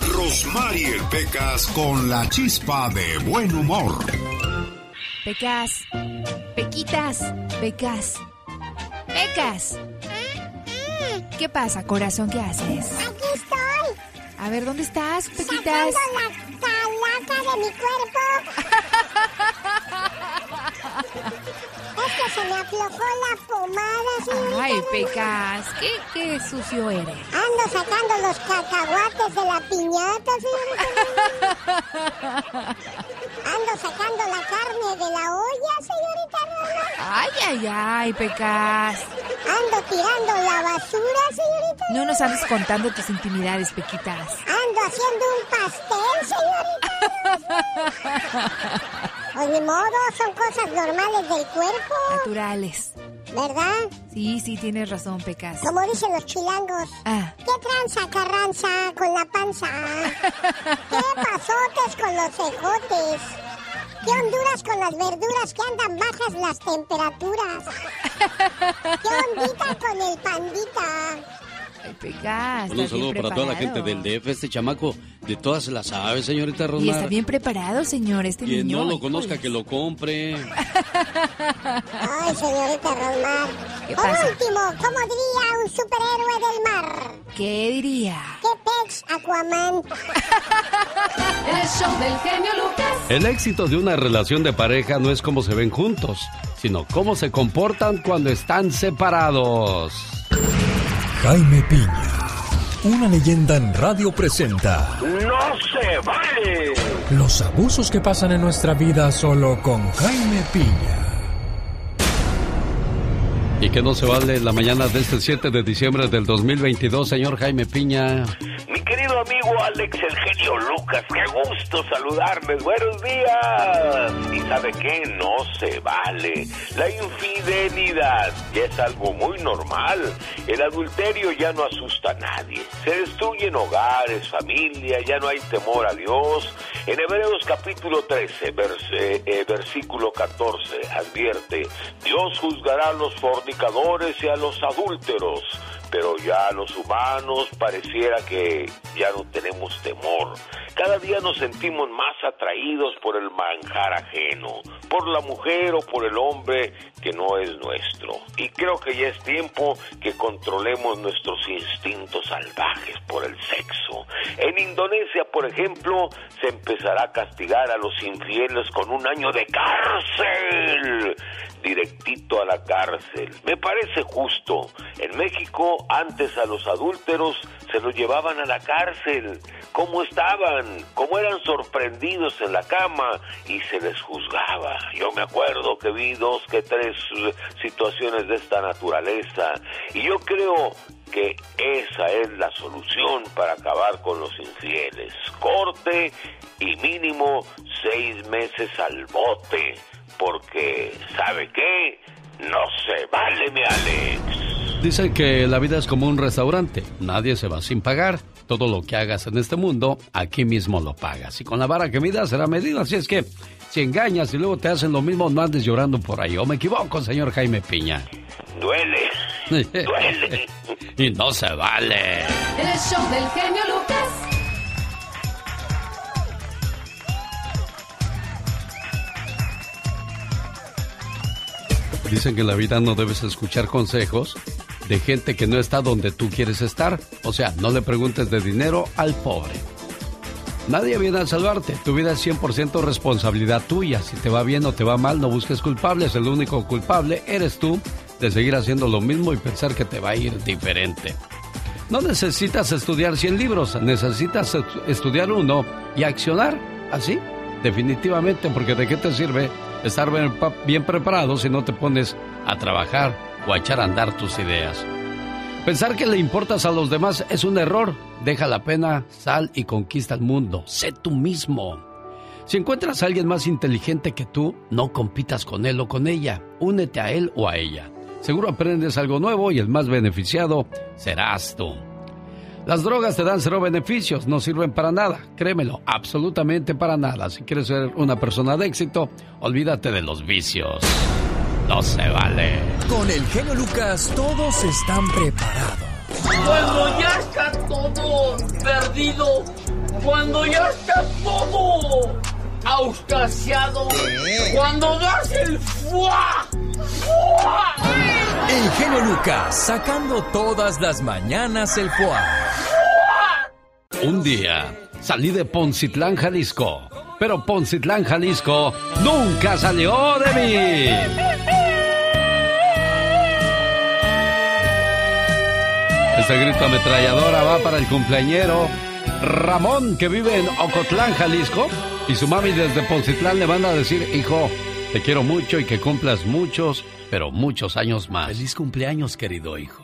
Rosmarie Pecas con la chispa de buen humor. Pecas, Pequitas, Pecas, Pecas. ¿Qué pasa, corazón? ¿Qué haces? Aquí estoy. A ver, ¿dónde estás, Pequitas? Sacando la calaca de mi cuerpo. que se me aflojó la pomada, señorita. Ay, Pecas, ¿qué, qué sucio eres? Ando sacando los cacahuates de la piñata, señorita. Ando sacando la carne de la olla, señorita. Ay, ay, ay, Pecas. Ando tirando la basura, señorita. No nos andes contando tus intimidades, Pequitas. Ando haciendo un pastel, señorita. Pues ni modo, son cosas normales del cuerpo. Naturales. ¿Verdad? Sí, sí, tienes razón, Pecas. Como dicen los chilangos. Ah. ¿Qué tranza, carranza, con la panza? ¿Qué pasotes con los cejotes? ¿Qué honduras con las verduras que andan bajas las temperaturas? ¿Qué ondita con el pandita? Un saludo para toda la gente del DF. Este chamaco de todas las aves, señorita Rosmar. Y está bien preparado, señor, este Quien niño. no lo conozca, que lo compre. Ay, señorita Rosmar. ¿Qué Por pasa? último, ¿cómo diría un superhéroe del mar? ¿Qué diría? ¿Qué pex Aquaman? El show del genio Lucas. El éxito de una relación de pareja no es cómo se ven juntos, sino cómo se comportan cuando están separados. Jaime Piña, una leyenda en radio presenta ¡No se vale! los abusos que pasan en nuestra vida solo con Jaime Piña. Y que no se vale la mañana de este 7 de diciembre del 2022, señor Jaime Piña. Mi amigo Alex, el genio Lucas, qué gusto saludarles. Buenos días. ¿Y sabe qué? No se vale. La infidelidad ya es algo muy normal. El adulterio ya no asusta a nadie. Se destruyen hogares, familia, ya no hay temor a Dios. En Hebreos capítulo 13, vers- eh, eh, versículo 14, advierte, Dios juzgará a los fornicadores y a los adúlteros pero ya los humanos pareciera que ya no tenemos temor. Cada día nos sentimos más atraídos por el manjar ajeno, por la mujer o por el hombre que no es nuestro. Y creo que ya es tiempo que controlemos nuestros instintos salvajes por el sexo. En Indonesia, por ejemplo, se empezará a castigar a los infieles con un año de cárcel directito a la cárcel. Me parece justo. En México, antes a los adúlteros se los llevaban a la cárcel. ¿Cómo estaban? ¿Cómo eran sorprendidos en la cama? Y se les juzgaba. Yo me acuerdo que vi dos que tres situaciones de esta naturaleza. Y yo creo que esa es la solución para acabar con los infieles. Corte y mínimo seis meses al bote. Porque, ¿sabe qué? No se vale, mi Alex. Dicen que la vida es como un restaurante. Nadie se va sin pagar. Todo lo que hagas en este mundo, aquí mismo lo pagas. Y con la vara que midas será medido. Así es que, si engañas y luego te hacen lo mismo, no andes llorando por ahí. ¿O me equivoco, señor Jaime Piña? Duele. Duele. y no se vale. El show del genio Lucas. Dicen que en la vida no debes escuchar consejos de gente que no está donde tú quieres estar. O sea, no le preguntes de dinero al pobre. Nadie viene a salvarte. Tu vida es 100% responsabilidad tuya. Si te va bien o te va mal, no busques culpables. El único culpable eres tú de seguir haciendo lo mismo y pensar que te va a ir diferente. No necesitas estudiar 100 libros, necesitas estudiar uno y accionar. Así, definitivamente, porque de qué te sirve estar bien, preparado si no te pones a trabajar o a echar a andar tus ideas. Pensar que le importas a los demás es un error. Deja la pena, sal y conquista el mundo. Sé tú mismo. Si encuentras a alguien más inteligente que tú, no compitas con él o con ella. Únete a él o a ella. Seguro aprendes algo nuevo y el más beneficiado serás tú. Las drogas te dan cero beneficios, no sirven para nada, créemelo, absolutamente para nada. Si quieres ser una persona de éxito, olvídate de los vicios. No se vale. Con el genio Lucas todos están preparados. Cuando ya está todo perdido, cuando ya está todo auscasiado, cuando das el fuá el genio Lucas sacando todas las mañanas el foie. Un día salí de Poncitlán, Jalisco. Pero Poncitlán, Jalisco nunca salió de mí. Este grito ametralladora va para el cumpleañero Ramón, que vive en Ocotlán, Jalisco. Y su mami desde Poncitlán le van a decir, hijo, te quiero mucho y que cumplas muchos, pero muchos años más. Feliz cumpleaños, querido hijo.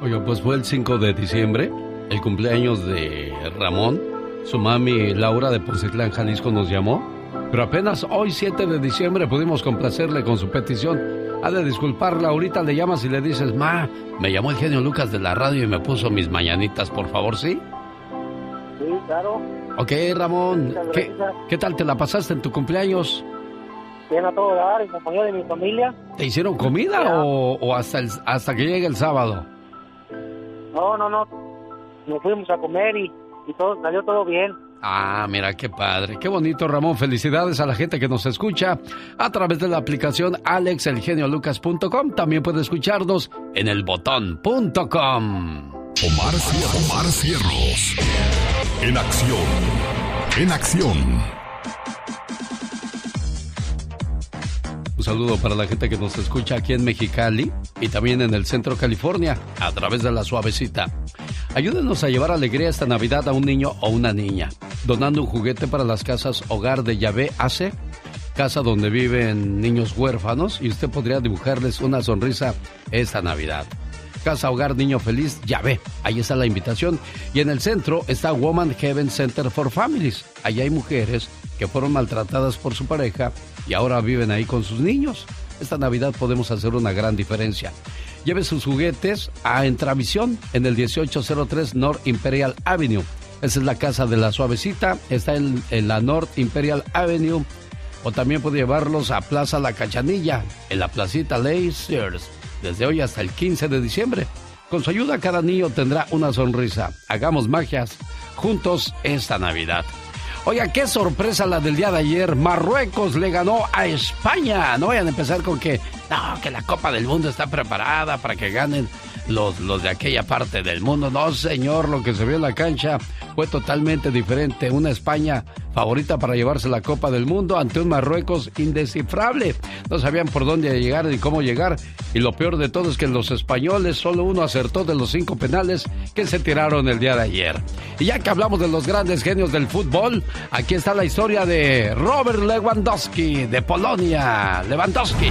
Oye, pues fue el 5 de diciembre, el cumpleaños de Ramón. Su mami Laura de Poncitlán, Jalisco, nos llamó. Pero apenas hoy, 7 de diciembre, pudimos complacerle con su petición. Ha de disculparla, ahorita le llamas y le dices, Ma, me llamó el genio Lucas de la radio y me puso mis mañanitas, por favor, ¿sí? Sí, claro. Ok, Ramón, ¿qué, ¿qué tal te la pasaste en tu cumpleaños? Bien a todo dar, en compañía de mi familia. ¿Te hicieron comida o, o, hasta, el, hasta que llegue el sábado? No, no, no. Nos fuimos a comer y, todo salió todo bien. Ah, mira qué padre, qué bonito Ramón. Felicidades a la gente que nos escucha a través de la aplicación alexelgeniolucas.com. También puede escucharnos en el botón.com. Omar, Omar Cierros. En acción. En acción. Saludo para la gente que nos escucha aquí en Mexicali y también en el centro California a través de la suavecita. Ayúdenos a llevar alegría esta Navidad a un niño o una niña, donando un juguete para las casas Hogar de Yahvé Hace, casa donde viven niños huérfanos y usted podría dibujarles una sonrisa esta Navidad. Casa Hogar Niño Feliz, Yahvé, ahí está la invitación. Y en el centro está Woman Heaven Center for Families. Allí hay mujeres que fueron maltratadas por su pareja y ahora viven ahí con sus niños. Esta Navidad podemos hacer una gran diferencia. Lleve sus juguetes a Entravisión en el 1803 North Imperial Avenue. Esa es la casa de la suavecita. Está en, la North Imperial Avenue o también puede llevarlos a Plaza La Cachanilla, en la placita Lasers, desde hoy hasta el 15 de diciembre. Con su ayuda cada niño tendrá una sonrisa. Hagamos magias juntos esta Navidad. Oiga, qué sorpresa la del día de ayer. Marruecos le ganó a España. No vayan a empezar con que, no, que la Copa del Mundo está preparada para que ganen los, los de aquella parte del mundo. No, señor, lo que se vio en la cancha fue totalmente diferente. Una España favorita para llevarse la Copa del Mundo ante un Marruecos indescifrable. No sabían por dónde llegar ni cómo llegar. Y lo peor de todo es que los españoles solo uno acertó de los cinco penales que se tiraron el día de ayer. Y ya que hablamos de los grandes genios del fútbol, aquí está la historia de Robert Lewandowski de Polonia. Lewandowski.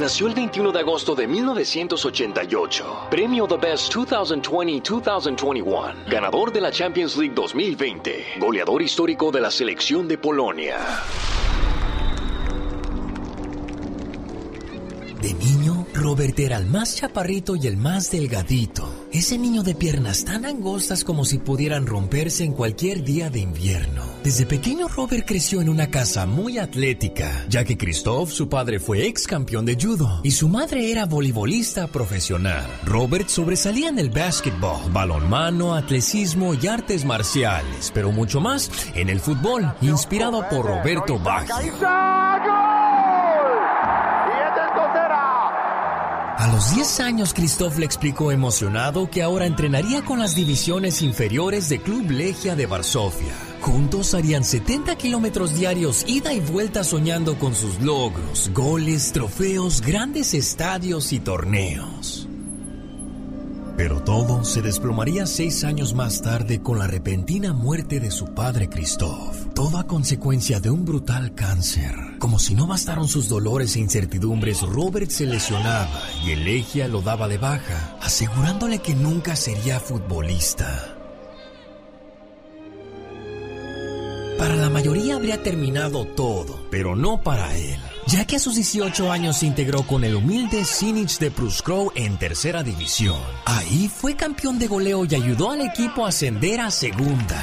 Nació el 21 de agosto de 1988. Premio The Best 2020-2021. Ganador de la Champions League 2020. Goleador histórico de la selección de Polonia. De niño, Robert era el más chaparrito y el más delgadito. Ese niño de piernas tan angostas como si pudieran romperse en cualquier día de invierno. Desde pequeño Robert creció en una casa muy atlética, ya que Christoph, su padre, fue ex campeón de judo y su madre era voleibolista profesional. Robert sobresalía en el básquetbol, balonmano, atletismo y artes marciales, pero mucho más en el fútbol, inspirado por Roberto Baggio. A los 10 años, Christoph le explicó emocionado que ahora entrenaría con las divisiones inferiores de Club Legia de Varsovia. Juntos harían 70 kilómetros diarios ida y vuelta soñando con sus logros, goles, trofeos, grandes estadios y torneos. Pero todo se desplomaría seis años más tarde con la repentina muerte de su padre Christoph, todo a consecuencia de un brutal cáncer. Como si no bastaron sus dolores e incertidumbres, Robert se lesionaba y Elegia lo daba de baja, asegurándole que nunca sería futbolista. Para la mayoría habría terminado todo, pero no para él ya que a sus 18 años se integró con el humilde Zinich de Pruskrow en tercera división. Ahí fue campeón de goleo y ayudó al equipo a ascender a segunda.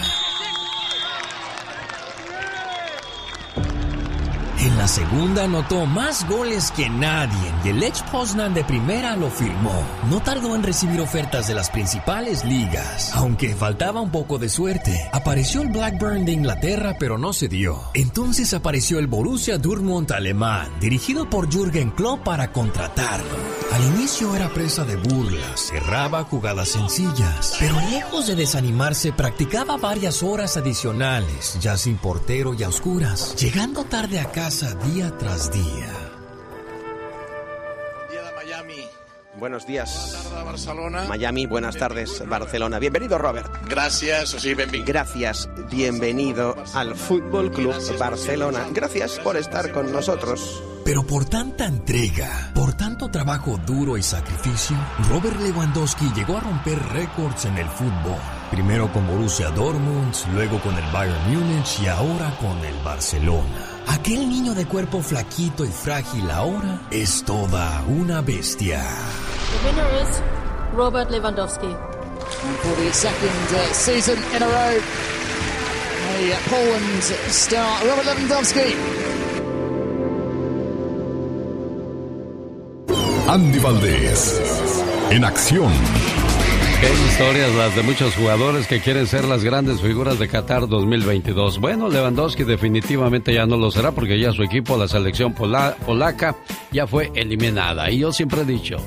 En la segunda anotó más goles que nadie y el Lech Poznan de primera lo firmó. No tardó en recibir ofertas de las principales ligas, aunque faltaba un poco de suerte. Apareció el Blackburn de Inglaterra, pero no se dio. Entonces apareció el Borussia Dortmund alemán, dirigido por Jürgen Klopp para contratarlo. Al inicio era presa de burlas, cerraba jugadas sencillas, pero lejos de desanimarse practicaba varias horas adicionales, ya sin portero y a oscuras, llegando tarde a casa día tras día. Buenos días. Buenas tardes, Barcelona. Miami, buenas tardes, Barcelona. Bienvenido, Robert. Gracias, o sí, benvingut. Gracias, bienvenido al Fútbol Club Barcelona. Gracias por estar con nosotros. Pero por tanta entrega, por tanto trabajo duro y sacrificio, Robert Lewandowski llegó a romper récords en el fútbol. Primero con Borussia Dortmund, luego con el Bayern Múnich y ahora con el Barcelona. Aquel niño de cuerpo flaquito y frágil ahora es toda una bestia. The winner is Robert Lewandowski. For the second uh, season in a row, a Poland star, Robert Lewandowski. Andy Valdés, en acción. Qué historias las de muchos jugadores que quieren ser las grandes figuras de Qatar 2022. Bueno, Lewandowski definitivamente ya no lo será porque ya su equipo, la selección polaca, ya fue eliminada. Y yo siempre he dicho,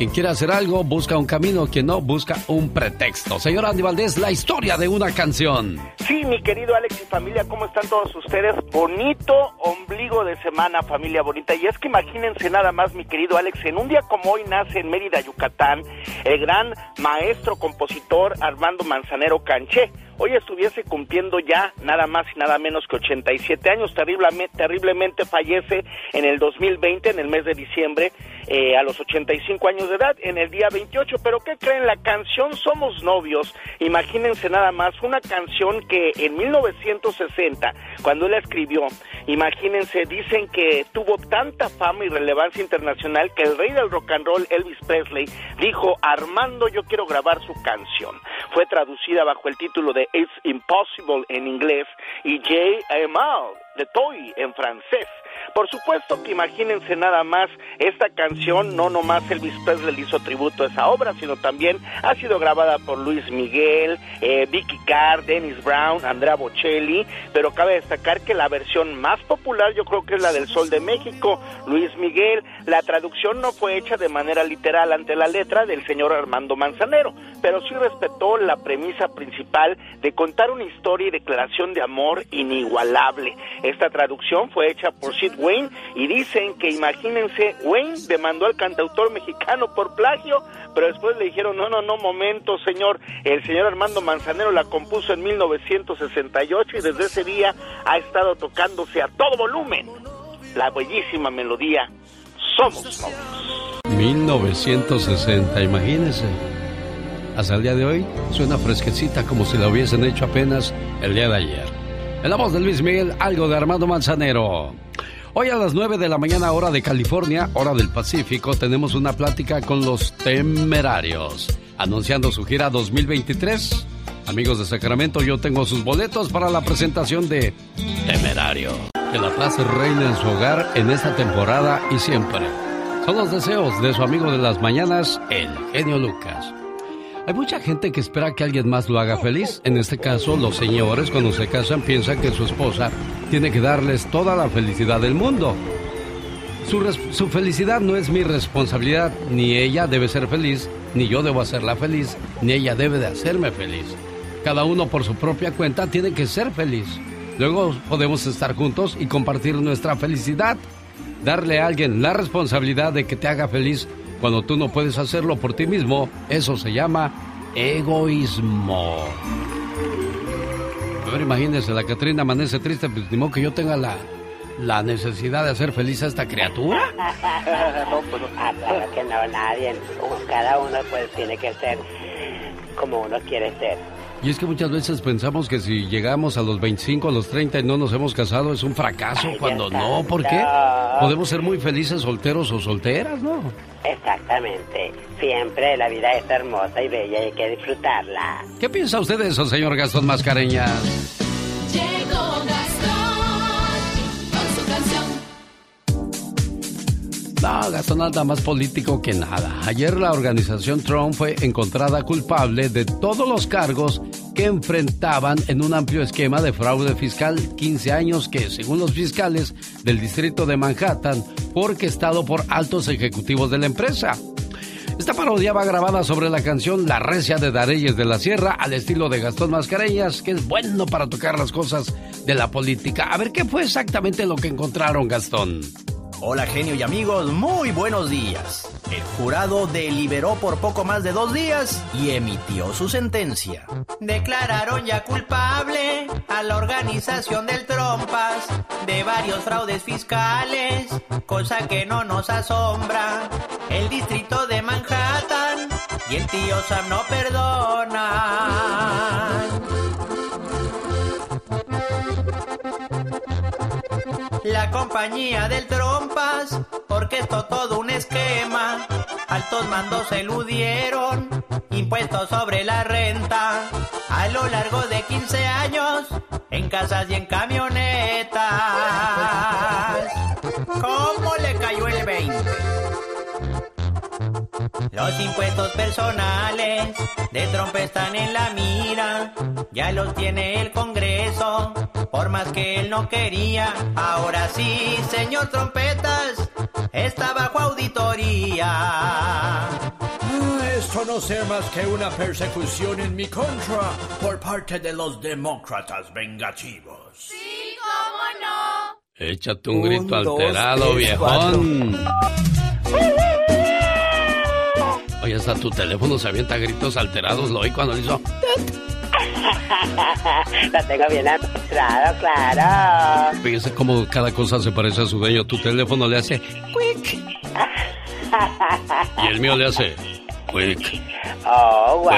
quien quiere hacer algo, busca un camino. Quien no, busca un pretexto. Señor Andy Valdés, la historia de una canción. Sí, mi querido Alex y familia, ¿cómo están todos ustedes? Bonito ombligo de semana, familia bonita. Y es que imagínense nada más, mi querido Alex, en un día como hoy nace en Mérida, Yucatán, el gran maestro compositor Armando Manzanero Canché hoy estuviese cumpliendo ya nada más y nada menos que 87 años. Terriblemente, terriblemente fallece en el 2020, en el mes de diciembre, eh, a los 85 años de edad, en el día 28. Pero ¿qué creen? La canción Somos Novios, imagínense nada más, una canción que en 1960, cuando él la escribió, imagínense, dicen que tuvo tanta fama y relevancia internacional que el rey del rock and roll, Elvis Presley, dijo, Armando, yo quiero grabar su canción. Fue traducida bajo el título de It's Impossible en inglés y J. Mal de Toy en francés. Por supuesto que imagínense nada más, esta canción no nomás Elvis Presley le hizo tributo a esa obra, sino también ha sido grabada por Luis Miguel, eh, Vicky Carr, Dennis Brown, Andrea Bocelli, pero cabe destacar que la versión más popular yo creo que es la del Sol de México, Luis Miguel. La traducción no fue hecha de manera literal ante la letra del señor Armando Manzanero, pero sí respetó la premisa principal de contar una historia y declaración de amor inigualable. Esta traducción fue hecha por Sid Wayne y dicen que imagínense, Wayne demandó al cantautor mexicano por plagio, pero después le dijeron, no, no, no, momento, señor, el señor Armando Manzanero la compuso en 1968 y desde ese día ha estado tocándose a todo volumen la bellísima melodía Somos Novios. 1960, imagínense. Hasta el día de hoy suena fresquecita como si la hubiesen hecho apenas el día de ayer. En la voz de Luis Miguel, algo de Armando Manzanero. Hoy a las 9 de la mañana, hora de California, hora del Pacífico, tenemos una plática con los temerarios, anunciando su gira 2023. Amigos de Sacramento, yo tengo sus boletos para la presentación de Temerario. Que la plaza reine en su hogar en esta temporada y siempre. Son los deseos de su amigo de las mañanas, el genio Lucas. Hay mucha gente que espera que alguien más lo haga feliz. En este caso, los señores cuando se casan piensan que su esposa tiene que darles toda la felicidad del mundo. Su, su, felicidad no es mi responsabilidad, ni ella debe ser feliz, ni yo debo hacerla feliz, ni ella debe de hacerme feliz. Cada uno por su propia cuenta tiene que ser feliz. Luego podemos estar juntos y compartir nuestra felicidad. Darle a alguien la responsabilidad de que te haga feliz cuando tú no puedes hacerlo por ti mismo, eso se llama egoísmo. A ver, imagínese, la Catrina amanece triste, pues que yo tenga la, la necesidad de hacer feliz a esta criatura. no, pues, ah, claro que no, nadie. Cada uno pues tiene que ser como uno quiere ser. Y es que muchas veces pensamos que si llegamos a los 25, a los 30 y no nos hemos casado es un fracaso, cuando no, ¿por qué? Podemos ser muy felices solteros o solteras, ¿no? Exactamente. Siempre la vida es hermosa y bella y hay que disfrutarla. ¿Qué piensa usted de eso, señor Gastón Mascareñas? No, Gastón nada más político que nada. Ayer la organización Trump fue encontrada culpable de todos los cargos que enfrentaban en un amplio esquema de fraude fiscal 15 años que, según los fiscales del distrito de Manhattan, fue orquestado por altos ejecutivos de la empresa. Esta parodia va grabada sobre la canción La Recia de Dareyes de la Sierra al estilo de Gastón Mascareñas, que es bueno para tocar las cosas de la política. A ver, ¿qué fue exactamente lo que encontraron, Gastón? Hola genio y amigos, muy buenos días. El jurado deliberó por poco más de dos días y emitió su sentencia. Declararon ya culpable a la organización del Trompas de varios fraudes fiscales, cosa que no nos asombra. El distrito de Manhattan y el tío Sam no perdonan. La compañía del Trompas orquestó todo un esquema. Altos mandos eludieron impuestos sobre la renta. A lo largo de 15 años, en casas y en camionetas. Los impuestos personales de Trump están en la mira, ya los tiene el Congreso, por más que él no quería. Ahora sí, señor Trompetas, está bajo auditoría. Ah, esto no sea más que una persecución en mi contra por parte de los demócratas vengativos. Sí, cómo no. Échate un grito alterado, viejón. Oye, hasta tu teléfono se avienta gritos alterados, lo oí cuando le hizo... Lo tengo bien administrado, claro. Fíjese cómo cada cosa se parece a su dueño. Tu teléfono le hace quick. Y el mío le hace quick. Oh, wow.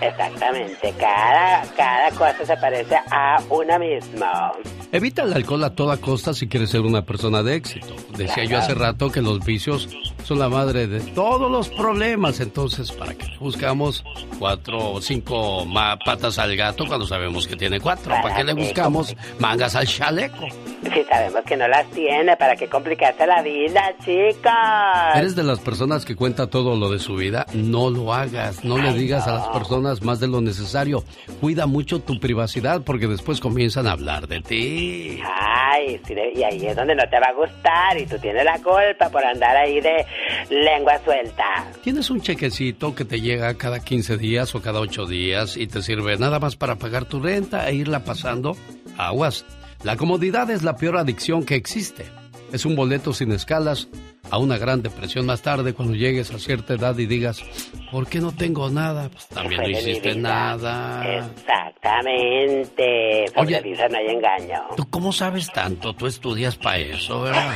Exactamente. Cada, cada cosa se parece a una misma. Evita el alcohol a toda costa si quieres ser una persona de éxito. Decía yo hace rato que los vicios son la madre de todos los problemas. Entonces, ¿para qué buscamos cuatro o cinco patas al gato cuando sabemos que tiene cuatro? ¿Para qué le buscamos mangas al chaleco? Si sabemos que no las tiene, ¿para qué complicarse la vida, chicas? ¿Eres de las personas que cuenta todo lo de su vida? No lo hagas. No le digas a las personas más de lo necesario. Cuida mucho tu privacidad porque después comienzan a hablar de ti. Ay, y ahí es donde no te va a gustar y tú tienes la culpa por andar ahí de lengua suelta. Tienes un chequecito que te llega cada 15 días o cada 8 días y te sirve nada más para pagar tu renta e irla pasando. Aguas. La comodidad es la peor adicción que existe. Es un boleto sin escalas a una gran depresión más tarde cuando llegues a cierta edad y digas, ¿por qué no tengo nada? Pues también no hiciste nada. Exactamente. Oye, no hay engaño. ¿Tú cómo sabes tanto? Tú estudias para eso, ¿verdad?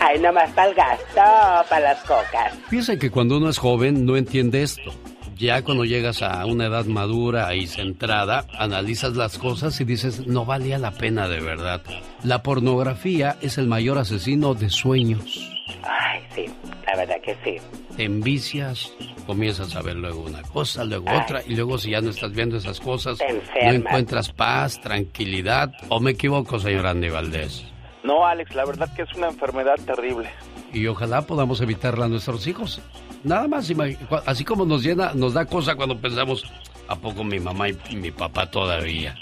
Ay, nomás para el gasto, para las cocas. Fíjense que cuando uno es joven no entiende esto. Ya cuando llegas a una edad madura y centrada, analizas las cosas y dices, no valía la pena de verdad. La pornografía es el mayor asesino de sueños. Ay, sí, la verdad que sí. Te envicias, comienzas a ver luego una cosa, luego otra, y luego si ya no estás viendo esas cosas, no encuentras paz, tranquilidad. ¿O me equivoco, señor Andy Valdés? No, Alex, la verdad que es una enfermedad terrible. Y ojalá podamos evitarla a nuestros hijos. Nada más, así como nos llena, nos da cosa cuando pensamos, ¿a poco mi mamá y mi papá todavía?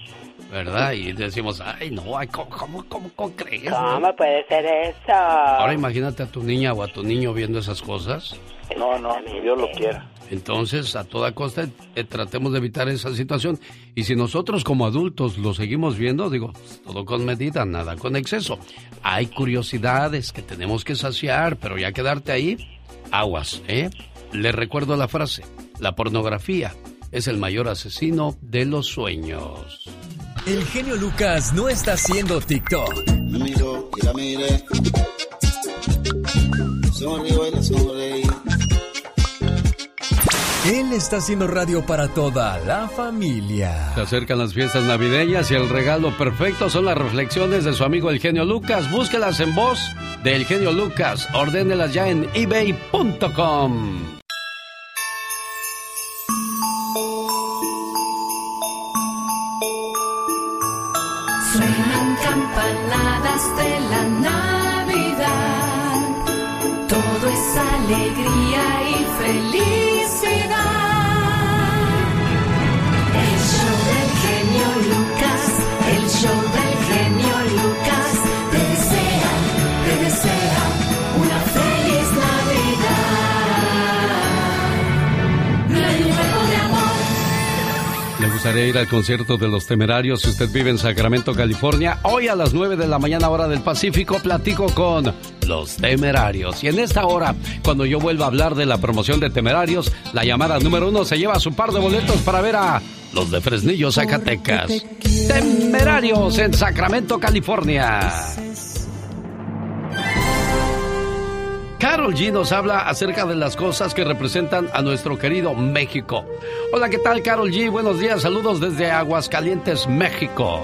¿Verdad? Y decimos, ay, no, ¿cómo, cómo, cómo, crees? ¿Cómo puede ser eso? Ahora imagínate a tu niña o a tu niño viendo esas cosas. No, no, Dios lo quiera. Entonces, a toda costa, eh, tratemos de evitar esa situación. Y si nosotros como adultos lo seguimos viendo, digo, todo con medida, nada con exceso. Hay curiosidades que tenemos que saciar, pero ya quedarte ahí, aguas, ¿eh? Le recuerdo la frase, la pornografía es el mayor asesino de los sueños. El genio Lucas no está haciendo TikTok. Él está haciendo radio para toda la familia. Se acercan las fiestas navideñas y el regalo perfecto son las reflexiones de su amigo el genio Lucas. Búsquelas en voz del genio Lucas. Ordénelas ya en ebay.com. Suenan campanadas de la Navidad. Todo es alegría y feliz. see that. Gustaría ir al concierto de los temerarios si usted vive en Sacramento, California. Hoy a las 9 de la mañana hora del Pacífico platico con los temerarios. Y en esta hora, cuando yo vuelva a hablar de la promoción de temerarios, la llamada número uno se lleva su par de boletos para ver a los de Fresnillo, Zacatecas. Temerarios en Sacramento, California. Carol G nos habla acerca de las cosas que representan a nuestro querido México. Hola, ¿qué tal Carol G? Buenos días, saludos desde Aguascalientes, México.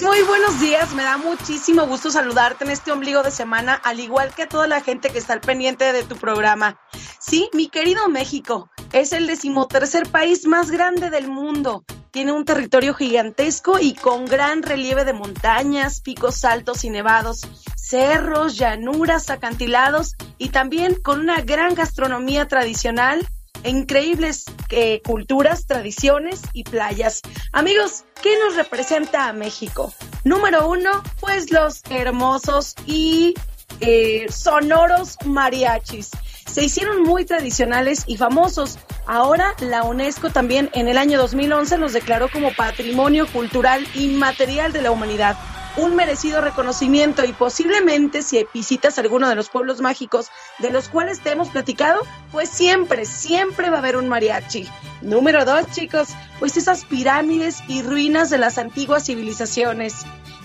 Muy buenos días, me da muchísimo gusto saludarte en este ombligo de semana, al igual que a toda la gente que está al pendiente de tu programa. Sí, mi querido México, es el decimotercer país más grande del mundo. Tiene un territorio gigantesco y con gran relieve de montañas, picos altos y nevados, cerros, llanuras, acantilados y también con una gran gastronomía tradicional e increíbles eh, culturas, tradiciones y playas. Amigos, ¿qué nos representa a México? Número uno, pues los hermosos y eh, sonoros mariachis. Se hicieron muy tradicionales y famosos. Ahora la UNESCO también en el año 2011 los declaró como Patrimonio Cultural Inmaterial de la Humanidad un merecido reconocimiento y posiblemente si visitas alguno de los pueblos mágicos de los cuales te hemos platicado, pues siempre, siempre va a haber un mariachi. Número dos, chicos, pues esas pirámides y ruinas de las antiguas civilizaciones.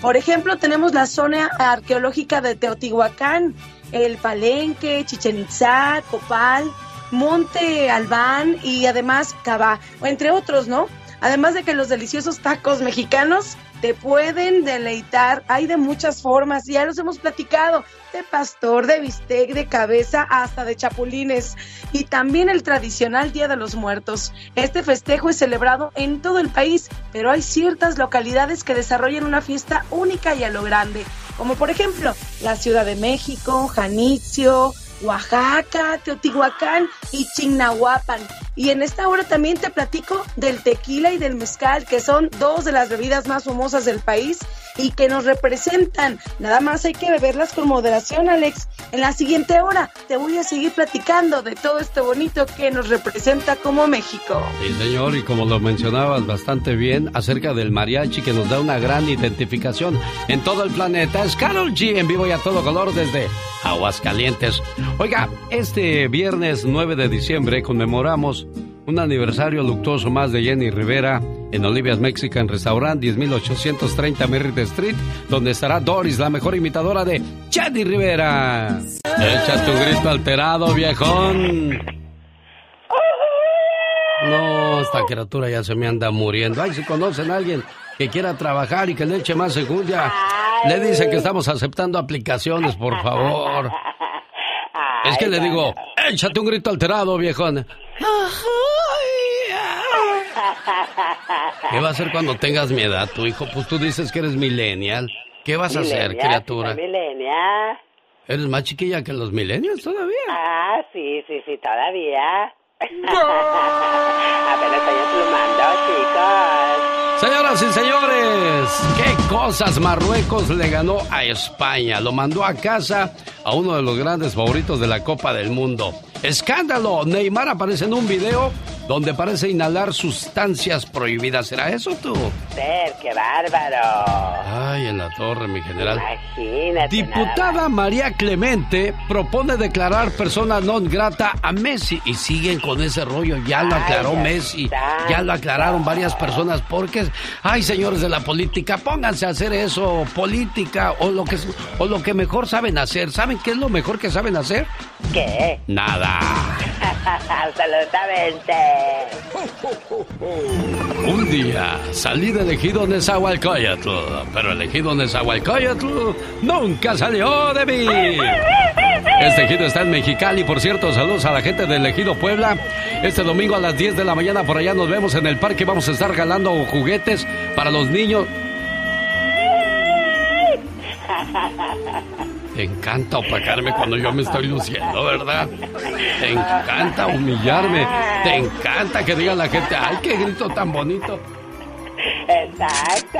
Por ejemplo, tenemos la zona arqueológica de Teotihuacán, el Palenque, Chichen Itzá, Copal, Monte Albán y además Cabá, entre otros, ¿no? Además de que los deliciosos tacos mexicanos te pueden deleitar. Hay de muchas formas, ya los hemos platicado, de pastor, de bistec, de cabeza, hasta de chapulines. Y también el tradicional Día de los Muertos. Este festejo es celebrado en todo el país, pero hay ciertas localidades que desarrollan una fiesta única y a lo grande, como por ejemplo la Ciudad de México, Janitzio, Oaxaca, Teotihuacán y Chignahuapan. Y en esta hora también te platico del tequila y del mezcal, que son dos de las bebidas más famosas del país y que nos representan. Nada más hay que beberlas con moderación, Alex. En la siguiente hora te voy a seguir platicando de todo este bonito que nos representa como México. Sí, señor, y como lo mencionabas bastante bien acerca del mariachi que nos da una gran identificación en todo el planeta. Es Carol G en vivo y a todo color desde Aguascalientes. Oiga, este viernes 9 de diciembre conmemoramos un aniversario luctuoso más de Jenny Rivera en Olivia's Mexican Restaurant 10830 Merritt Street, donde estará Doris, la mejor imitadora de Jenny Rivera. Echa tu grito alterado, viejón. No, esta criatura ya se me anda muriendo. Ay, si conocen a alguien que quiera trabajar y que le eche más segunda, le dice que estamos aceptando aplicaciones, por favor. Es que le digo, échate un grito alterado, viejón. ¿Qué va a hacer cuando tengas mi edad, tu hijo? Pues tú dices que eres millennial. ¿Qué vas a hacer, criatura? Millennial. ¿Eres más chiquilla que los millennials todavía? Ah, sí, sí, sí, todavía. Apenas estoy emplumando, chicos. Señoras y señores, qué cosas Marruecos le ganó a España. Lo mandó a casa a uno de los grandes favoritos de la Copa del Mundo. Escándalo, Neymar aparece en un video donde parece inhalar sustancias prohibidas. ¿Será eso tú? Ser, qué bárbaro. Ay, en la torre, mi general. Imagínate. Diputada María Clemente propone declarar persona non grata a Messi y siguen con ese rollo. Ya lo aclaró Messi, ya lo aclararon varias personas porque, ay, señores de la política, pónganse a hacer eso, política o lo que o lo que mejor saben hacer. ¿Saben qué es lo mejor que saben hacer? ¿Qué? Nada. Absolutamente. Un día salí de elegido Nezahualcóyotl, pero elegido Nezahualcóyotl nunca salió de mí. Este ejido está en Mexicali, por cierto, saludos a la gente del ejido Puebla. Este domingo a las 10 de la mañana por allá nos vemos en el parque, vamos a estar regalando juguetes para los niños. Te encanta opacarme cuando yo me estoy luciendo, ¿verdad? Te encanta humillarme. Te encanta que diga la gente, ¡ay, qué grito tan bonito! Exacto.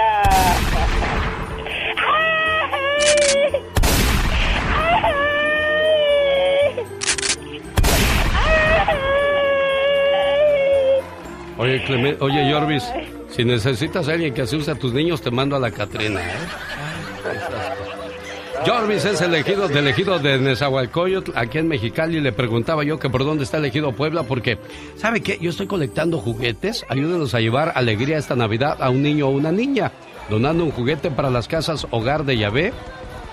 Oye, Clemente, oye, Jorvis, si necesitas a alguien que asuste a tus niños, te mando a la Catrina, ¿eh? Jorvis es elegido de elegido de Nezahualcóyotl, aquí en Mexicali. Le preguntaba yo que por dónde está elegido Puebla, porque, ¿sabe qué? Yo estoy colectando juguetes. Ayúdenos a llevar alegría esta Navidad a un niño o una niña, donando un juguete para las casas Hogar de Yahvé,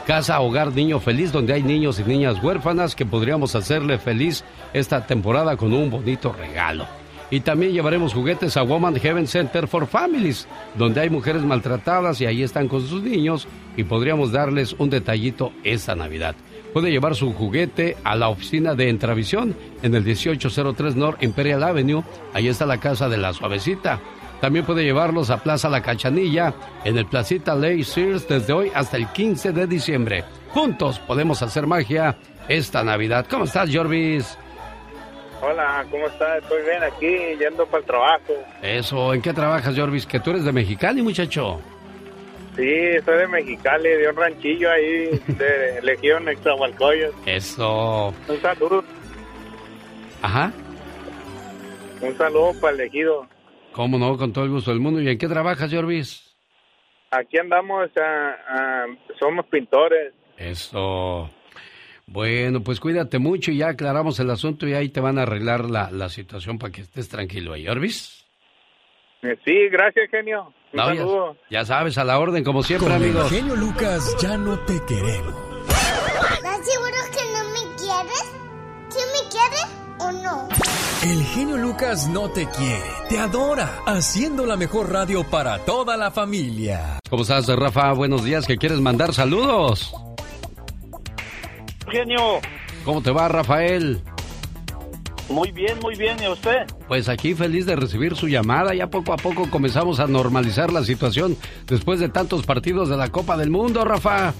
Casa Hogar Niño Feliz, donde hay niños y niñas huérfanas que podríamos hacerle feliz esta temporada con un bonito regalo. Y también llevaremos juguetes a Woman Heaven Center for Families, donde hay mujeres maltratadas y ahí están con sus niños y podríamos darles un detallito esta Navidad. Puede llevar su juguete a la oficina de Entravisión en el 1803 North Imperial Avenue. Ahí está la casa de la suavecita. También puede llevarlos a Plaza La Cachanilla en el Placita Ley Sears desde hoy hasta el 15 de diciembre. Juntos podemos hacer magia esta Navidad. ¿Cómo estás, Jorvis? Hola, ¿cómo estás? Estoy bien aquí, yendo para el trabajo. Eso, ¿en qué trabajas, Jorvis? Que tú eres de Mexicali, muchacho. Sí, soy de Mexicali, de un ranchillo ahí, de Legión Exahualcoyos. Eso. Un saludo. Ajá. Un saludo para el ejido. ¿Cómo no? Con todo el gusto del mundo. ¿Y en qué trabajas, Jorvis? Aquí andamos, ah, ah, somos pintores. Eso. Bueno, pues cuídate mucho y ya aclaramos el asunto y ahí te van a arreglar la, la situación para que estés tranquilo ahí, Orvis. Eh, Sí, gracias, genio. Un No, saludo. ya, ya sabes, a la orden, como siempre, Con el amigos. genio Lucas ya no te queremos. ¿Estás seguro que no me quieres? ¿Sí me quieres o no? El genio Lucas no te quiere, te adora, haciendo la mejor radio para toda la familia. ¿Cómo estás, Rafa? Buenos días, que quieres mandar saludos. Genio, ¿Cómo te va, Rafael? muy bien, muy bien. ¿Y usted? Pues aquí feliz de recibir su llamada. Ya poco a poco comenzamos a normalizar la situación después de tantos partidos de la Copa del Mundo, Rafa.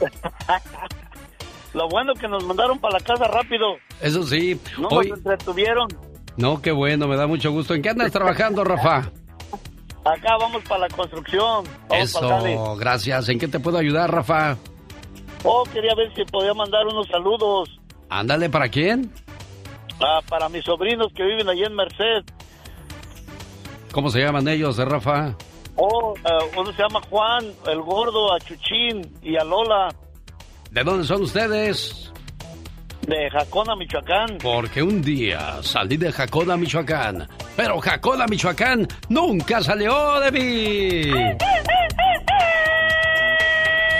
Lo bueno que nos mandaron para la casa rápido. Eso sí, No hoy... nos entretuvieron. No, qué bueno, me da mucho gusto. ¿En qué andas trabajando, Rafa? Acá vamos para la construcción. Vamos. Eso, gracias. ¿En qué te puedo ayudar, Rafa? Oh, quería ver si podía mandar unos saludos Ándale, ¿para quién? ah, para mis sobrinos que viven allí en Merced. ¿Cómo se llaman ellos, eh, Rafa? Oh, ah, uno se llama Juan, el gordo, a Chuchín y a Lola, ¿De dónde son ustedes? de Jacona, Michoacán. Porque un día salí de Jacona, Michoacán. Pero Jacona, Michoacán nunca salió de mí.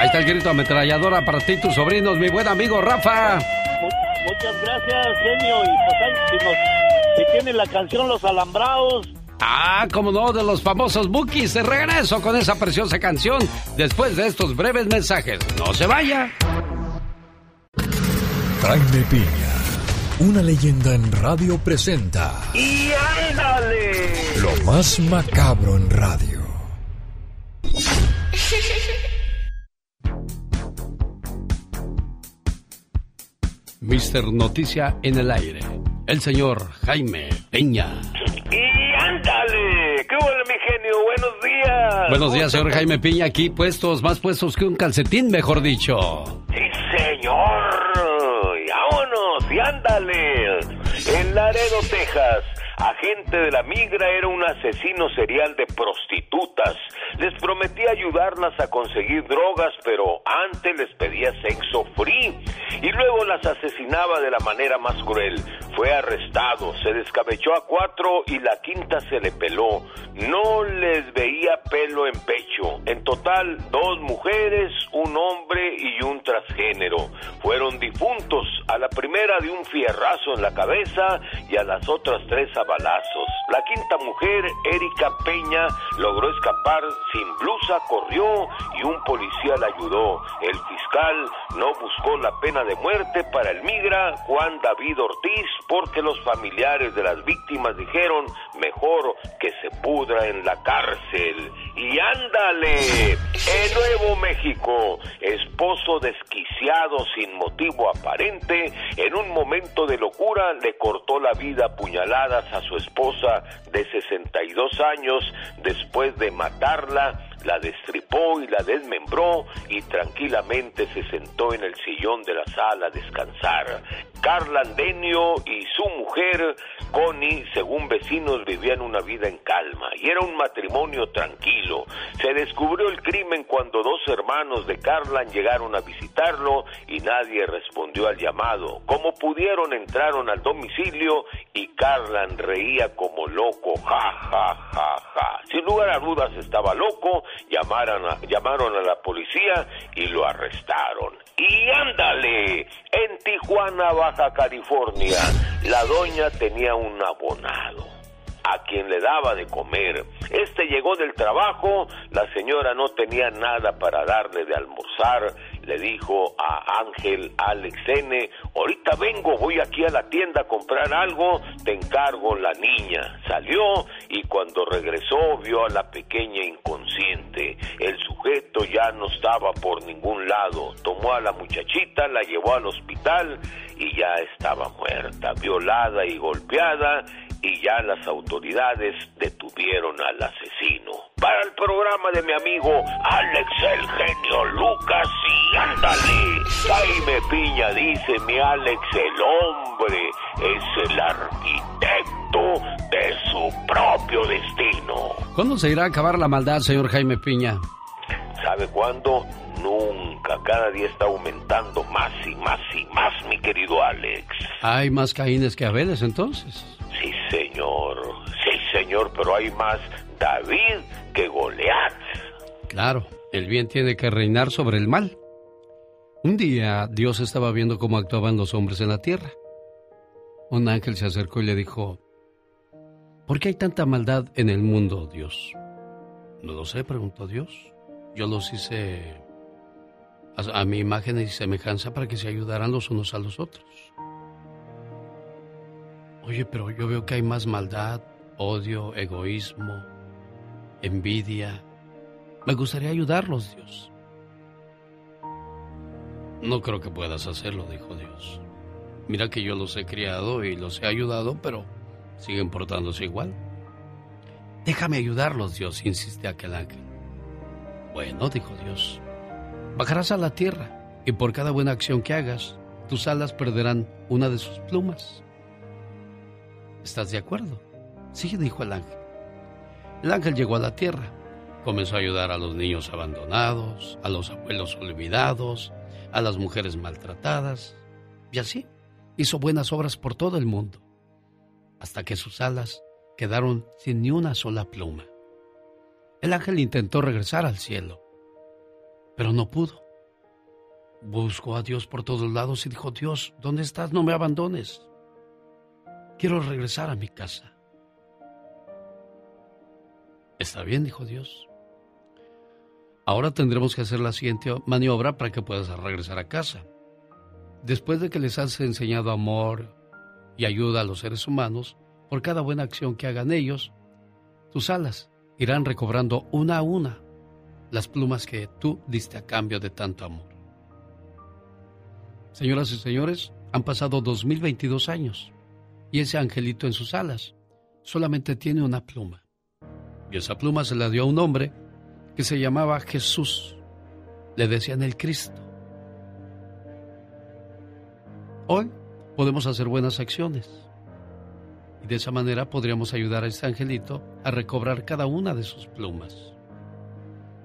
Ahí está el grito ametralladora para ti y tus sobrinos, mi buen amigo Rafa. Mu- Muchas gracias, genio. Y pues ahí, si, nos, si tiene la canción Los Alambrados, Ah, como no, de los famosos Bookies. De regreso con esa preciosa canción después de estos breves mensajes. No se vaya. Jaime Piña, una leyenda en radio presenta ¡Y ándale! lo más macabro en radio. Mister Noticia en el aire. El señor Jaime Peña. ¡Y ándale! ¡Qué bueno, mi genio! ¡Buenos días! Buenos días, señor Jaime Piña. Aquí puestos, más puestos que un calcetín, mejor dicho. ¡Sí, señor! ¡Y vámonos! ¡Y ándale! En Laredo, Texas, agente de la migra era un asesino serial de prostitutas. Les prometía ayudarlas a conseguir drogas, pero antes les pedía sexo free y luego las asesinaba de la manera más cruel. Fue arrestado, se descabechó a cuatro y la quinta se le peló. No les veía pelo en pecho. En total, dos mujeres, un hombre y un transgénero. Fueron difuntos, a la primera de un fierrazo en la cabeza y a las otras tres a balazos. La quinta mujer, Erika Peña, logró escapar sin blusa, corrió y un policía la ayudó. El fiscal no buscó la pena de muerte para el migra Juan David Ortiz porque los familiares de las víctimas dijeron mejor que se pudra en la cárcel. Y ándale, en Nuevo México, esposo desquiciado sin motivo aparente, en un momento de locura le cortó la vida a puñaladas a su esposa de 62 años después de matarla la destripó y la desmembró y tranquilamente se sentó en el sillón de la sala a descansar. Carla Andenio y su mujer, Connie, según vecinos, vivían una vida en calma y era un matrimonio tranquilo. Se descubrió el crimen cuando dos hermanos de Carlan llegaron a visitarlo y nadie respondió al llamado. Como pudieron, entraron al domicilio y Carlan reía como loco, ja, ja, ja, ja. Sin lugar a dudas estaba loco, llamaron a, llamaron a la policía y lo arrestaron. Y ándale, en Tijuana, Baja California, la doña tenía un abonado a quien le daba de comer. Este llegó del trabajo, la señora no tenía nada para darle de almorzar, le dijo a Ángel Alex N, ahorita vengo, voy aquí a la tienda a comprar algo, te encargo la niña. Salió y cuando regresó vio a la pequeña inconsciente. El sujeto ya no estaba por ningún lado. Tomó a la muchachita, la llevó al hospital y ya estaba muerta, violada y golpeada y ya las autoridades detuvieron al asesino. Para el programa de mi amigo Alex el genio Lucas y ándale. Jaime Piña dice mi Alex el hombre es el arquitecto de su propio destino. ¿Cuándo se irá a acabar la maldad, señor Jaime Piña? ¿Sabe cuándo? Nunca. Cada día está aumentando más y más y más, mi querido Alex. ¿Hay más caínes que Abeles entonces? Sí, señor. Sí, señor, pero hay más David que Goliat. Claro, el bien tiene que reinar sobre el mal. Un día Dios estaba viendo cómo actuaban los hombres en la tierra. Un ángel se acercó y le dijo, ¿por qué hay tanta maldad en el mundo, Dios? No lo sé, preguntó Dios. Yo los hice a, a mi imagen y semejanza para que se ayudaran los unos a los otros. Oye, pero yo veo que hay más maldad, odio, egoísmo, envidia. Me gustaría ayudarlos, Dios. No creo que puedas hacerlo, dijo Dios. Mira que yo los he criado y los he ayudado, pero siguen portándose igual. Déjame ayudarlos, Dios, insiste aquel ángel. Bueno, dijo Dios, bajarás a la tierra y por cada buena acción que hagas, tus alas perderán una de sus plumas. ¿Estás de acuerdo? Sí, dijo el ángel. El ángel llegó a la tierra, comenzó a ayudar a los niños abandonados, a los abuelos olvidados, a las mujeres maltratadas, y así hizo buenas obras por todo el mundo, hasta que sus alas quedaron sin ni una sola pluma. El ángel intentó regresar al cielo, pero no pudo. Buscó a Dios por todos lados y dijo, Dios, ¿dónde estás? No me abandones. Quiero regresar a mi casa. Está bien, dijo Dios. Ahora tendremos que hacer la siguiente maniobra para que puedas regresar a casa. Después de que les has enseñado amor y ayuda a los seres humanos, por cada buena acción que hagan ellos, tus alas irán recobrando una a una las plumas que tú diste a cambio de tanto amor. Señoras y señores, han pasado 2022 años y ese angelito en sus alas solamente tiene una pluma. Y esa pluma se la dio a un hombre que se llamaba Jesús. Le decían el Cristo. Hoy podemos hacer buenas acciones. Y de esa manera podríamos ayudar a este angelito a recobrar cada una de sus plumas.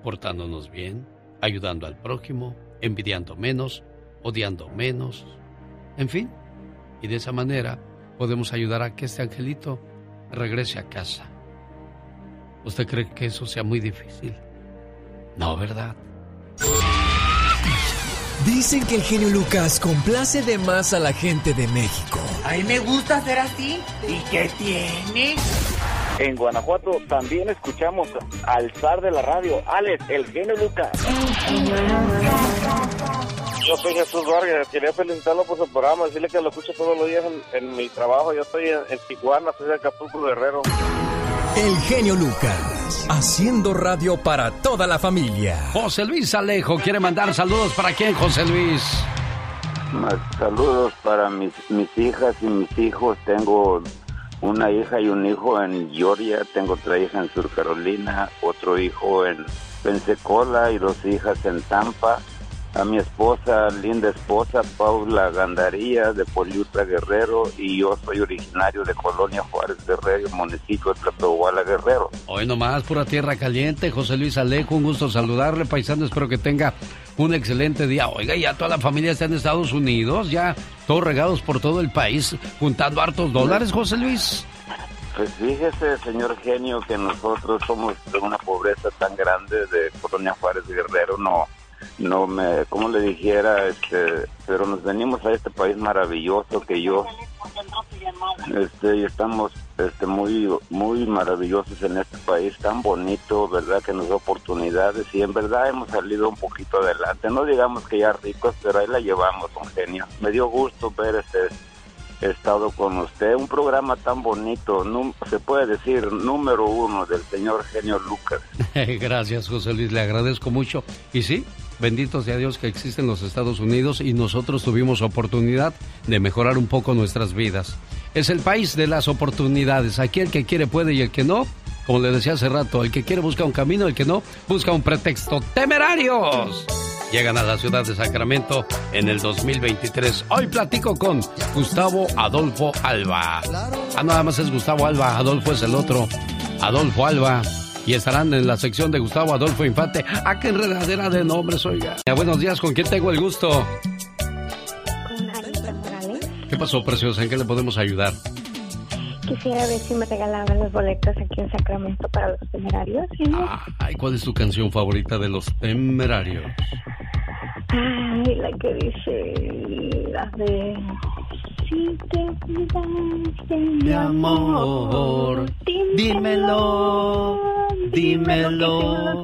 Portándonos bien, ayudando al prójimo, envidiando menos, odiando menos. En fin, y de esa manera podemos ayudar a que este angelito regrese a casa. ¿Usted cree que eso sea muy difícil? No, ¿verdad? Dicen que el genio Lucas complace de más a la gente de México. A mí me gusta ser así. ¿Y qué tiene? En Guanajuato también escuchamos al zar de la radio, Alex, el genio Lucas. Yo soy Jesús Vargas, quería felicitarlo por su programa, decirle que lo escucho todos los días en, en mi trabajo. Yo estoy en, en Tijuana, soy de Acapulco Guerrero. El genio Lucas, haciendo radio para toda la familia. José Luis Alejo quiere mandar saludos para quién, José Luis. Saludos para mis, mis hijas y mis hijos. Tengo una hija y un hijo en Georgia, tengo otra hija en Sur Carolina, otro hijo en Pensacola y dos hijas en Tampa. A mi esposa, linda esposa, Paula Gandaría de Poliuta Guerrero y yo soy originario de Colonia Juárez Guerrero, municipio de Tlatohuala Guerrero. Hoy nomás, pura tierra caliente. José Luis Alejo, un gusto saludarle, paisano. Espero que tenga un excelente día. Oiga, ya toda la familia está en Estados Unidos, ya todos regados por todo el país, juntando hartos dólares, José Luis. Pues fíjese, señor genio, que nosotros somos de una pobreza tan grande de Colonia Juárez Guerrero, no, no me, como le dijera, este, pero nos venimos a este país maravilloso que yo, este, y estamos, este, muy, muy maravillosos en este país tan bonito, verdad, que nos da oportunidades y en verdad hemos salido un poquito adelante. No digamos que ya ricos, pero ahí la llevamos, un genio. Me dio gusto ver este estado con usted. Un programa tan bonito, se puede decir número uno del señor genio Lucas. Gracias, José Luis, le agradezco mucho. Y sí, bendito sea Dios que existen los Estados Unidos y nosotros tuvimos oportunidad de mejorar un poco nuestras vidas. Es el país de las oportunidades. Aquí el que quiere puede y el que no, como le decía hace rato, el que quiere busca un camino, el que no busca un pretexto. ¡Temerarios! Llegan a la ciudad de Sacramento en el 2023. Hoy platico con Gustavo Adolfo Alba. Ah, nada más es Gustavo Alba, Adolfo es el otro. Adolfo Alba y estarán en la sección de Gustavo Adolfo Infante. ¡Ah, qué enredadera de nombres, oiga! Buenos días, ¿con quién tengo el gusto? Con Anita Morales. ¿Qué pasó, preciosa? ¿En qué le podemos ayudar? Quisiera ver si me regalaban los boletos aquí en Sacramento para los temerarios. genio. Ay, ¿cuál es tu canción favorita de los temerarios? Ay, la que dice. La de. Si te mi amor, dímelo, dímelo.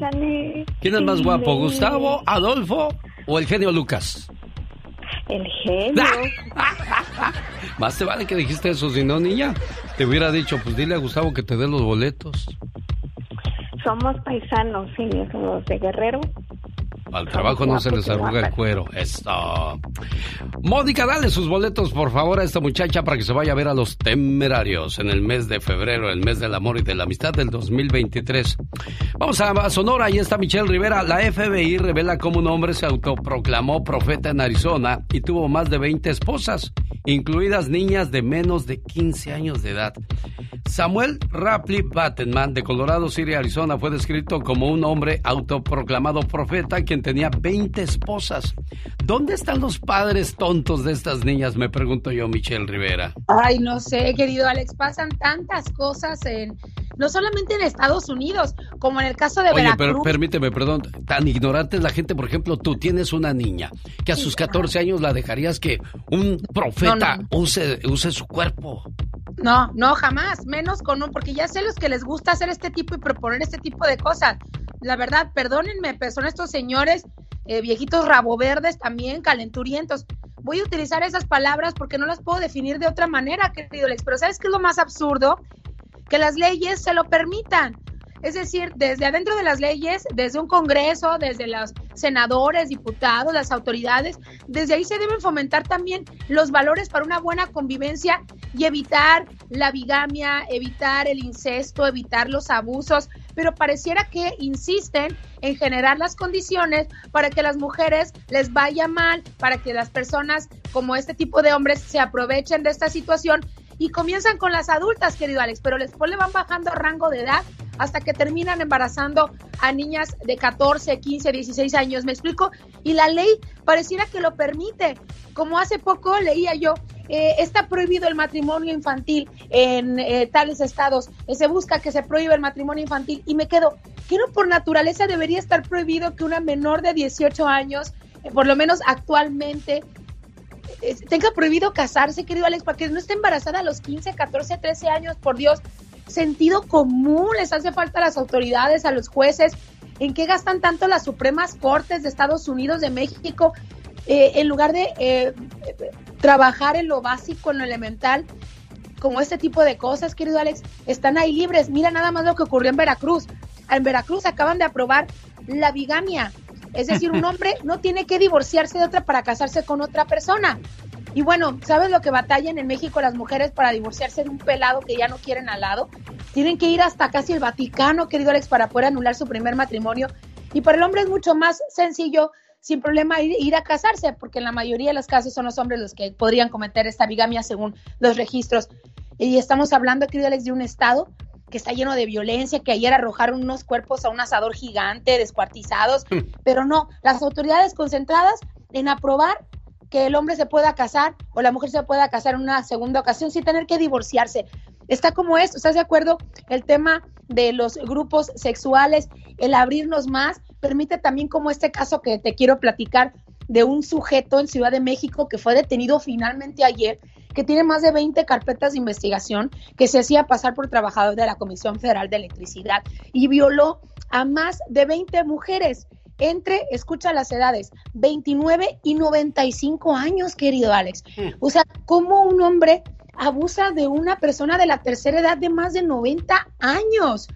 ¿Quién es más guapo, Gustavo, Adolfo o el genio Lucas? El genio. Más te vale que dijiste eso, si no, niña, te hubiera dicho, pues dile a Gustavo que te dé los boletos. Somos paisanos, genio, somos de Guerrero. Al trabajo no se les arruga el cuero. Esto. Mónica, dale sus boletos, por favor, a esta muchacha para que se vaya a ver a los temerarios en el mes de febrero, el mes del amor y de la amistad del 2023. Vamos a, Sonora, ahí está Michelle Rivera. La FBI revela cómo un hombre se autoproclamó profeta en Arizona y tuvo más de 20 esposas, incluidas niñas de menos de 15 años de edad. Samuel Rapley Battenman de Colorado City, Arizona, fue descrito como un hombre autoproclamado profeta quien tenía 20 esposas. ¿Dónde están los padres tontos de estas niñas? Me pregunto yo, Michelle Rivera. Ay, no sé, querido Alex, pasan tantas cosas en no solamente en Estados Unidos, como en el caso de Oye, Veracruz. pero permíteme, perdón, tan ignorante es la gente, por ejemplo, tú tienes una niña que a sus 14 años la dejarías que un profeta No, Use, use su cuerpo. No, no, jamás, menos con un, porque ya sé los que les gusta hacer este tipo y proponer este tipo de cosas. La verdad, perdónenme, pero son estos señores eh, viejitos rabo verdes también, calenturientos. Voy a utilizar esas palabras porque no las puedo definir de otra manera, querido Alex. Pero ¿sabes qué es lo más absurdo? Que las leyes se lo permitan. Es decir, desde adentro de las leyes, desde un Congreso, desde los senadores, diputados, las autoridades, desde ahí se deben fomentar también los valores para una buena convivencia y evitar la bigamia, evitar el incesto, evitar los abusos, pero pareciera que insisten en generar las condiciones para que las mujeres les vaya mal, para que las personas como este tipo de hombres se aprovechen de esta situación y comienzan con las adultas, querido Alex, pero después le van bajando rango de edad hasta que terminan embarazando a niñas de 14, 15, 16 años, ¿me explico? Y la ley pareciera que lo permite. Como hace poco leía yo, eh, está prohibido el matrimonio infantil en eh, tales estados, eh, se busca que se prohíba el matrimonio infantil y me quedo, que no por naturaleza debería estar prohibido que una menor de 18 años, por lo menos actualmente, tenga prohibido casarse, querido Alex, para que no esté embarazada a los 15, 14, 13 años, por Dios. Sentido común les hace falta a las autoridades, a los jueces. ¿En qué gastan tanto las Supremas Cortes de Estados Unidos, de México, eh, en lugar de eh, trabajar en lo básico, en lo elemental? Como este tipo de cosas, querido Alex, están ahí libres. Mira nada más lo que ocurrió en Veracruz. En Veracruz acaban de aprobar la bigamia. Es decir, un hombre no tiene que divorciarse de otra para casarse con otra persona. Y bueno, ¿sabes lo que batallan en México las mujeres para divorciarse de un pelado que ya no quieren al lado? Tienen que ir hasta casi el Vaticano, querido Alex, para poder anular su primer matrimonio. Y para el hombre es mucho más sencillo, sin problema, ir, a casarse, porque en la mayoría de los casos son los hombres los que podrían cometer esta bigamia según los registros. Y estamos hablando, querido Alex, de un estado que está lleno de violencia, que ayer arrojaron unos cuerpos a un asador gigante, descuartizados, pero no, las autoridades concentradas en aprobar que el hombre se pueda casar o la mujer se pueda casar en una segunda ocasión sin tener que divorciarse. Está como esto, ¿estás de acuerdo? El tema de los grupos sexuales, el abrirnos más, permite también como este caso que te quiero platicar de un sujeto en Ciudad de México que fue detenido finalmente ayer, que tiene más de 20 carpetas de investigación, que se hacía pasar por trabajador de la Comisión Federal de Electricidad y violó a más de 20 mujeres entre, escucha las edades, 29 y 95 años, querido Alex. O sea, ¿cómo un hombre abusa de una persona de la tercera edad de más de 90 años?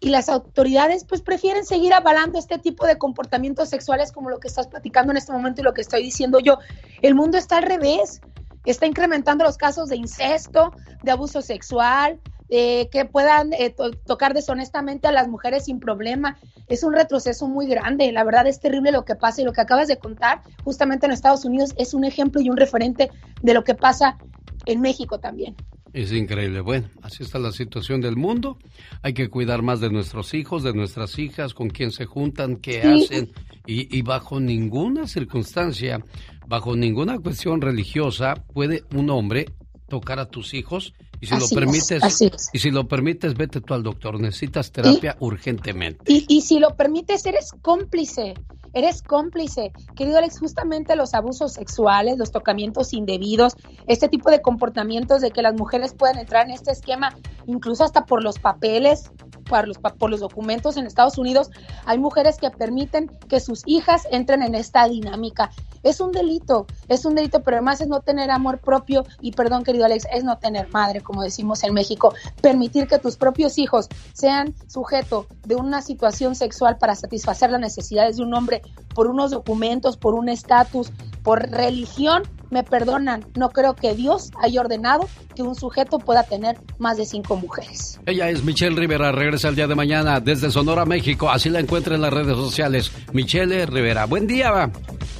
Y las autoridades pues prefieren seguir avalando este tipo de comportamientos sexuales como lo que estás platicando en este momento y lo que estoy diciendo yo. El mundo está al revés, está incrementando los casos de incesto, de abuso sexual, eh, que puedan eh, to tocar deshonestamente a las mujeres sin problema. Es un retroceso muy grande. La verdad es terrible lo que pasa y lo que acabas de contar justamente en Estados Unidos es un ejemplo y un referente de lo que pasa en México también. Es increíble. Bueno, así está la situación del mundo. Hay que cuidar más de nuestros hijos, de nuestras hijas, con quién se juntan, qué hacen. Y, y, bajo ninguna circunstancia, bajo ninguna cuestión religiosa, puede un hombre tocar a tus hijos. Y si lo permites, y si lo permites, vete tú al doctor. Necesitas terapia urgentemente. Y, y si lo permites, eres cómplice eres cómplice. Querido Alex, justamente los abusos sexuales, los tocamientos indebidos, este tipo de comportamientos de que las mujeres puedan entrar en este esquema, incluso hasta por los papeles, por los, por los documentos en Estados Unidos, hay mujeres que permiten que sus hijas entren en esta dinámica. Es un delito, es un delito, pero además es no tener amor propio y perdón querido Alex, es no tener madre, como decimos en México, permitir que tus propios hijos sean sujeto de una situación sexual para satisfacer las necesidades de un hombre por unos documentos, por un estatus, por religión, me perdonan, no creo que Dios haya ordenado que un sujeto pueda tener más de cinco mujeres. Ella es Michelle Rivera, regresa el día de mañana desde Sonora, México. Así la encuentra en las redes sociales. Michelle Rivera, buen día. Va.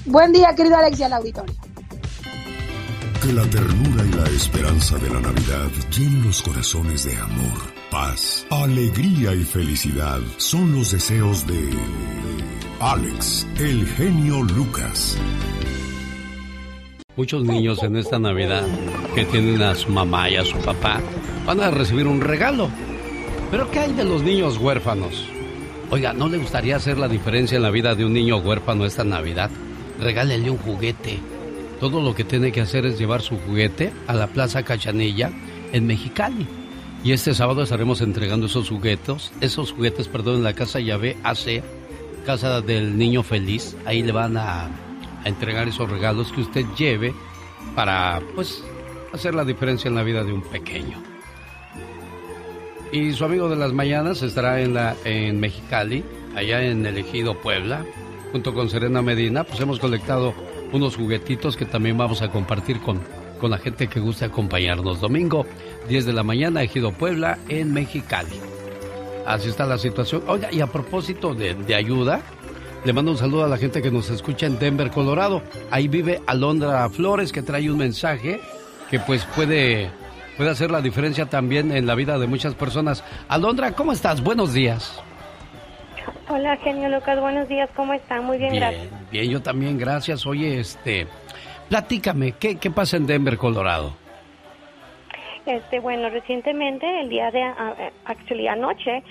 Buen día, querido Alex y al auditorio. Que la ternura y la esperanza de la Navidad llenen los corazones de amor, paz, alegría y felicidad. Son los deseos de Alex, el genio Lucas. Muchos niños en esta Navidad que tienen a su mamá y a su papá van a recibir un regalo. Pero ¿qué hay de los niños huérfanos? Oiga, ¿no le gustaría hacer la diferencia en la vida de un niño huérfano esta Navidad? Regálele un juguete. Todo lo que tiene que hacer es llevar su juguete a la Plaza Cachanilla en Mexicali. Y este sábado estaremos entregando esos juguetes, esos juguetes, perdón, en la Casa Llave AC, Casa del Niño Feliz. Ahí le van a entregar esos regalos que usted lleve para, pues, hacer la diferencia en la vida de un pequeño. Y su amigo de las mañanas estará en, la, en Mexicali, allá en el Ejido Puebla, junto con Serena Medina, pues hemos colectado unos juguetitos que también vamos a compartir con, con la gente que guste acompañarnos. Domingo, 10 de la mañana, Ejido Puebla, en Mexicali. Así está la situación. Oiga, y a propósito de, de ayuda, le mando un saludo a la gente que nos escucha en Denver, Colorado. Ahí vive Alondra Flores, que trae un mensaje que pues puede, puede hacer la diferencia también en la vida de muchas personas. Alondra, ¿cómo estás? Buenos días. Hola, genio Lucas, buenos días, ¿cómo están? Muy bien, gracias. Bien, yo también, gracias. Oye, este, platícame, ¿qué, qué pasa en Denver, Colorado? Este, bueno, recientemente, el día de, uh, actually anoche,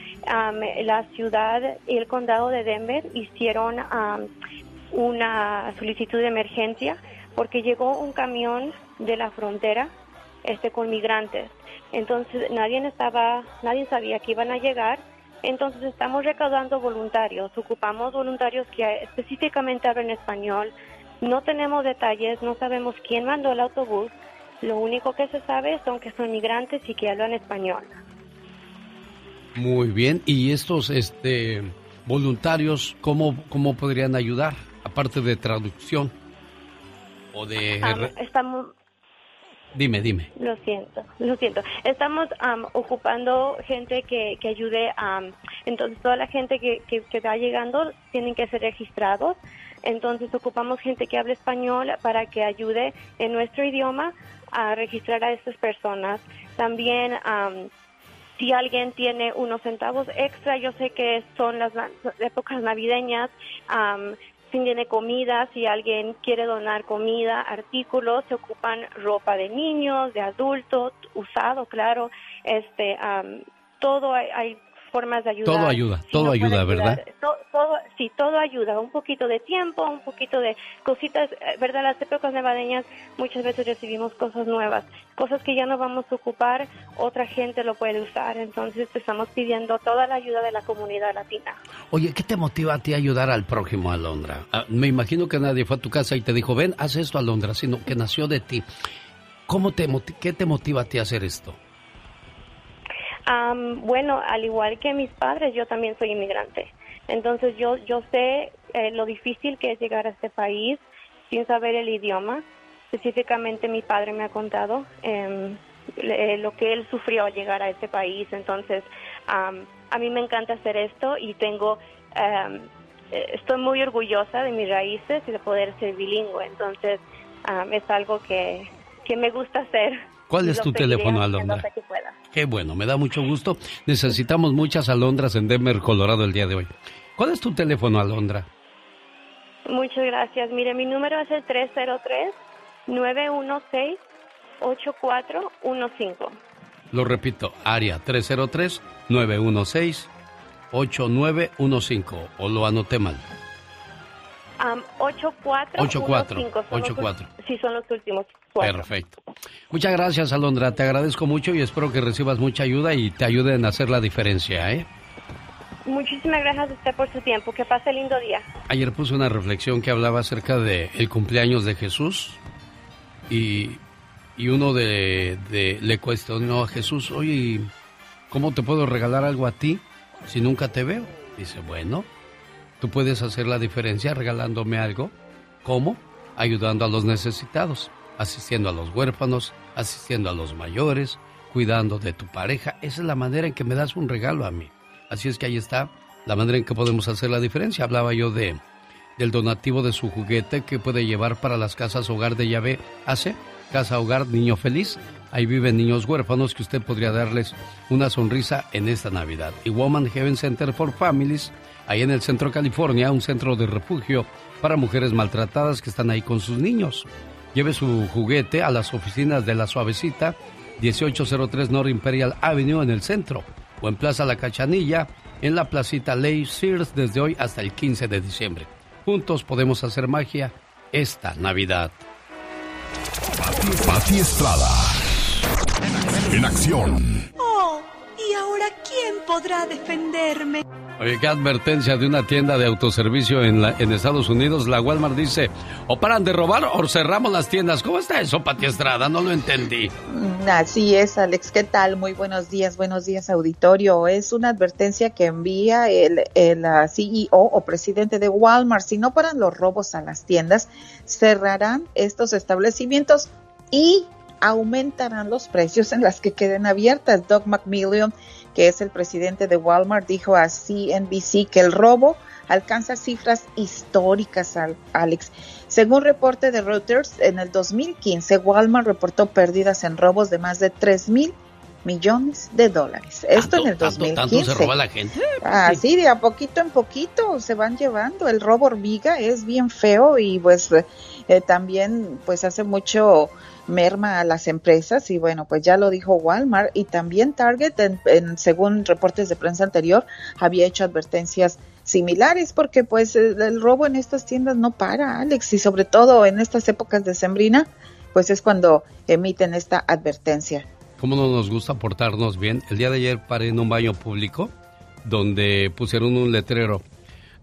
la ciudad y el condado de Denver hicieron una solicitud de emergencia porque llegó un camión de la frontera este con migrantes. Entonces nadie estaba, nadie sabía que iban a llegar. Entonces estamos recaudando voluntarios, ocupamos voluntarios que específicamente hablan español. No tenemos detalles, no sabemos quién mandó el autobús, lo único que se sabe son que son migrantes y que hablan español. Muy bien. ¿Y estos este, voluntarios cómo, cómo podrían ayudar? Aparte de traducción o de... Ah, estamos... Dime, dime. Lo siento, lo siento. Estamos ocupando gente que, que ayude a... entonces, toda la gente que, que, que va llegando tienen que ser registrados. Entonces, ocupamos gente que hable español para que ayude en nuestro idioma a registrar a estas personas. También, si alguien tiene unos centavos extra, yo sé que son las épocas navideñas, si tiene comida, si alguien quiere donar comida, artículos, se ocupan ropa de niños, de adultos, usado, claro, este, todo hay formas de ayudar. Todo ayuda, todo ayuda, ¿verdad? todo, sí, todo ayuda. Un poquito de tiempo, un poquito de cositas, eh, ¿verdad? Las épocas nevadeñas muchas veces recibimos cosas nuevas, cosas que ya no vamos a ocupar, otra gente lo puede usar. Entonces estamos pidiendo toda la ayuda de la comunidad latina. Oye, ¿qué te motiva a ti a ayudar al prójimo, Alondra? Ah, me imagino que nadie fue a tu casa y te dijo, ven, haz esto, Alondra, sino que nació de ti. ¿Cómo te, ¿Qué te motiva a ti a hacer esto? Bueno, al igual que mis padres, yo también soy inmigrante. Entonces yo, yo sé eh, lo difícil que es llegar a este país sin saber el idioma. Específicamente mi padre me ha contado em, lo que él sufrió al llegar a este país. Entonces a mí me encanta hacer esto y tengo, eh, estoy muy orgullosa de mis raíces y de poder ser bilingüe. Entonces es algo que, que me gusta hacer. ¿Cuál es tu teléfono, Alondra? que. Qué bueno, me da mucho gusto. Necesitamos muchas alondras en Denver, Colorado el día de hoy. ¿Cuál es tu teléfono, Alondra? Muchas gracias. Mire, mi número es el 303-916-8415. Lo repito, área 303-916-8915. O lo anoté mal. Um, 8415. 84, Son los 84. ul- Sí, son los últimos cuatro. Perfecto. Muchas gracias, Alondra. Te agradezco mucho y espero que recibas mucha ayuda y te ayuden a hacer la diferencia, ¿eh? Muchísimas gracias a usted por su tiempo. Que pase lindo día. Ayer puse una reflexión que hablaba acerca de el cumpleaños de Jesús y, y uno de, de- le cuestionó a Jesús, oye, ¿cómo te puedo regalar algo a ti si nunca te veo? Dice, bueno, tú puedes hacer la diferencia regalándome algo. ¿Cómo? Ayudando a los necesitados, asistiendo a los huérfanos, asistiendo a los mayores, cuidando de tu pareja. Esa es la manera en que me das un regalo a mí. Así es que ahí está la manera en que podemos hacer la diferencia. Hablaba yo de del donativo de su juguete que puede llevar para las casas hogar de Yahvé hace Casa Hogar Niño Feliz. Ahí viven niños huérfanos que usted podría darles una sonrisa en esta Navidad. Y Woman Heaven Center for Families, ahí en el centro de California, un centro de refugio para mujeres maltratadas que están ahí con sus niños. Lleve su juguete a las oficinas de La Suavecita, 1803 North Imperial Avenue en el centro, o en Plaza La Cachanilla, en la placita Ley Sears desde hoy hasta el 15 de diciembre. Juntos podemos hacer magia esta Navidad. Pati Estrada. En acción. Oh, ¿y ahora quién podrá defenderme? Oye, qué advertencia de una tienda de autoservicio en, la- en Estados Unidos. La Walmart dice, o paran de robar o cerramos las tiendas. ¿Cómo está eso, Pati Estrada? No lo entendí. Mm, Así es, Alex. ¿Qué tal? Muy buenos días, buenos días, auditorio. Es una advertencia que envía el, el ah, CEO o presidente de Walmart. Si no paran los robos a las tiendas, cerrarán estos establecimientos y aumentarán los precios en las que queden abiertas. Doug McMillian, que es el presidente de Walmart, dijo a CNBC que el robo alcanza cifras históricas, al- Alex. Según reporte de Reuters, en el 2015 Walmart reportó pérdidas en robos de más de 3 mil millones de dólares. Esto en el ¿Tanto, 2015. tanto se roba la gente? Así de a poquito en poquito se van llevando. El robo hormiga es bien feo y pues eh, también pues hace mucho merma a las empresas y bueno pues ya lo dijo Walmart y también Target en, según reportes de prensa anterior había hecho advertencias similares porque pues el, el robo en estas tiendas no para Alex y sobre todo en estas épocas de sembrina pues es cuando emiten esta advertencia. ¿Cómo no nos gusta portarnos bien? El día de ayer paré en un baño público donde pusieron un letrero.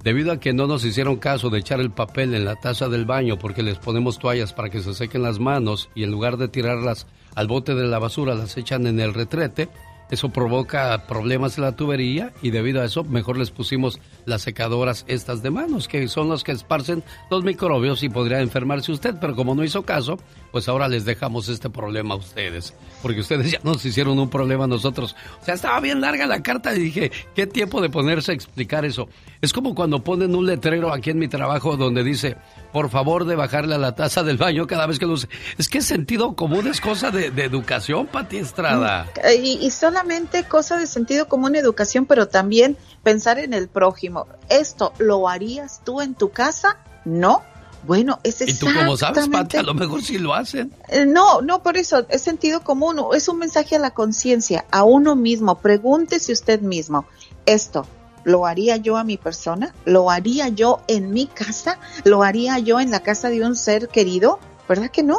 Debido a que no nos hicieron caso de echar el papel en la taza del baño porque les ponemos toallas para que se sequen las manos y en lugar de tirarlas al bote de la basura las echan en el retrete, eso provoca problemas en la tubería y debido a eso mejor les pusimos las secadoras estas de manos, que son las que esparcen los microbios y podría enfermarse usted, pero como no hizo caso, pues ahora les dejamos este problema a ustedes, porque ustedes ya nos hicieron un problema a nosotros. O sea, estaba bien larga la carta y dije, ¿qué tiempo de ponerse a explicar eso? Es como cuando ponen un letrero aquí en mi trabajo donde dice, por favor de bajarle a la taza del baño cada vez que lo use. Es que sentido común es cosa de, educación, Pati Estrada. Eh, Y, y solamente cosa de sentido común, educación, pero también pensar en el prójimo. ¿Esto lo harías tú en tu casa? No. Bueno, es ¿Y tú cómo sabes, Pati? exactamente- A lo mejor sí lo hacen. Eh, No, no, por eso es sentido común, es un mensaje a la conciencia, a uno mismo. Pregúntese usted mismo, ¿esto lo haría yo a mi persona? ¿Lo haría yo en mi casa? ¿Lo haría yo en la casa de un ser querido? ¿Verdad que no?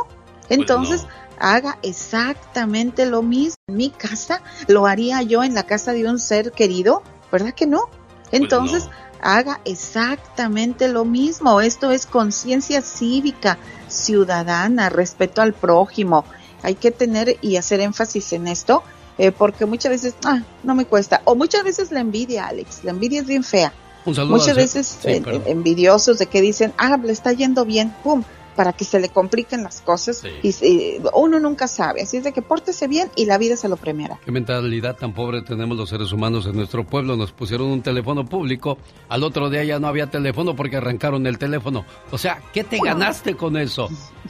Entonces, haga exactamente lo mismo en mi casa. ¿Lo haría yo en la casa de un ser querido? ¿Verdad que no? Entonces, haga exactamente lo mismo. Esto es conciencia cívica, ciudadana, respeto al prójimo. Hay que tener y hacer énfasis en esto, eh, porque muchas veces, ah, no me cuesta. O muchas veces la envidia, Alex. La envidia es bien fea. Un saludo Muchas veces Sí, envidiosos de que dicen, ah, le está yendo bien, pum. Para que se le compliquen las cosas y, y uno nunca sabe. Así es de que pórtese bien y la vida se lo premiará. Qué mentalidad tan pobre tenemos los seres humanos en nuestro pueblo. Nos pusieron un teléfono público, al otro día ya no había teléfono porque arrancaron el teléfono. O sea, ¿qué te ganaste con eso?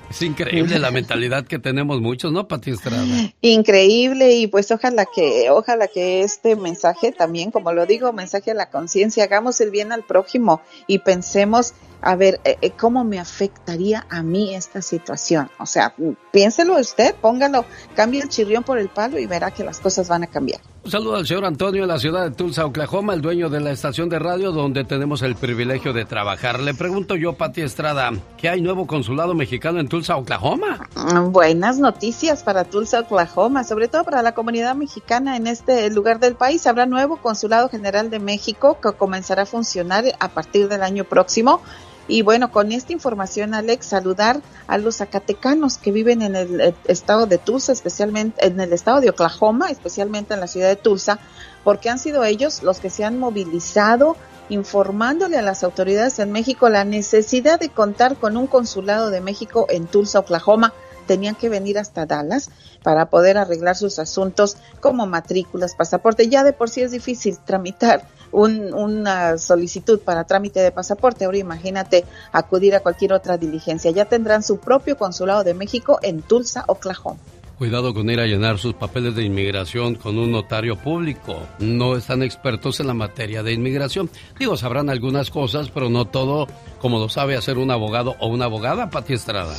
Es increíble la mentalidad que tenemos muchos, ¿no, Pati Estrada? Increíble y pues ojalá que, ojalá que este mensaje también, como lo digo, mensaje a la conciencia, hagamos el bien al prójimo y pensemos a ver, eh, eh, ¿cómo me afectaría a mí esta situación? O sea, piénselo usted, póngalo, cambie el chirrión por el palo y verá que las cosas van a cambiar. Un saludo al señor Antonio en la ciudad de Tulsa, Oklahoma, el dueño de la estación de radio donde tenemos el privilegio de trabajar. Le pregunto yo, Pati Estrada, ¿qué hay nuevo consulado mexicano en Tulsa, Oklahoma? Mm, buenas noticias para Tulsa, Oklahoma, sobre todo para la comunidad mexicana en este lugar del país. Habrá nuevo consulado general de México que comenzará a funcionar a partir del año próximo. Y bueno, con esta información, Alex, saludar a los zacatecanos que viven en el eh, estado de Tulsa, especialmente en el estado de Oklahoma, especialmente en la ciudad de Tulsa, porque han sido ellos los que se han movilizado informándole a las autoridades en México la necesidad de contar con un consulado de México en Tulsa, Oklahoma. Tenían que venir hasta Dallas para poder arreglar sus asuntos como matrículas, pasaporte. Ya de por sí es difícil tramitar una solicitud para trámite de pasaporte. Ahora imagínate acudir a cualquier otra diligencia. Ya tendrán su propio consulado de México en Tulsa, Oklahoma. Cuidado con ir a llenar sus papeles de inmigración con un notario público. No están expertos en la materia de inmigración. Digo, sabrán algunas cosas, pero no todo como lo sabe hacer un abogado o una abogada, Pati Estrada.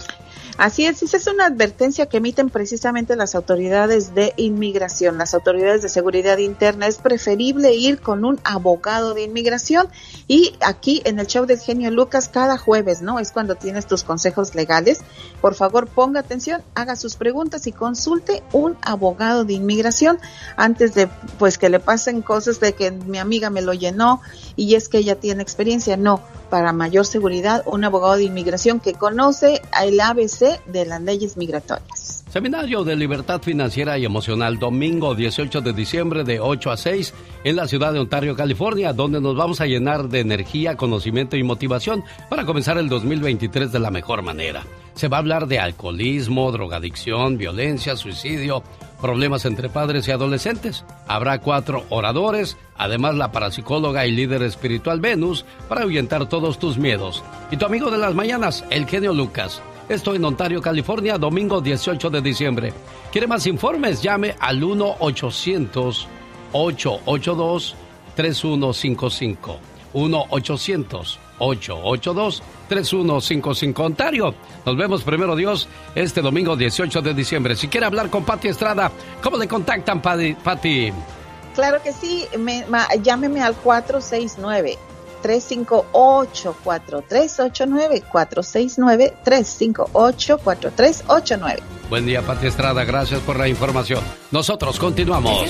Así es, esa es una advertencia que emiten precisamente las autoridades de inmigración, las autoridades de seguridad interna. Es preferible ir con un abogado de inmigración y aquí en el show del genio Lucas cada jueves, ¿no? Es cuando tienes tus consejos legales. Por favor, ponga atención, haga sus preguntas y consulte un abogado de inmigración antes de pues que le pasen cosas de que mi amiga me lo llenó y es que ella tiene experiencia. No, para mayor seguridad, un abogado de inmigración que conoce el ABC de las leyes migratorias. Seminario de Libertad Financiera y Emocional, domingo 18 de diciembre de 8 a 6 en la ciudad de Ontario, California, donde nos vamos a llenar de energía, conocimiento y motivación para comenzar el 2023 de la mejor manera. Se va a hablar de alcoholismo, drogadicción, violencia, suicidio, problemas entre padres y adolescentes. Habrá cuatro oradores, además la parapsicóloga y líder espiritual Venus, para ahuyentar todos tus miedos. Y tu amigo de las mañanas, el genio Lucas. Esto en Ontario, California, domingo 18 de diciembre. ¿Quiere más informes? Llame al 1-800-882-3155. 1-800-882-3155 Ontario. Nos vemos primero Dios este domingo 18 de diciembre. Si quiere hablar con Patti Estrada, ¿cómo le contactan, Patti? Claro que sí, me, llámeme al 469 358 4389 469 358 4389 Buen día, Pati Estrada. Gracias por la información. Nosotros continuamos.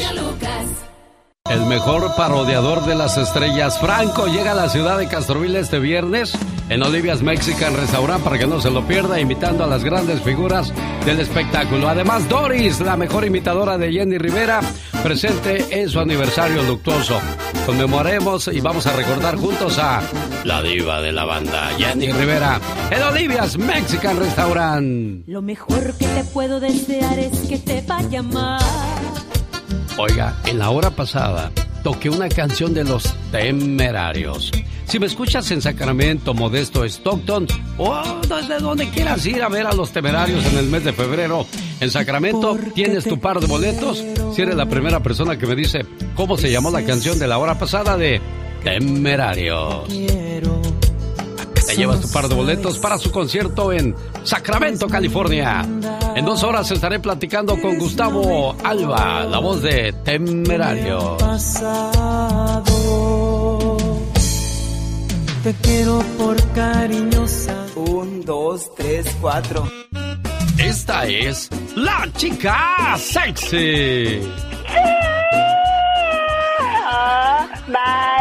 El mejor parodiador de las estrellas, Franco, llega a la ciudad de Castroville este viernes en Olivia's Mexican Restaurant para que no se lo pierda, imitando a las grandes figuras del espectáculo. Además, Doris, la mejor imitadora de Jenny Rivera, presente en su aniversario luctuoso. Conmemoremos y vamos a recordar juntos a la diva de la banda, Jenny Rivera, en Olivia's Mexican Restaurant. Lo mejor que te puedo desear es que te vaya mal Oiga, en la hora pasada toqué una canción de los temerarios. Si me escuchas en Sacramento, Modesto, Stockton o desde donde quieras ir a ver a los temerarios en el mes de febrero, en Sacramento tienes tu par de boletos. Si eres la primera persona que me dice cómo se llamó la canción de la hora pasada de Temerarios. Te llevas tu par de boletos para su concierto en Sacramento, California. En dos horas estaré platicando con Gustavo Alba, la voz de Temerario. Te quiero por cariñosa. Un, dos, tres, cuatro. Esta es la chica sexy. Bye,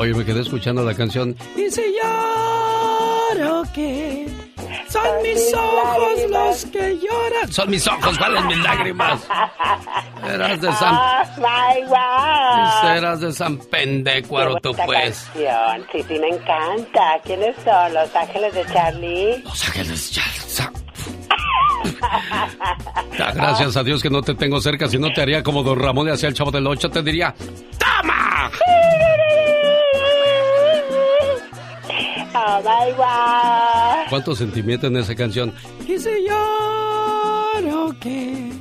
Oye, me quedé escuchando la canción. Y si lloro, ¿qué? Son mis ojos los que lloran. Son mis ojos, ¿cuáles mis lágrimas? Eras de San... Oh. Eras de San Pendecuaro, tú pues. canción, Sí, sí, me encanta. ¿Quiénes son? ¿Los Ángeles de Charlie? Los Ángeles de Charlie. Da gracias a Dios que no te tengo cerca, si no te haría como Don Ramón de hacía el chavo del 8, te diría, ¡Tama! Oh, my God. ¿Cuánto sentimiento en esa canción? Y si lloro que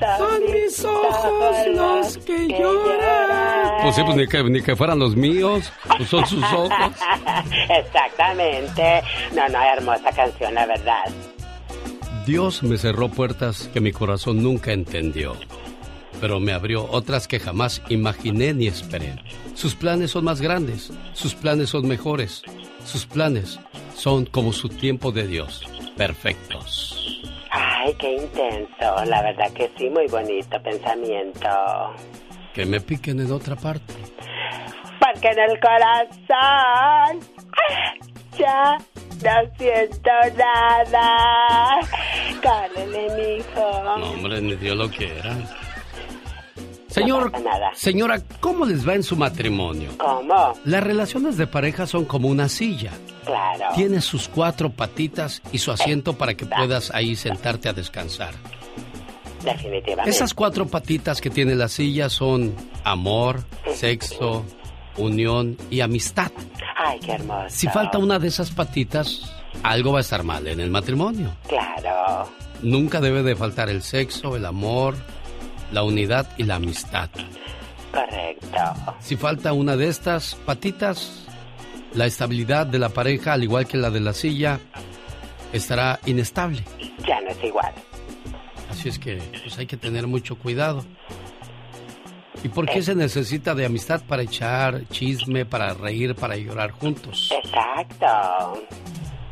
son mis ojos los que lloran. Pues sí, pues ni que, ni que fueran los míos, pues son sus ojos. Exactamente. No, no, hermosa canción, la verdad. Dios me cerró puertas que mi corazón nunca entendió, pero me abrió otras que jamás imaginé ni esperé. Sus planes son más grandes, sus planes son mejores, sus planes son como su tiempo de Dios, perfectos. Ay, qué intenso. La verdad que sí, muy bonito pensamiento. Que me piquen en otra parte. Porque en el corazón ya no siento nada. Cálele, mijo. No, hombre, ni Dios lo quiera. Señor, señora, ¿cómo les va en su matrimonio? ¿Cómo? Las relaciones de pareja son como una silla. Claro. Tiene sus cuatro patitas y su asiento para que puedas ahí sentarte a descansar. Definitivamente. Esas cuatro patitas que tiene la silla son amor, sexo, unión y amistad. Ay, qué hermoso. Si falta una de esas patitas, algo va a estar mal en el matrimonio. Claro. Nunca debe de faltar el sexo, el amor, la unidad y la amistad. Correcto. Si falta una de estas patitas, la estabilidad de la pareja, al igual que la de la silla, estará inestable. Ya no es igual. Así es que pues hay que tener mucho cuidado. ¿Y por qué se necesita de amistad para echar chisme, para reír, para llorar juntos? Exacto.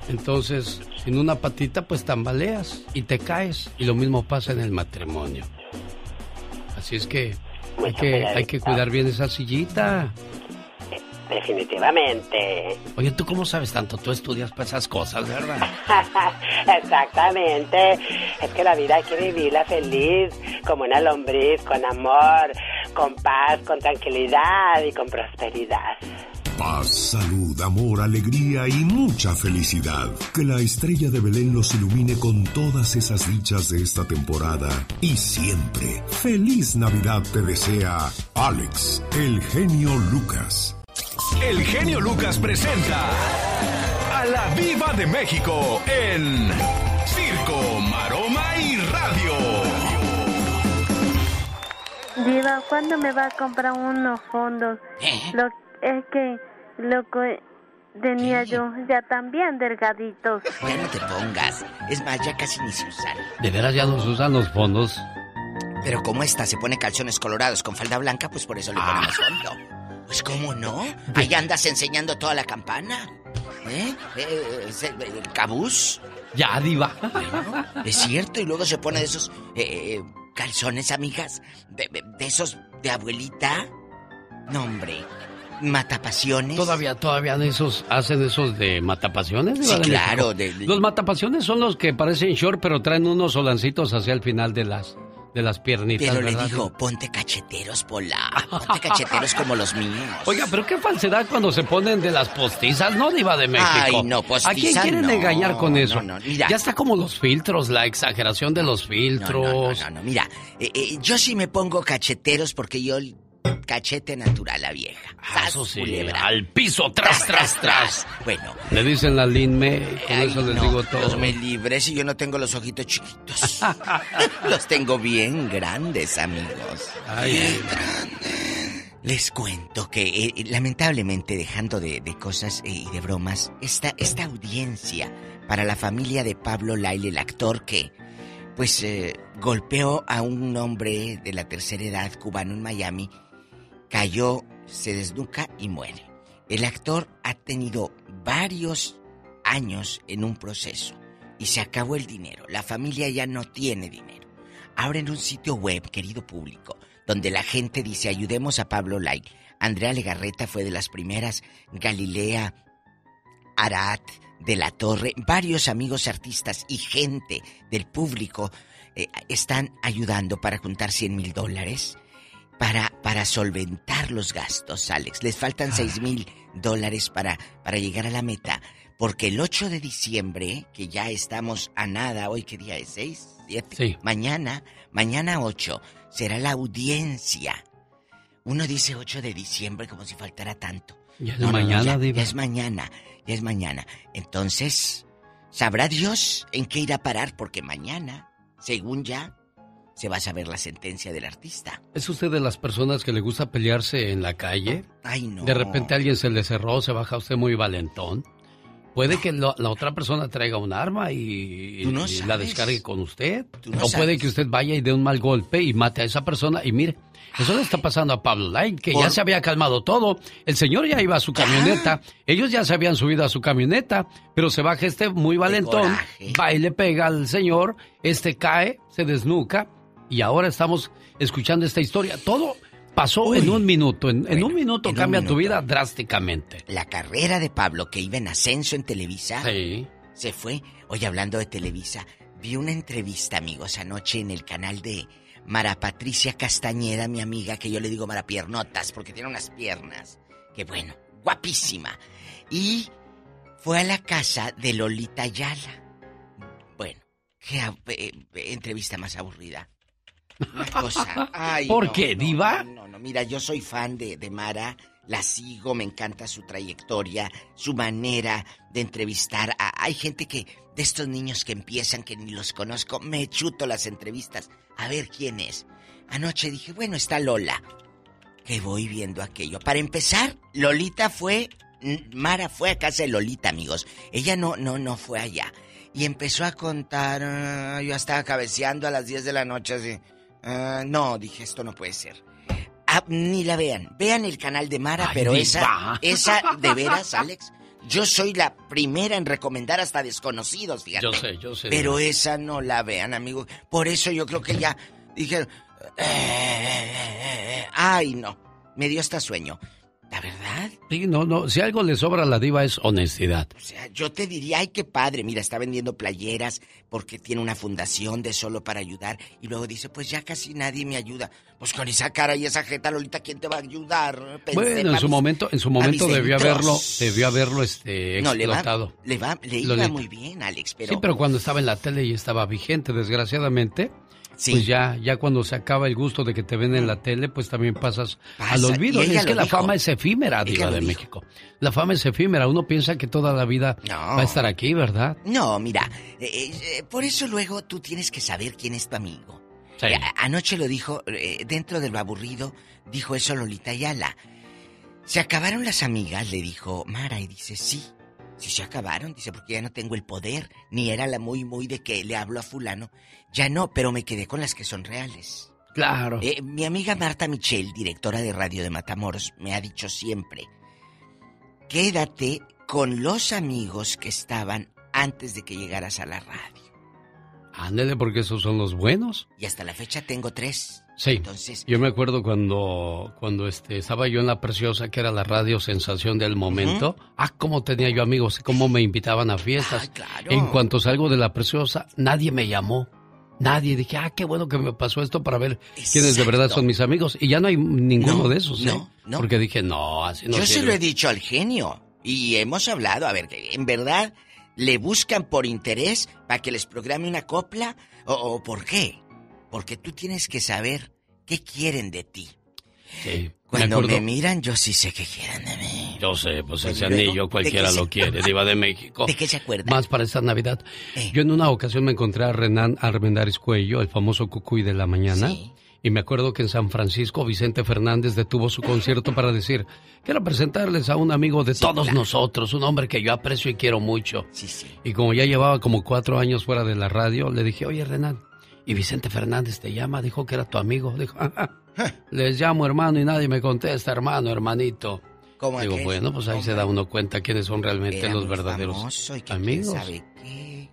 Entonces, sin una patita, pues tambaleas y te caes. Y lo mismo pasa en el matrimonio. Así es que hay que, hay que cuidar bien esa sillita. Definitivamente. Oye, ¿tú cómo sabes tanto? Tú estudias para esas cosas, ¿verdad? Exactamente. Es que la vida hay que vivirla feliz, como una lombriz, con amor, con paz, con tranquilidad y con prosperidad. Paz, salud, amor, alegría y mucha felicidad. Que la estrella de Belén los ilumine con todas esas dichas de esta temporada y siempre. Feliz Navidad te desea Alex, el genio Lucas. El genio Lucas presenta a la Viva de México en Circo, Maroma y Radio. Diva, ¿cuándo me va a comprar unos fondos? Lo, es que lo que tenía yo ya también delgaditos. Ya no te pongas. Es más, ya casi ni se usan. ¿De veras ya nos usan los fondos? Pero como esta se pone calzones colorados con falda blanca, pues por eso le ponemos fondo. Pues cómo no. Ahí andas enseñando toda la campana. ¿Eh? eh es el, el cabús. Ya, diva. Bueno, es cierto, y luego se pone de esos eh, eh, calzones, amigas, de, de- de esos de abuelita. No, hombre. Matapasiones. Todavía, todavía de esos, hacen esos de matapasiones. Sí, de claro, de- Los matapasiones son los que parecen short, pero traen unos solancitos hacia el final de las, de las piernitas, Pero le ¿verdad? digo, ponte cacheteros, Pola. Ponte cacheteros como los míos. Oiga, pero qué falsedad cuando se ponen de las postizas, ¿no, Diva de México? Ay, no, postiza, ¿A quién quieren no, engañar con eso? no, no, mira. Ya está como los filtros, la exageración de los filtros. No, no, no, no, mira, eh, eh, yo sí me pongo cacheteros porque yo cachete natural la vieja. Ah, ¡Sas, Eso sí, culebra! al piso, tras, tras, tras. Bueno, Le dicen la Lin May, con ay, eso les no, digo todo. Dios me libre si yo no tengo los ojitos chiquitos. los tengo bien grandes, amigos. Ay. Les cuento que eh, lamentablemente dejando de, de cosas eh, y de bromas, esta, esta audiencia para la familia de Pablo Laile, el actor que pues eh, golpeó a un hombre de la tercera edad cubano en Miami, cayó, se desnuca y muere. El actor ha tenido varios años en un proceso y se acabó el dinero. La familia ya no tiene dinero. Abren un sitio web, querido público, donde la gente dice ayudemos a Pablo Lai. Andrea Legarreta fue de las primeras, Galilea, Arat, de la Torre, varios amigos artistas y gente del público eh, están ayudando para juntar 100 mil dólares para, para solventar los gastos, Alex. Les faltan 6 mil dólares para, para llegar a la meta. Porque el 8 de diciembre, que ya estamos a nada, hoy qué día es, 6, 7, Sí. mañana, mañana 8, será la audiencia. Uno dice 8 de diciembre como si faltara tanto. Ya es mañana, ya, Diva. ya es mañana, ya es mañana. Entonces, sabrá Dios en qué irá a parar, porque mañana, según ya, se va a saber la sentencia del artista. ¿Es usted de las personas que le gusta pelearse en la calle? Ay, no. De repente alguien se le cerró, se baja usted muy valentón. Puede que lo- la otra persona traiga un arma y, no y la descargue con usted. No o puede que usted vaya y dé un mal golpe y mate a esa persona. Y mire, eso le está pasando a Pablo Line, que ya se había calmado todo. El señor ya iba a su camioneta. Ellos ya se habían subido a su camioneta. Pero se baja este muy valentón, va y le pega al señor. Este cae, se desnuca. Y ahora estamos escuchando esta historia. Todo pasó en un minuto. En, en un minuto en un cambia tu vida drásticamente. La carrera de Pablo, que iba en ascenso en Televisa, Sí. se fue. Oye, hablando de Televisa, vi una entrevista, amigos, anoche en el canal de Mara Patricia Castañeda, mi amiga, que yo le digo Mara Piernotas, porque tiene unas piernas. Que bueno, guapísima. Y fue a la casa de Lolita Ayala. Bueno, qué eh, entrevista más aburrida. Una cosa. Ay, ¿Por no, qué, no, diva? No, no, no, mira, yo soy fan de, de Mara, la sigo, me encanta su trayectoria, su manera de entrevistar. a- hay gente que, de estos niños que empiezan, que ni los conozco, me chuto las entrevistas a ver quién es. Anoche dije, bueno, está Lola, que voy viendo aquello. Para empezar, Lolita fue, Mara fue a casa de Lolita, amigos. Ella no, no, no fue allá. Y empezó a contar, ah, yo estaba cabeceando a las 10 de la noche así. Ah, no, dije, esto no puede ser. Ah, ni la vean. Vean el canal de Mara, Ay, pero esa, esa, de veras, Alex. Yo soy la primera en recomendar hasta desconocidos, fíjate. Yo sé, yo sé. Pero esa no la vean, amigo. Por eso yo creo que ya dijeron. "Eh, Ay, no. Me dio hasta sueño. La verdad. Sí, no, no. Si algo le sobra a la diva es honestidad. O sea, yo te diría, ay, qué padre. Mira, está vendiendo playeras porque tiene una fundación de solo para ayudar. Y luego dice, pues ya casi nadie me ayuda. Pues con esa cara y esa jeta, Lolita, ¿quién te va a ayudar? Pensé, bueno, en su mis- momento, en su momento debió haberlo, debió haberlo este No, le va, explotado. le va, le iba Lolita. muy bien, Alex, pero... Sí, pero cuando estaba en la tele y estaba vigente, desgraciadamente, Sí. pues ya, ya cuando se acaba el gusto de que te ven en la tele, pues también pasas Pasa, al olvido. y es que la dijo. fama es efímera, diva de dijo. México. La fama es efímera. Uno piensa que toda la vida va a estar aquí, ¿verdad? No, mira, eh, eh, por eso luego tú tienes que saber quién es tu amigo. Sí. Eh, anoche lo dijo, dentro de lo aburrido, dijo eso Lolita Ayala. Se acabaron las amigas, le dijo Mara, y dice, sí, sí se acabaron, dice, porque ya no tengo el poder, ni era la muy, muy de que le hablo a fulano. Ya no, pero me quedé con las que son reales. Claro. Eh, mi amiga Marta Michel, directora de radio de Matamoros, me ha dicho siempre, quédate con los amigos que estaban antes de que llegaras a la radio. Ándele, porque esos son los buenos. Y hasta la fecha tengo tres. Sí. Entonces, Yo me acuerdo cuando, cuando este, estaba yo en La Preciosa, que era la radio sensación del momento. Ah, cómo tenía yo amigos, cómo me invitaban a fiestas. claro. En cuanto salgo de La Preciosa, nadie me llamó. Nadie. Dije, ah, qué bueno que me pasó esto para ver quiénes de verdad son mis amigos. Y ya no hay ninguno No, de esos. ¿eh? no, no. Porque dije, no, así no yo se sirve". lo he dicho al genio. Y hemos hablado, a ver, en verdad le buscan por interés para que les programe una copla o, o por qué. Porque tú tienes que saber qué quieren de ti. Sí. Cuando acuerdo- me miran, yo sí sé qué quieren de mí. Yo sé, pues ese Luego, anillo ¿de cualquiera qué se- lo quiere, Diva de México. ¿De qué se acuerda? Más para esta Navidad. Eh. Yo en una ocasión me encontré a Renan Armendáriz Cuello, el famoso cucuy de la mañana. Y me acuerdo que en San Francisco Vicente Fernández detuvo su concierto para decir, quiero presentarles a un amigo de todos nosotros, un hombre que yo aprecio y quiero mucho. Y como ya llevaba como cuatro años fuera de la radio, le dije, oye Renan, y Vicente Fernández te llama, dijo que era tu amigo. Dijo, "Ajá, les llamo hermano y nadie me contesta, hermano, hermanito. Como Digo, aquel bueno, pues ahí se da uno cuenta quiénes son realmente los verdaderos famoso y que quién amigos. sabe.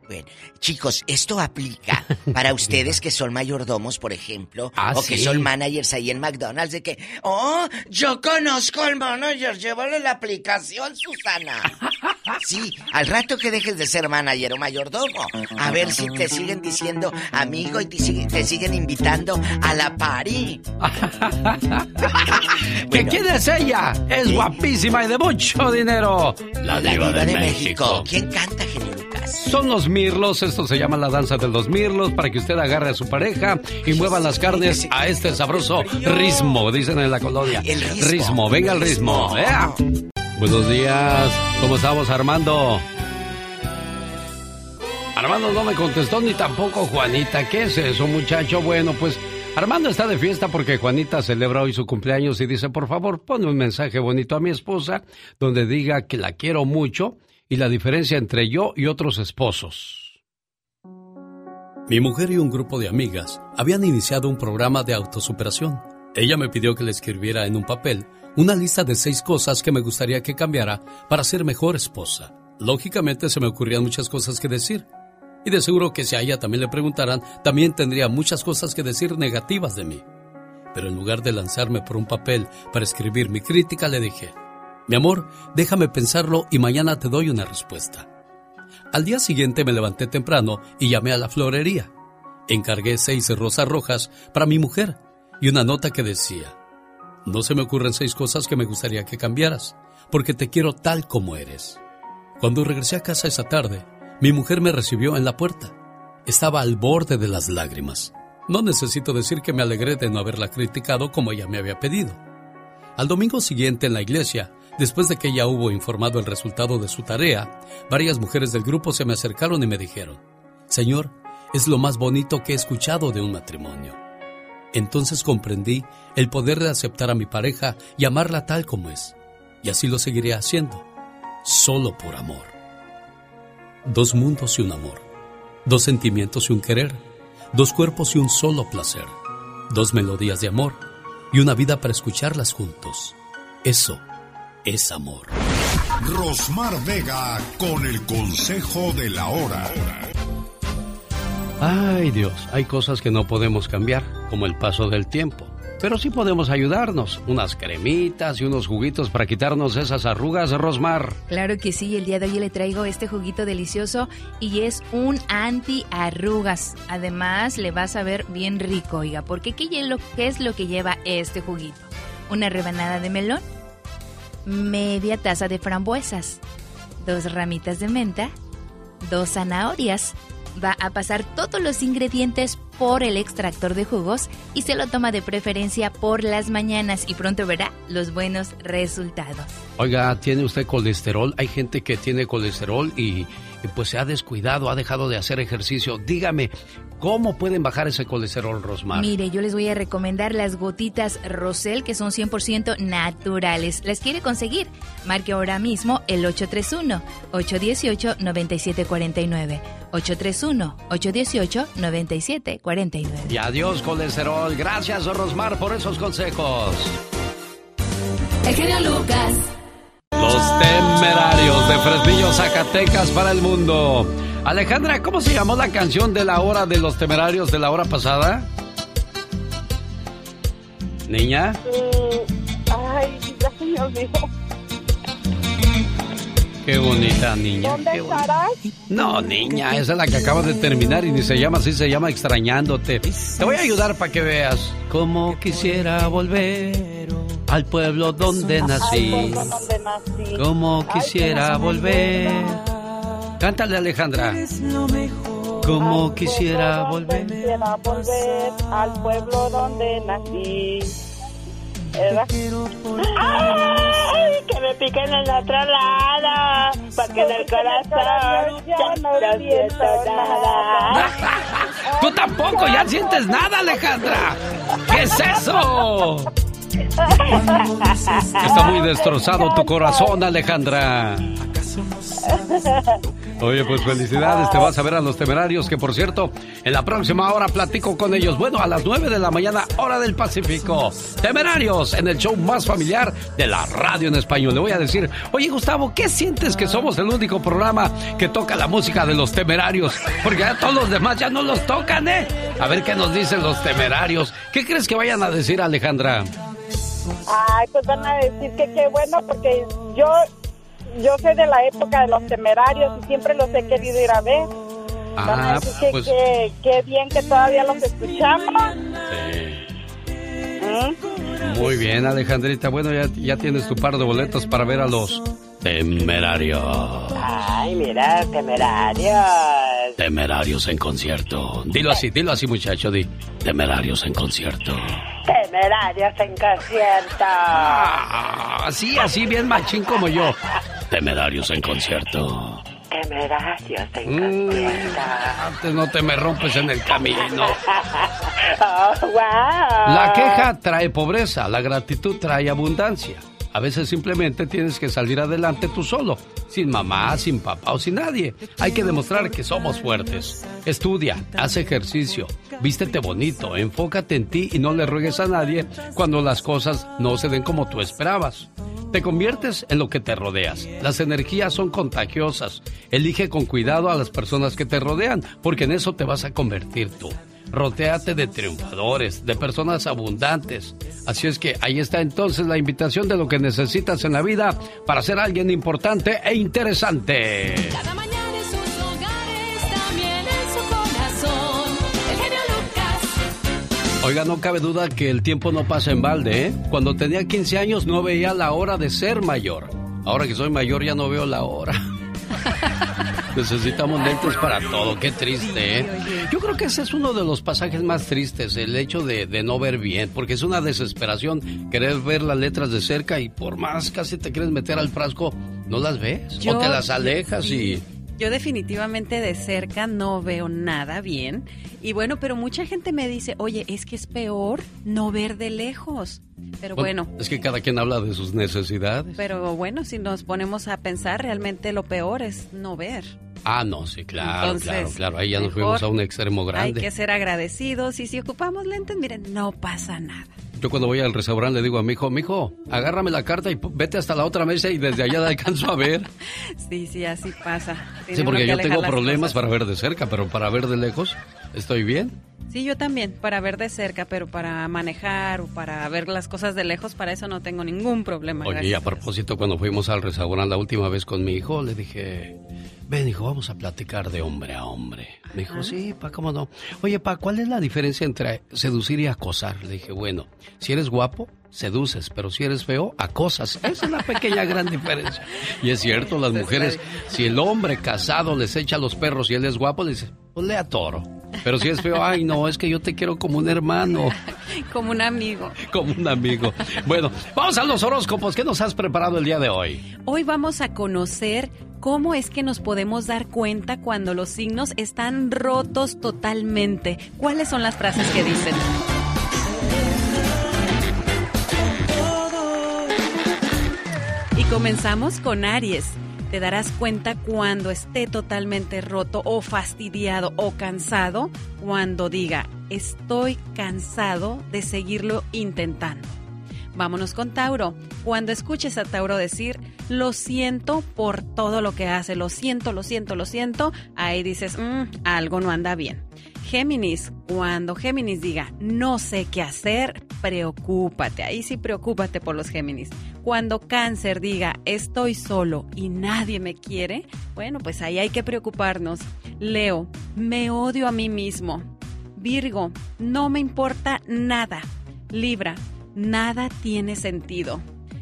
Bueno, chicos, esto aplica para ustedes que son mayordomos, por ejemplo, Ah, o que sí. son managers ahí en McDonald's, de que, oh, yo conozco al manager, llévale la aplicación, Susana. Sí, al rato que dejes de ser manager o mayordomo, a ver si te siguen diciendo amigo y te, siguen- te siguen invitando a la party. ¿Que quién es ella? Es guapísima y de mucho dinero. La diva, de, México. ¿Quién canta, genio? Son los mirlos, esto se llama la danza de los mirlos, para que usted agarre a su pareja y mueva las carnes a este sabroso ritmo, dicen en la colonia. El ritmo. venga el ritmo. ¡Ea! Buenos días, ¿cómo estamos Armando? Armando no me contestó ni tampoco Juanita. ¿Qué es eso, muchacho? Bueno, pues Armando está de fiesta porque Juanita celebra hoy su cumpleaños y dice, por favor, ponme un mensaje bonito a mi esposa donde diga que la quiero mucho y la diferencia entre yo y otros esposos. Mi mujer y un grupo de amigas habían iniciado un programa de autosuperación. Ella me pidió que le escribiera en un papel una lista de seis cosas que me gustaría que cambiara para ser mejor esposa. Lógicamente se me ocurrían muchas cosas que decir. Y de seguro que si a ella también le preguntaran, también tendría muchas cosas que decir negativas de mí. Pero en lugar de lanzarme por un papel para escribir mi crítica, le dije, mi amor, déjame pensarlo y mañana te doy una respuesta. Al día siguiente me levanté temprano y llamé a la florería. Encargué seis rosas rojas para mi mujer y una nota que decía, no se me ocurren seis cosas que me gustaría que cambiaras, porque te quiero tal como eres. Cuando regresé a casa esa tarde, mi mujer me recibió en la puerta. Estaba al borde de las lágrimas. No necesito decir que me alegré de no haberla criticado como ella me había pedido. Al domingo siguiente en la iglesia, después de que ella hubo informado el resultado de su tarea, varias mujeres del grupo se me acercaron y me dijeron, Señor, es lo más bonito que he escuchado de un matrimonio. Entonces comprendí el poder de aceptar a mi pareja y amarla tal como es. Y así lo seguiré haciendo, solo por amor. Dos mundos y un amor. Dos sentimientos y un querer. Dos cuerpos y un solo placer. Dos melodías de amor y una vida para escucharlas juntos. Eso es amor. Rosmar Vega con el consejo de la hora. Ay Dios, hay cosas que no podemos cambiar, como el paso del tiempo. Pero sí podemos ayudarnos. Unas cremitas y unos juguitos para quitarnos esas arrugas, Rosmar. Claro que sí, el día de hoy le traigo este juguito delicioso y es un anti-arrugas. Además, le va a saber bien rico, oiga, porque ¿qué, es lo que lleva este juguito? Una rebanada de melón, media taza de frambuesas, dos ramitas de menta, dos zanahorias. Va a pasar todos los ingredientes por el extractor de jugos y se lo toma de preferencia por las mañanas y pronto verá los buenos resultados. Oiga, ¿tiene usted colesterol? Hay gente que tiene colesterol y, y pues se ha descuidado, ha dejado de hacer ejercicio. Dígame, ¿cómo pueden bajar ese colesterol, Rosmar? Mire, yo les voy a recomendar las gotitas Rosel que son 100% naturales. ¿Las quiere conseguir? Marque ahora mismo el 831-818-9749. 831-818-9749. Y adiós, colesterol. Gracias, Rosmar, por esos consejos. El genio Lucas. Los temerarios de Fresnillo, Zacatecas para el mundo. Alejandra, ¿cómo se llamó la canción de la hora de los temerarios de la hora pasada? Niña, Ay, ya se me olvidó. qué bonita niña. ¿Dónde qué estarás? No, niña, esa es la que acaba de terminar y ni se llama así, se llama extrañándote. Te voy a ayudar para que veas. Como quisiera volver al pueblo donde nací. Pueblo donde nací. Como quisiera volver. Cántale, Alejandra. Como quisiera volver. Quisiera volver al pueblo donde nací. ¿Verdad? ¡Ay! Que me piquen en el otro lado. Porque en el corazón ya no siento nada. Tú tampoco, ya sientes nada, Alejandra. ¿Qué es eso? Está muy destrozado tu corazón, Alejandra. Oye, pues felicidades, te vas a ver a los temerarios, que por cierto, en la próxima hora platico con ellos. Bueno, a las 9 de la mañana, hora del Pacífico. Temerarios, en el show más familiar de la radio en español. Le voy a decir, oye Gustavo, ¿qué sientes que somos el único programa que toca la música de los temerarios? Porque ya todos los demás ya no los tocan, ¿eh? A ver qué nos dicen los temerarios. ¿Qué crees que vayan a decir, Alejandra? Ay, pues van a decir que qué bueno, porque yo yo soy de la época de los temerarios y siempre los he querido ir a ver. Ah, que pues qué qué bien que todavía los escuchamos. muy bien, Alejandrita. Bueno, ya, ya tienes tu par de boletos para ver a los temerarios. Ay, mira, temerarios. Temerarios en concierto. Dilo así, dilo así, muchacho. Di temerarios en concierto. Temerarios en concierto. Ah, Así, así, bien machín como yo. Temerarios en concierto. Temerarios en Mm, concierto. antes no te me rompes en el camino. Oh, wow. La queja trae pobreza, la gratitud trae abundancia. A veces simplemente tienes que salir adelante tú solo, sin mamá, sin papá o sin nadie. Hay que demostrar que somos fuertes. Estudia, haz ejercicio, vístete bonito, enfócate en ti y no le ruegues a nadie cuando las cosas no se den como tú esperabas. Te conviertes en lo que te rodeas. Las energías son contagiosas. Elige con cuidado a las personas que te rodean, porque en eso te vas a convertir tú. Rotéate de triunfadores, de personas abundantes. Así es que ahí está entonces la invitación de lo que necesitas en la vida para ser alguien importante e interesante. Cada mañana en sus hogares, también en su corazón. El genio Lucas. Oiga, no cabe duda que el tiempo no pasa en balde, ¿eh? Cuando tenía 15 años no veía la hora de ser mayor. Ahora que soy mayor ya no veo la hora. Necesitamos lentes para todo, qué triste, ¿eh? Yo creo que ese es uno de los pasajes más tristes, el hecho de, de no ver bien, porque es una desesperación querer ver las letras de cerca y por más casi te quieres meter al frasco, no las ves, Yo- o te las alejas y... Yo definitivamente de cerca no veo nada bien. Y bueno, pero mucha gente me dice, oye, es que es peor no ver de lejos. Pero bueno, Es que cada quien habla de sus necesidades. pero bueno, si nos ponemos a pensar, realmente lo peor es no ver. Ah, no, sí, claro, Entonces, claro, claro. Ahí ya nos fuimos a un extremo Hay grande. que ser agradecidos y si ocupamos lentes, miren, no pasa nada. Yo cuando voy al restaurante le digo a mi hijo, mi hijo, agárrame la carta y vete hasta la otra mesa y desde allá la alcanzo a ver. Sí, sí, así pasa. Tiene Sí, porque que yo tengo problemas cosas. para ver de cerca, pero para ver de lejos estoy bien. Sí, yo también, para ver de cerca, pero para manejar o para ver las cosas de lejos, para eso no tengo ningún problema. Oye, y a propósito, cuando fuimos al restaurante la última vez con mi hijo, le dije, ven hijo, vamos a platicar de hombre a hombre. Me dijo, sí, pa, ¿cómo no? Oye, pa, ¿cuál es la diferencia entre seducir y acosar? Le dije, bueno, si eres guapo, seduces, pero si eres feo, acosas. Esa es la pequeña gran diferencia. Y es cierto, las mujeres, si el hombre casado les echa a los perros y él es guapo, le dice, pues le toro. Pero si es feo, ay, no, es que yo te quiero como un hermano, Como un amigo. como un amigo. Bueno, vamos a los horóscopos. ¿Qué nos has preparado el día de hoy? Hoy vamos a conocer cómo es que nos podemos dar cuenta cuando los signos están rotos totalmente. ¿Cuáles son las frases que dicen? Comenzamos con Aries. Te darás cuenta cuando esté totalmente roto o fastidiado o cansado cuando diga, estoy cansado de seguirlo intentando. Vámonos con Tauro. Cuando escuches a Tauro decir, lo siento por todo lo que hace, lo siento, lo siento, lo siento, ahí dices, "Mm, algo no anda bien. Géminis, cuando Géminis diga, no sé qué hacer, preocúpate. Ahí sí preocúpate por los Géminis. Cuando Cáncer diga, estoy solo y nadie me quiere, bueno, pues ahí hay que preocuparnos. Leo, me odio a mí mismo. Virgo, no me importa nada. Libra, nada tiene sentido.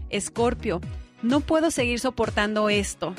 Escorpio, no puedo seguir soportando esto.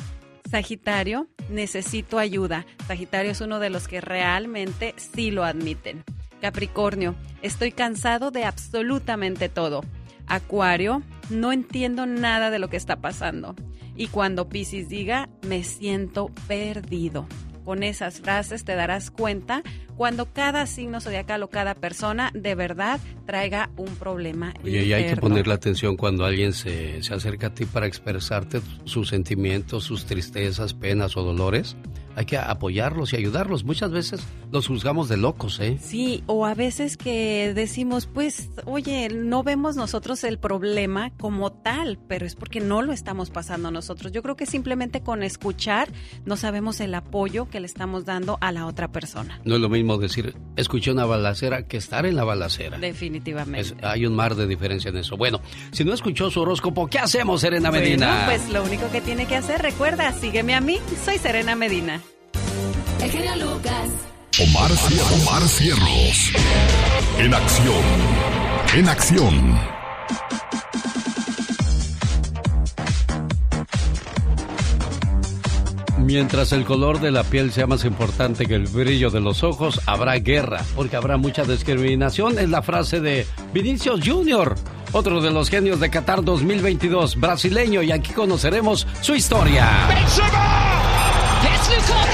Sagitario, necesito ayuda. Sagitario es uno de los que realmente sí lo admiten. Capricornio, estoy cansado de absolutamente todo. Acuario, no entiendo nada de lo que está pasando. Y cuando Piscis diga, me siento perdido. Con esas frases te darás cuenta cuando cada signo zodiacal o cada persona de verdad traiga un problema. Oye, y hay que interno. ponerle atención cuando alguien se, se acerca a ti para expresarte sus sentimientos, sus tristezas, penas o dolores. Hay que apoyarlos y ayudarlos. Muchas veces los juzgamos de locos, ¿eh? Sí, o a veces que decimos, pues, oye, no vemos nosotros el problema como tal, pero es porque no lo estamos pasando nosotros. Yo creo que simplemente con escuchar no sabemos el apoyo que le estamos dando a la otra persona. No es lo mismo decir, escuché una balacera que estar en la balacera. Definitivamente. Es- hay un mar de diferencia en eso. Bueno, si no escuchó su horóscopo, ¿qué hacemos, Serena Bueno, Medina? pues lo único que tiene que hacer, recuerda, sígueme a mí, soy Serena Medina. El genio Lucas. Omar, Omar Cierros. En acción. En acción. Mientras el color de la piel sea más importante que el brillo de los ojos, habrá guerra, porque habrá mucha discriminación. Es la frase de Vinicius Junior, otro de los genios de Qatar 2022, brasileño, y aquí conoceremos su historia. It's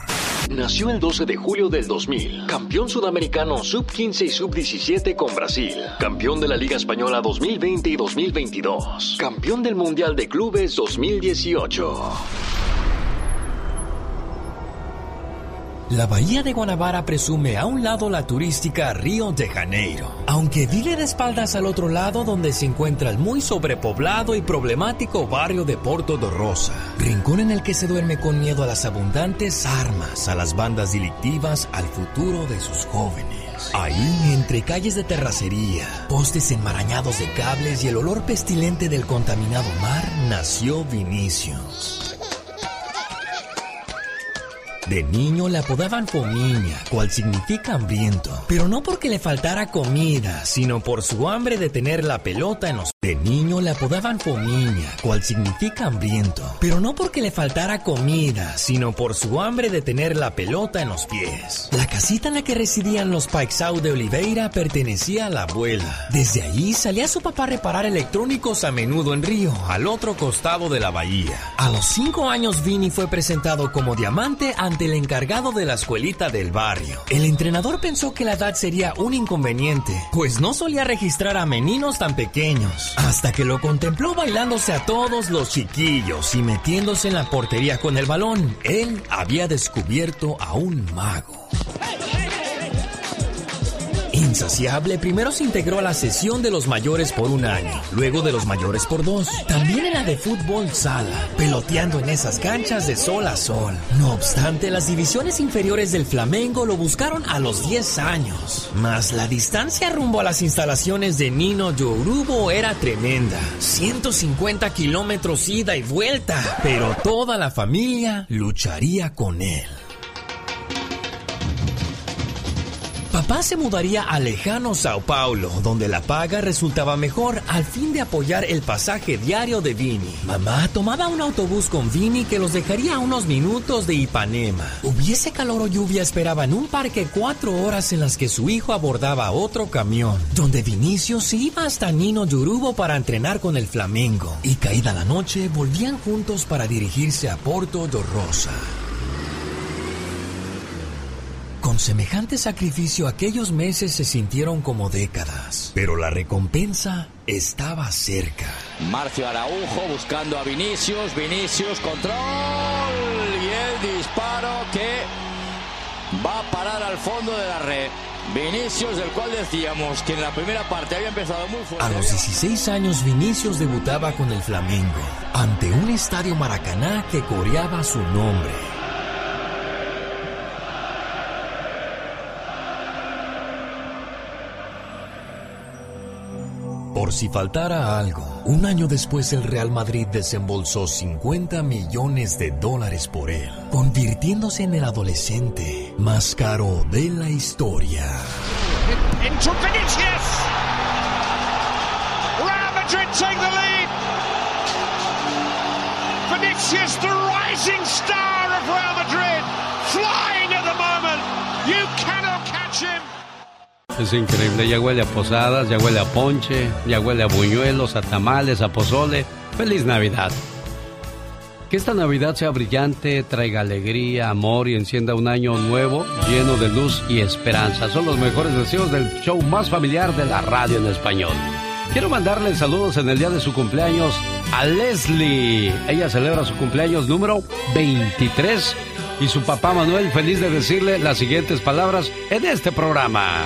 Nació el 12 de julio del 2000, campeón sudamericano sub-15 y sub-17 con Brasil, campeón de la Liga Española 2020 y 2022, campeón del Mundial de Clubes 2018. La bahía de Guanabara presume a un lado la turística Río de Janeiro, aunque vive de espaldas al otro lado donde se encuentra el muy sobrepoblado y problemático barrio de Porto de Rosa, rincón en el que se duerme con miedo a las abundantes armas, a las bandas delictivas, al futuro de sus jóvenes. Ahí, entre calles de terracería, postes enmarañados de cables y el olor pestilente del contaminado mar, nació Vinicius. De niño le apodaban Fomiña, cual significa hambriento, pero no porque le faltara comida, sino por su hambre de tener la pelota en los... De niño le apodaban Fomiña, cual significa hambriento, pero no porque le faltara comida, sino por su hambre de tener la pelota en los pies. La casita en la que residían los Paixão de Oliveira pertenecía a la abuela. Desde ahí salía su papá a reparar electrónicos a menudo en Río, al otro costado de la bahía. A los cinco años Vini fue presentado como diamante ante el encargado de la escuelita del barrio. El entrenador pensó que la edad sería un inconveniente, pues no solía registrar a meninos tan pequeños, hasta que lo contempló bailándose a todos los chiquillos y metiéndose en la portería con el balón. Él había descubierto a un mago. Insaciable, primero se integró a la sesión de los mayores por un año, luego de los mayores por dos. También en la de fútbol sala, peloteando en esas canchas de sol a sol. No obstante, las divisiones inferiores del Flamengo lo buscaron a los 10 años. Mas la distancia rumbo a las instalaciones de Nino Yorubo era tremenda. 150 kilómetros ida y vuelta. Pero toda la familia lucharía con él. Papá se mudaría a lejano Sao Paulo, donde la paga resultaba mejor al fin de apoyar el pasaje diario de Vini. Mamá tomaba un autobús con Vini que los dejaría a unos minutos de Ipanema. Hubiese calor o lluvia, esperaba en un parque cuatro horas en las que su hijo abordaba otro camión, donde Vinicio se iba hasta Nino Yorubo para entrenar con el Flamengo. Y caída la noche, volvían juntos para dirigirse a Porto de Rosa. Con semejante sacrificio aquellos meses se sintieron como décadas, pero la recompensa estaba cerca. Marcio Araujo buscando a Vinicius, Vinicius control y el disparo que va a parar al fondo de la red. Vinicius, del cual decíamos que en la primera parte había empezado muy fuerte. A los 16 años Vinicius debutaba con el Flamengo, ante un estadio Maracaná que coreaba su nombre. Por si faltara algo, un año después el Real Madrid desembolsó 50 millones de dólares por él, convirtiéndose en el adolescente más caro de la historia. Into Vinicius. Real Madrid take the lead. Vinicius, the rising star of Real Madrid, flying Es increíble, ya huele a posadas, ya huele a ponche, ya huele a buñuelos, a tamales, a pozole. ¡Feliz Navidad! Que esta Navidad sea brillante, traiga alegría, amor y encienda un año nuevo lleno de luz y esperanza. Son los mejores deseos del show más familiar de la radio en español. Quiero mandarle saludos en el día de su cumpleaños a Leslie. Ella celebra su cumpleaños número 23 y su papá Manuel feliz de decirle las siguientes palabras en este programa.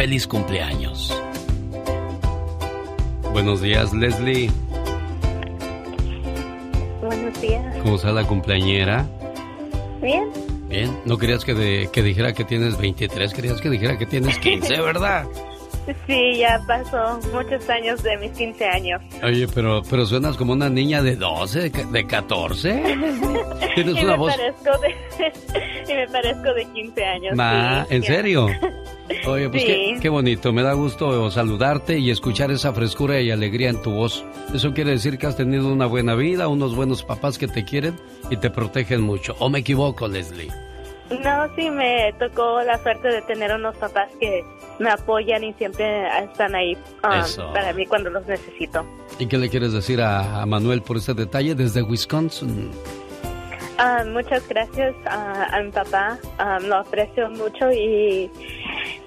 Feliz cumpleaños. Buenos días, Leslie. Buenos días. ¿Cómo está la cumpleañera? Bien. Bien. ¿No querías que, de- que dijera que tienes 23? Querías que dijera que tienes 15, ¿verdad? Sí, ya pasó muchos años de mis 15 años. Oye, pero, pero suenas como una niña de 12, de ca- de 14. Tienes y una me voz... Parezco de, y me parezco de 15 años. Ma, sí, ¿en ya. serio? Oye, pues Sí. qué, qué bonito, me da gusto saludarte y escuchar esa frescura y alegría en tu voz. Eso quiere decir que has tenido una buena vida, unos buenos papás que te quieren y te protegen mucho. ¿O me equivoco, Leslie? No, sí, me tocó la suerte de tener unos papás que me apoyan y siempre están ahí um, para mí cuando los necesito. ¿Y qué le quieres decir a, a Manuel por este detalle desde Wisconsin? Ah, muchas gracias a, a mi papá, ah, lo aprecio mucho y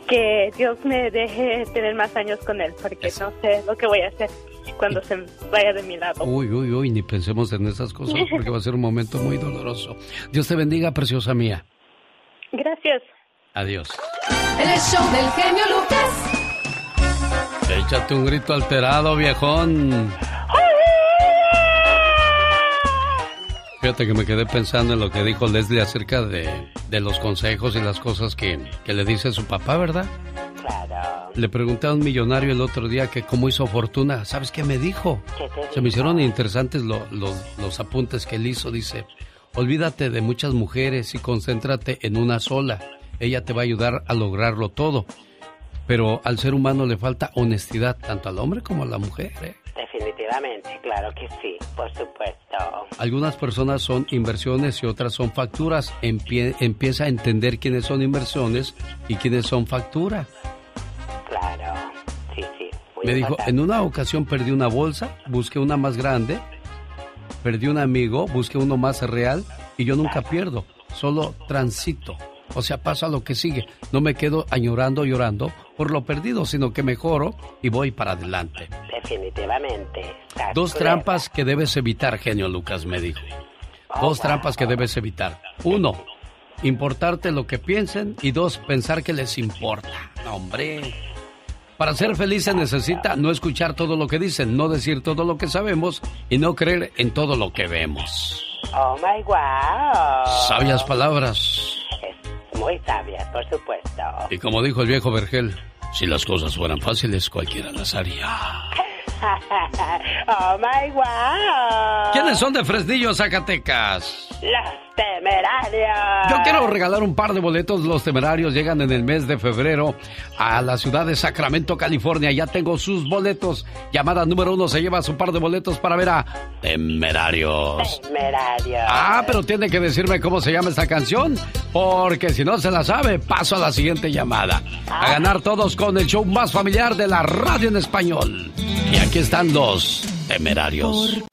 que Dios me deje tener más años con él porque no sé lo que voy a hacer cuando se vaya de mi lado. Uy, uy, uy, ni pensemos en esas cosas porque va a ser un momento muy doloroso. Dios te bendiga, preciosa mía. Gracias. Adiós. El show del genio Lucas. Échate un grito alterado, viejón. Fíjate que me quedé pensando en lo que dijo Leslie acerca de, de los consejos y las cosas que, que le dice su papá, ¿verdad? Claro. Le pregunté a un millonario el otro día que cómo hizo fortuna. ¿Sabes qué me dijo? ¿Qué te Se me hicieron interesantes lo- lo- los apuntes que él hizo. Dice, olvídate de muchas mujeres y concéntrate en una sola. Ella te va a ayudar a lograrlo todo. Pero al ser humano le falta honestidad, tanto al hombre como a la mujer. ¿eh? Definitivamente, claro que sí, por supuesto. Algunas personas son inversiones y otras son facturas. Empie- empieza a entender quiénes son inversiones y quiénes son factura. Claro, sí, sí. Me dijo, en una ocasión perdí una bolsa, busqué una más grande, perdí un amigo, busqué uno más real y yo nunca pierdo, solo transito. O sea, paso a lo que sigue. No me quedo añorando, llorando por lo perdido, sino que mejoro y voy para adelante. Definitivamente. Dos trampas que debes evitar, genio Lucas, me dijo. Dos trampas que debes evitar. Uno, importarte lo que piensen y dos, pensar que les importa. No, hombre. Para ser feliz se necesita no escuchar todo lo que dicen, no decir todo lo que sabemos y no creer en todo lo que vemos. Oh my wow. Sabias palabras. Muy sabias, por supuesto. Y como dijo el viejo Vergel, si las cosas fueran fáciles, cualquiera las haría. oh my wow. ¿Quiénes son de Fresnillo, Zacatecas? Los temerarios. Yo quiero regalar un par de boletos. Los temerarios llegan en el mes de febrero a la ciudad de Sacramento, California. Ya tengo sus boletos. Llamada número uno se lleva su par de boletos para ver a Temerarios. Temerarios. Ah, pero tiene que decirme cómo se llama esta canción, porque si no se la sabe, paso a la siguiente llamada. A ganar todos con el show más familiar de la radio en español. Y aquí están los temerarios.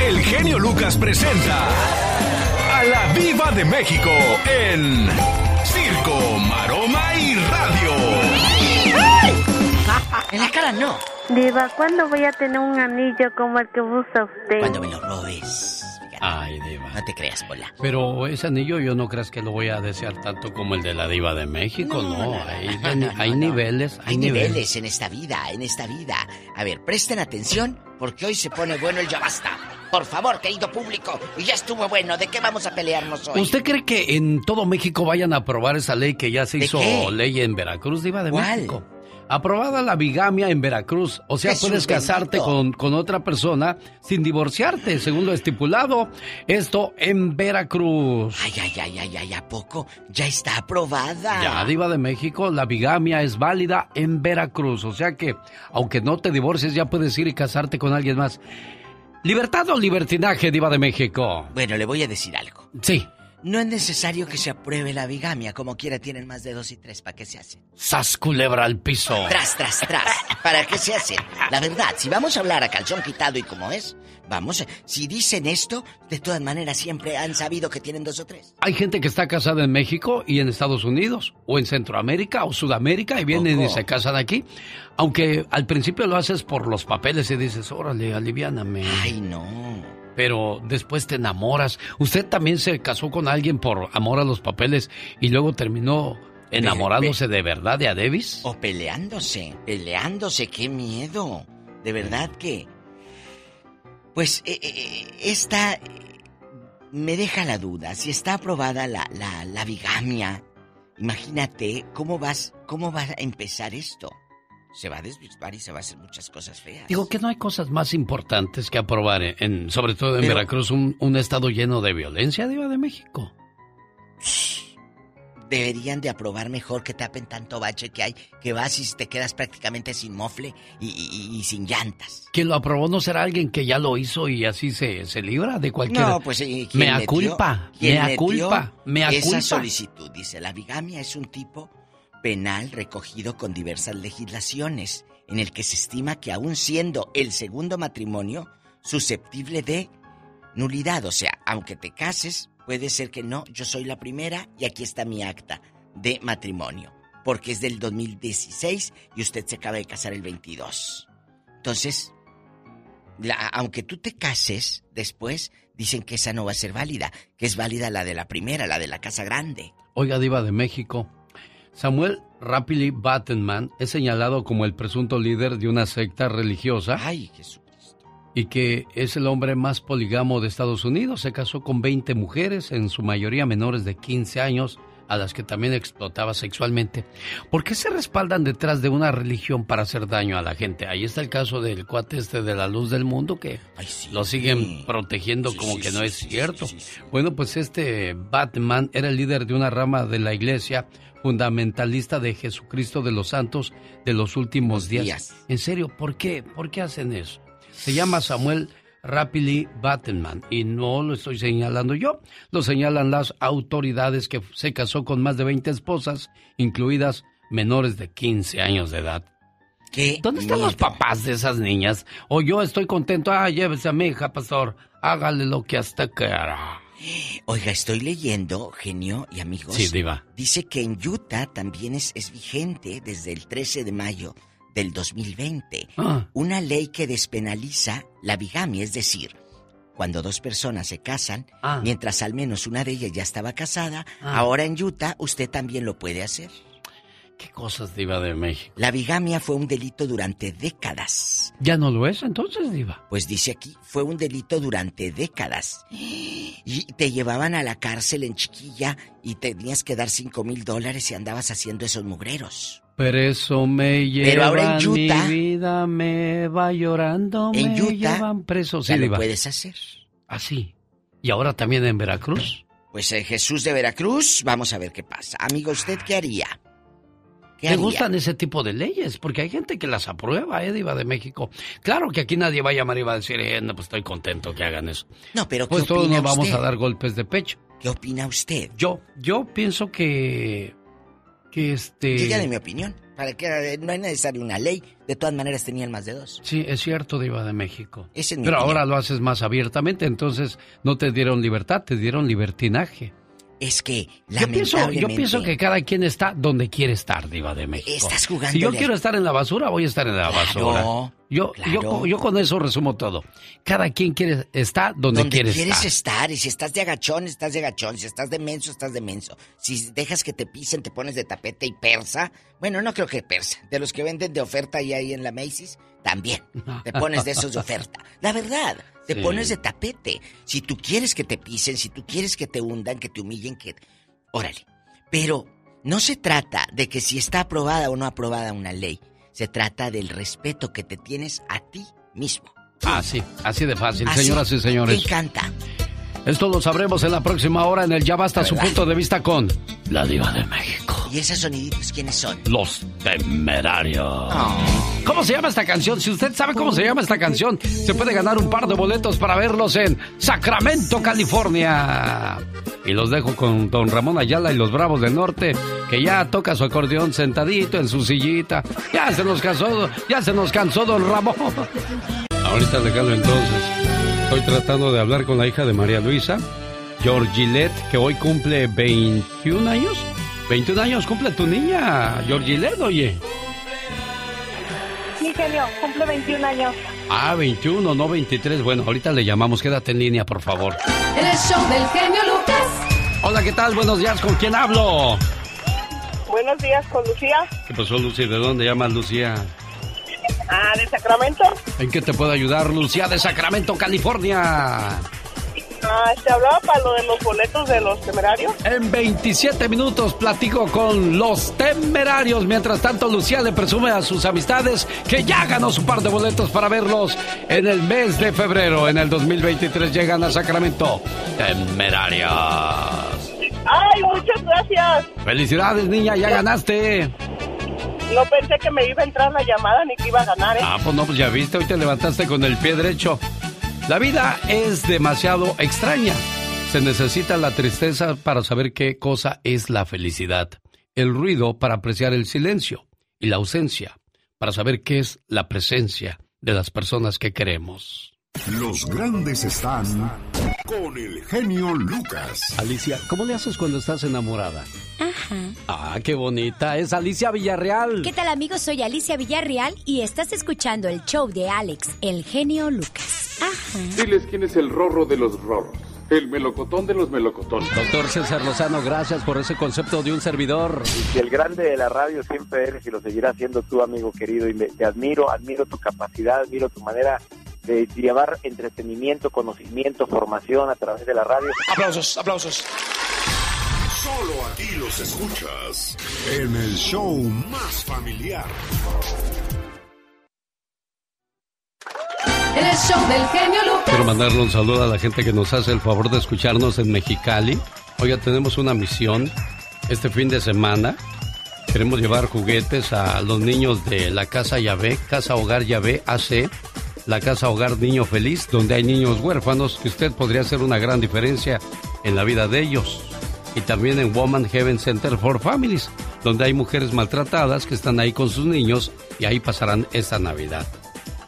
El genio Lucas presenta la Viva de México en Circo, Maroma y Radio. En la cara no. Diva, ¿cuándo voy a tener un anillo como el que usa usted? Cuando me lo robes. Ay, diva. No te creas, Pola. Pero ese anillo yo no creas que lo voy a desear tanto como el de la diva de México, no. hay, no, niveles, hay, Hay niveles. niveles en esta vida, en esta vida. A ver, presten atención porque hoy se pone bueno el ya basta. Por favor, querido público. Y ya estuvo bueno. ¿De qué vamos a pelearnos hoy? ¿Usted cree que en todo México vayan a aprobar esa ley que ya se ¿De hizo ley en Veracruz, Diva de ¿Cuál? México? Aprobada la bigamia en Veracruz. O sea, Jesús puedes casarte con, con otra persona sin divorciarte, según lo estipulado. Esto en Veracruz. Ay, ay, ay, ay, ay, ¿a poco? Ya está aprobada. Ya, Diva de México, la bigamia es válida en Veracruz. O sea que, aunque no te divorcies, ya puedes ir y casarte con alguien más. ¿Libertad o libertinaje, Diva de México? Bueno, le voy a decir algo. Sí. No es necesario que se apruebe la bigamia. Como quiera tienen más de dos y tres. ¿Para qué se hacen? ¡Sas culebra al piso! Tras, tras, tras. ¿Para qué se hacen? La verdad, si vamos a hablar a calzón quitado y como es, vamos, a- si dicen esto, de todas maneras siempre han sabido que tienen dos o tres. Hay gente que está casada en México y en Estados Unidos, o en Centroamérica o Sudamérica, y vienen y se casan aquí. Aunque al principio lo haces por los papeles y dices, órale, aliviáname. Ay, no. Pero después te enamoras. ¿Usted también se casó con alguien por amor a los papeles y luego terminó enamorándose de verdad de a Davis? O peleándose, peleándose, qué miedo. De verdad que... Pues eh, eh, esta eh, me deja la duda. Si está aprobada la, la, la bigamia, imagínate cómo vas, cómo va a empezar esto. Se va a desvirtuar y se va a hacer muchas cosas feas. Digo que no hay cosas más importantes que aprobar, en, sobre todo en Pero- Veracruz, un, un estado lleno de violencia, Diva de México. Deberían de aprobar mejor que tapen tanto bache que hay, que vas y te quedas prácticamente sin mofle y, y- y sin llantas. Quien lo aprobó no será alguien que ya lo hizo y así se, se libra de cualquier... No, pues ¿y quién Mea metió- culpa, mea culpa, mea esa culpa. solicitud dice la bigamia es un tipo penal recogido con diversas legislaciones en el que se estima que aún siendo el segundo matrimonio susceptible de nulidad, o sea, aunque te cases, puede ser que no, yo soy la primera y aquí está mi acta de matrimonio, porque es del 2016 y usted se acaba de casar el 22. Entonces, aunque tú te cases después, dicen que esa no va a ser válida, que es válida la de la primera, la de la casa grande. Oiga, Diva de México. Samuel Rapili Battenman es señalado como el presunto líder de una secta religiosa. Ay, Jesús. Y que es el hombre más poligamo de Estados Unidos. Se casó con 20 mujeres, en su mayoría menores de 15 años, a las que también explotaba sexualmente. ¿Por qué se respaldan detrás de una religión para hacer daño a la gente? Ahí está el caso del cuate este de la luz del mundo que lo siguen protegiendo como que no es cierto. Bueno, pues este Batman era el líder de una rama de la iglesia fundamentalista de Jesucristo de los Santos de los últimos días. días. En serio, ¿por qué? ¿Por qué hacen eso? Se llama Samuel Rapili Battenman y no lo estoy señalando yo, lo señalan las autoridades que se casó con más de 20 esposas, incluidas menores de 15 años de edad. ¿Qué ¿Dónde están los papás de esas niñas? O yo estoy contento, ah, llévese a mi hija, pastor, hágale lo que hasta quiera. Oiga, estoy leyendo, genio y amigos. Sí, diva. Dice que en Utah también es, es vigente desde el 13 de mayo del 2020 Ah. una ley que despenaliza la bigamia, es decir, cuando dos personas se casan, Ah. mientras al menos una de ellas ya estaba casada, Ah. ahora en Utah usted también lo puede hacer. ¿Qué cosas, diva de México? La bigamia fue un delito durante décadas. ¿Ya no lo es entonces, diva? Pues dice aquí, fue un delito durante décadas. Y te llevaban a la cárcel en chiquilla y tenías que dar cinco mil dólares y andabas haciendo esos mugreros. Pero eso me lleva, Pero ahora en Utah- mi vida me va llorando, En me Utah llevan preso. Sí, ya lo puedes hacer. Así. ¿Y ahora también en Veracruz? Pues eh, Jesús de Veracruz, vamos a ver qué pasa. Amigo, ¿usted qué haría? ¿Qué Me haría? gustan ese tipo de leyes, porque hay gente que las aprueba, ¿eh, Diva de México? Claro que aquí nadie va a llamar y va a decir, eh, no, pues estoy contento que hagan eso. No, pero ¿qué Pues todos nos vamos usted? a dar golpes de pecho. ¿Qué opina usted? Yo, yo pienso que... que este... Yo ya de mi opinión. Para que eh, no es necesaria una ley. De todas maneras tenían más de dos. Sí, es cierto, Diva de México. Es Pero opinión. ahora lo haces más abiertamente, entonces no te dieron libertad, te dieron libertinaje. Es que, Yo pienso, lamentablemente... yo pienso que cada quien está donde quiere estar, Diva de México. Estás Si yo quiero estar en la basura, voy a estar en la basura. No, Yo, yo, yo con eso resumo todo. Cada quien quiere está donde, Donde quiere quieres estar. estar. Y si estás de agachón, estás de agachón. Si estás de menso, estás de menso. Si dejas que te pisen, te pones de tapete y persa. Bueno, no creo que persa. De los que venden de oferta ahí, ahí en la Macy's, también. Te pones de esos de oferta. La verdad, te Sí. pones de tapete. Si tú quieres que te pisen, si tú quieres que te hundan, que te humillen, que... Órale. Pero no se trata de que si está aprobada o no aprobada una ley. Se trata del respeto que te tienes a ti mismo. Ah, sí, así de fácil, Así. señoras y señores. Me encanta. Esto lo sabremos en la próxima hora en el Ya Basta su punto de vista con la diva de México. ¿Y esos soniditos quiénes son? Los temerarios. ¿Cómo se llama esta canción? Si usted sabe cómo se llama esta canción, se puede ganar un par de boletos para verlos en Sacramento, California. Y los dejo con don Ramón Ayala y los Bravos del Norte, que ya toca su acordeón sentadito en su sillita. Ya se nos cansó, ya se nos cansó don Ramón. Ahorita le calo entonces. Estoy tratando de hablar con la hija de María Luisa, Georgilette, que hoy cumple 21 años. 21 años cumple tu niña, Georgilette, oye. Sí, genio, cumple 21 años. Ah, 21, no 23. Bueno, ahorita le llamamos. Quédate en línea, por favor. El show del genio Lucas. Hola, ¿qué tal? Buenos días. ¿Con quién hablo? Buenos días, con Lucía. ¿Qué pasó, Lucía? ¿De dónde llamas, Lucía? Ah, de Sacramento. ¿En qué te puedo ayudar, Lucía de Sacramento, California? Ah, se hablaba para lo de los boletos de los temerarios. En 27 minutos platico con los temerarios. Mientras tanto, Lucía le presume a sus amistades que ya ganó su par de boletos para verlos en el mes de febrero. En el 2023 llegan a Sacramento. Temerarios. Ay, muchas gracias. Felicidades, niña, ya ganaste. No pensé que me iba a entrar la llamada ni que iba a ganar, ¿eh? Ah, pues no, pues ya viste, hoy te levantaste con el pie derecho. La vida es demasiado extraña. Se necesita la tristeza para saber qué cosa es la felicidad, el ruido para apreciar el silencio y la ausencia para saber qué es la presencia de las personas que queremos. Los grandes están con el genio Lucas. Alicia, ¿cómo le haces cuando estás enamorada? Ajá. Ah, qué bonita. Es Alicia Villarreal. ¿Qué tal amigos? Soy Alicia Villarreal y estás escuchando el show de Alex, el genio Lucas. Ajá. Diles quién es el rorro de los rorros. El melocotón de los melocotones. Doctor César Lozano, gracias por ese concepto de un servidor. Y el grande de la radio siempre eres y lo seguirás siendo tú, amigo querido. Y me- te admiro, admiro tu capacidad, admiro tu manera de llevar entretenimiento, conocimiento, formación a través de la radio. Aplausos, aplausos. Solo aquí los escuchas en el show más familiar. En el show del genio Lucas. Quiero mandarle un saludo a la gente que nos hace el favor de escucharnos en Mexicali. Oiga, tenemos una misión este fin de semana. Queremos llevar juguetes a los niños de la Casa Yahvé, Casa Hogar Yahvé AC, la Casa Hogar Niño Feliz, donde hay niños huérfanos que usted podría hacer una gran diferencia en la vida de ellos. Y también en Woman Heaven Center for Families, donde hay mujeres maltratadas que están ahí con sus niños y ahí pasarán esta Navidad.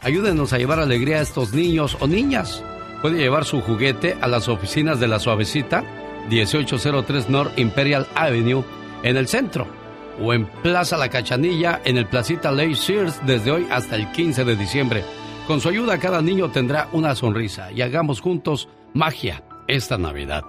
Ayúdenos a llevar alegría a estos niños o niñas. Puede llevar su juguete a las oficinas de la Suavecita, 1803 North Imperial Avenue, en el centro. O en Plaza La Cachanilla, en el Placita Lake Sears, desde hoy hasta el 15 de diciembre. Con su ayuda, cada niño tendrá una sonrisa y hagamos juntos magia esta Navidad.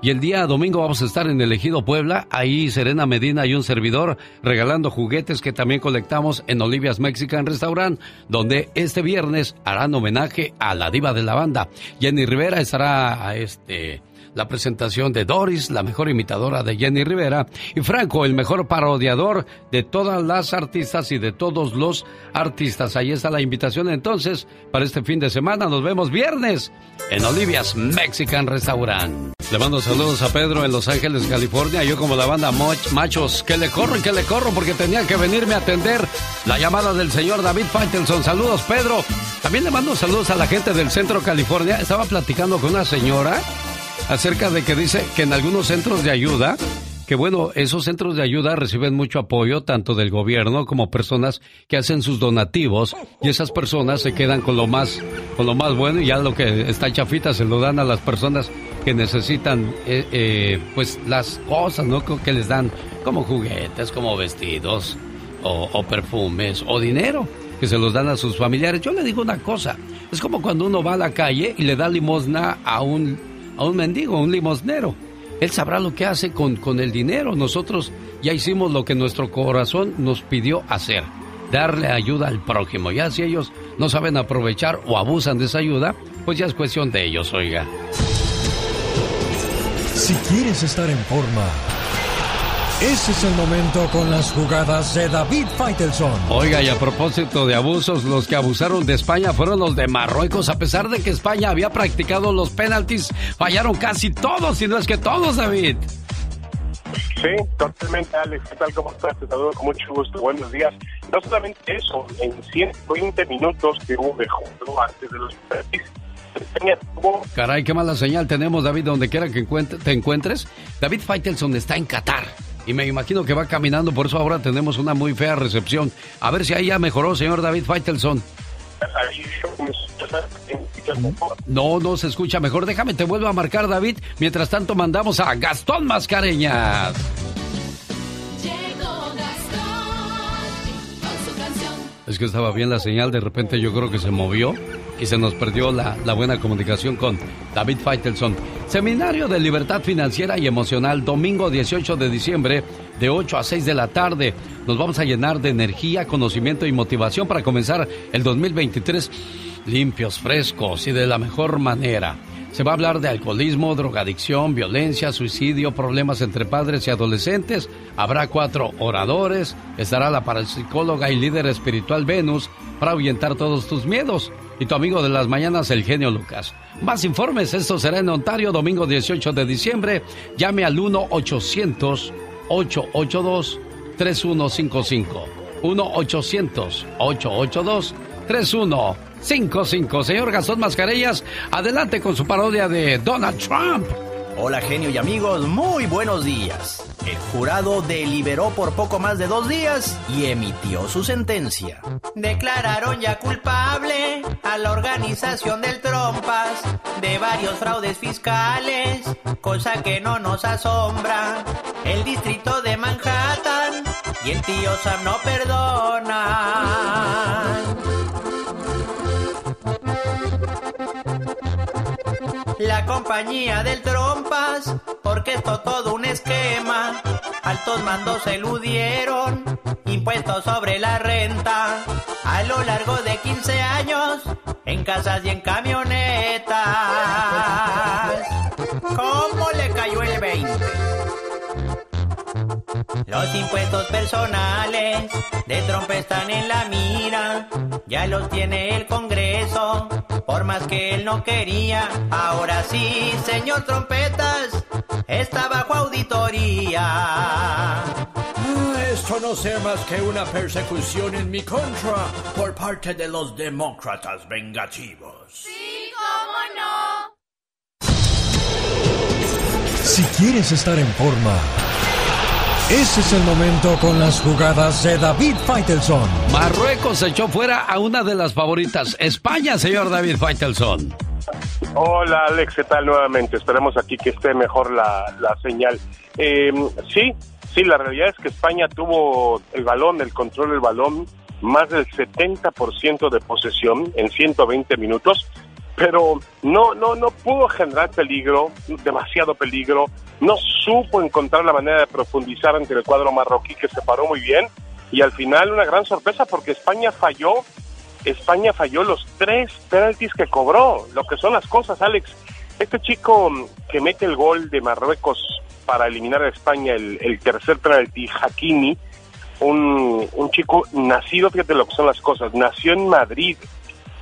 Y el día domingo vamos a estar en el Ejido Puebla, ahí Serena Medina y un servidor regalando juguetes que también colectamos en Olivia's Mexican Restaurant, donde este viernes harán homenaje a la diva de la banda. Jenny Rivera estará a este la presentación de Doris, la mejor imitadora de Jenny Rivera, y Franco, el mejor parodiador de todas las artistas y de todos los artistas. Ahí está la invitación entonces para este fin de semana. Nos vemos viernes en Olivia's Mexican Restaurant. Le mando saludos a Pedro en Los Ángeles, California. Yo como la banda Machos, que le corro y que le corro porque tenía que venirme a atender la llamada del señor David Faitelson. Saludos, Pedro. También le mando saludos a la gente del Centro California. Estaba platicando con una señora acerca de que dice que en algunos centros de ayuda, que bueno, esos centros de ayuda reciben mucho apoyo tanto del gobierno como personas que hacen sus donativos y esas personas se quedan con lo más, con lo más bueno y ya lo que está chafita se lo dan a las personas que necesitan eh, eh, pues las cosas, ¿no? Que les dan como juguetes, como vestidos o, o perfumes o dinero. que se los dan a sus familiares. Yo le digo una cosa, es como cuando uno va a la calle y le da limosna a un, a un mendigo, a un limosnero. Él sabrá lo que hace con, con el dinero. Nosotros ya hicimos lo que nuestro corazón nos pidió hacer, darle ayuda al prójimo. Ya si ellos no saben aprovechar o abusan de esa ayuda, pues ya es cuestión de ellos, oiga. Si quieres estar en forma, ese es el momento con las jugadas de David Faitelson. Oiga, y a propósito de abusos, los que abusaron de España fueron los de Marruecos. A pesar de que España había practicado los penaltis, fallaron casi todos, si no es que todos, David. Sí, totalmente, Alex. ¿Qué tal? ¿Cómo estás? Te saludo con mucho gusto. Buenos días. No solamente eso, en 120 minutos que hubo de juego antes de los penaltis, Caray, qué mala señal tenemos, David, donde quiera que encuent- te encuentres. David Faitelson está en Qatar. Y me imagino que va caminando, por eso ahora tenemos una muy fea recepción. A ver si ahí ya mejoró, señor David Faitelson. ahí, No, no se escucha mejor. Déjame, te vuelvo a marcar, David. Mientras tanto, mandamos a Gastón Mascareñas. Es que estaba bien la señal, de repente yo creo que se movió y se nos perdió la, la buena comunicación con David Faitelson. Seminario de Libertad Financiera y Emocional, domingo 18 de diciembre, de 8 a 6 de la tarde. Nos vamos a llenar de energía, conocimiento y motivación para comenzar el 2023 limpios, frescos y de la mejor manera. Se va a hablar de alcoholismo, drogadicción, violencia, suicidio, problemas entre padres y adolescentes. Habrá cuatro oradores. Estará la parapsicóloga y líder espiritual Venus para ahuyentar todos tus miedos. Y tu amigo de las mañanas, el genio Lucas. Más informes, esto será en Ontario, domingo 18 de diciembre. Llame al 1-800-882-3155. 1-800-882-3155. Señor Gastón Mascareñas, adelante con su parodia de Donald Trump. Hola genio y amigos, muy buenos días. El jurado deliberó por poco más de dos días y emitió su sentencia. Declararon ya culpable a la organización del Trompas de varios fraudes fiscales, cosa que no nos asombra. El distrito de Manhattan y el tío Sam no perdonan. Compañía del Trompas, porque esto todo un esquema. Altos mandos eludieron, impuestos sobre la renta. A lo largo de 15 años, en casas y en camionetas. Los impuestos personales de Trump están en la mira, ya los tiene el Congreso, por más que él no quería. Ahora sí, señor Trompetas, está bajo auditoría. Esto no sea más que una persecución en mi contra por parte de los demócratas vengativos. Sí, cómo no. Si quieres estar en forma, ese es el momento con las jugadas de David Faitelson. Marruecos echó fuera a una de las favoritas, España, señor David Faitelson. Hola Alex, ¿qué tal nuevamente? Esperemos aquí que esté mejor la, la señal. Eh, sí, sí, la realidad es que España tuvo el balón, el control del balón, más del 70% de posesión en 120 minutos, pero no, no, no pudo generar peligro, demasiado peligro, no supo encontrar la manera de profundizar ante el cuadro marroquí que se paró muy bien. Y al final una gran sorpresa porque España falló. España falló los tres penaltis que cobró, lo que son las cosas, Alex. Este chico que mete el gol de Marruecos para eliminar a España, el, el tercer penalti, Hakimi, un, un chico nacido, fíjate lo que son las cosas, nació en Madrid,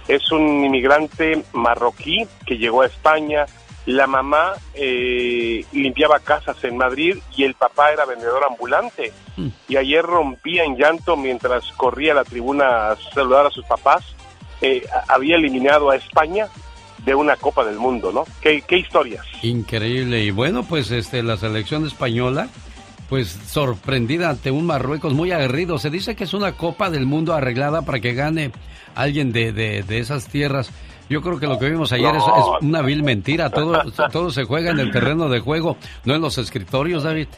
es un inmigrante marroquí que llegó a España, la mamá eh, limpiaba casas en Madrid y el papá era vendedor ambulante. Y ayer rompía en llanto mientras corría a la tribuna a saludar a sus papás. Eh, había eliminado a España de una Copa del Mundo, ¿no? ¿Qué, qué historias? Increíble. Y bueno, pues este la selección española, pues sorprendida ante un Marruecos muy aguerrido. Se dice que es una Copa del Mundo arreglada para que gane alguien de, de, de esas tierras. Yo creo que lo que vimos ayer es, No. es una vil mentira. Todo, todo se juega en el terreno de juego, no en los escritorios, David.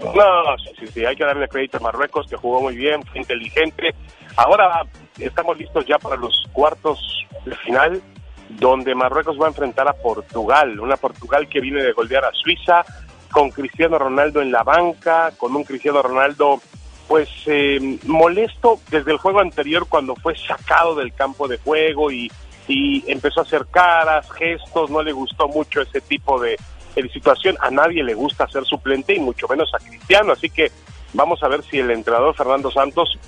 No, sí, sí, sí, hay que darle crédito a Marruecos, que jugó muy bien, fue inteligente. Ahora estamos listos ya para los cuartos de final, donde Marruecos va a enfrentar a Portugal, una Portugal que viene de golpear a Suiza, con Cristiano Ronaldo en la banca, con un Cristiano Ronaldo pues eh, molesto desde el juego anterior cuando fue sacado del campo de juego y, empezó a hacer caras, gestos, no le gustó mucho ese tipo de, de situación, a nadie le gusta ser suplente y mucho menos a Cristiano, así que vamos a ver si el entrenador Fernando Santos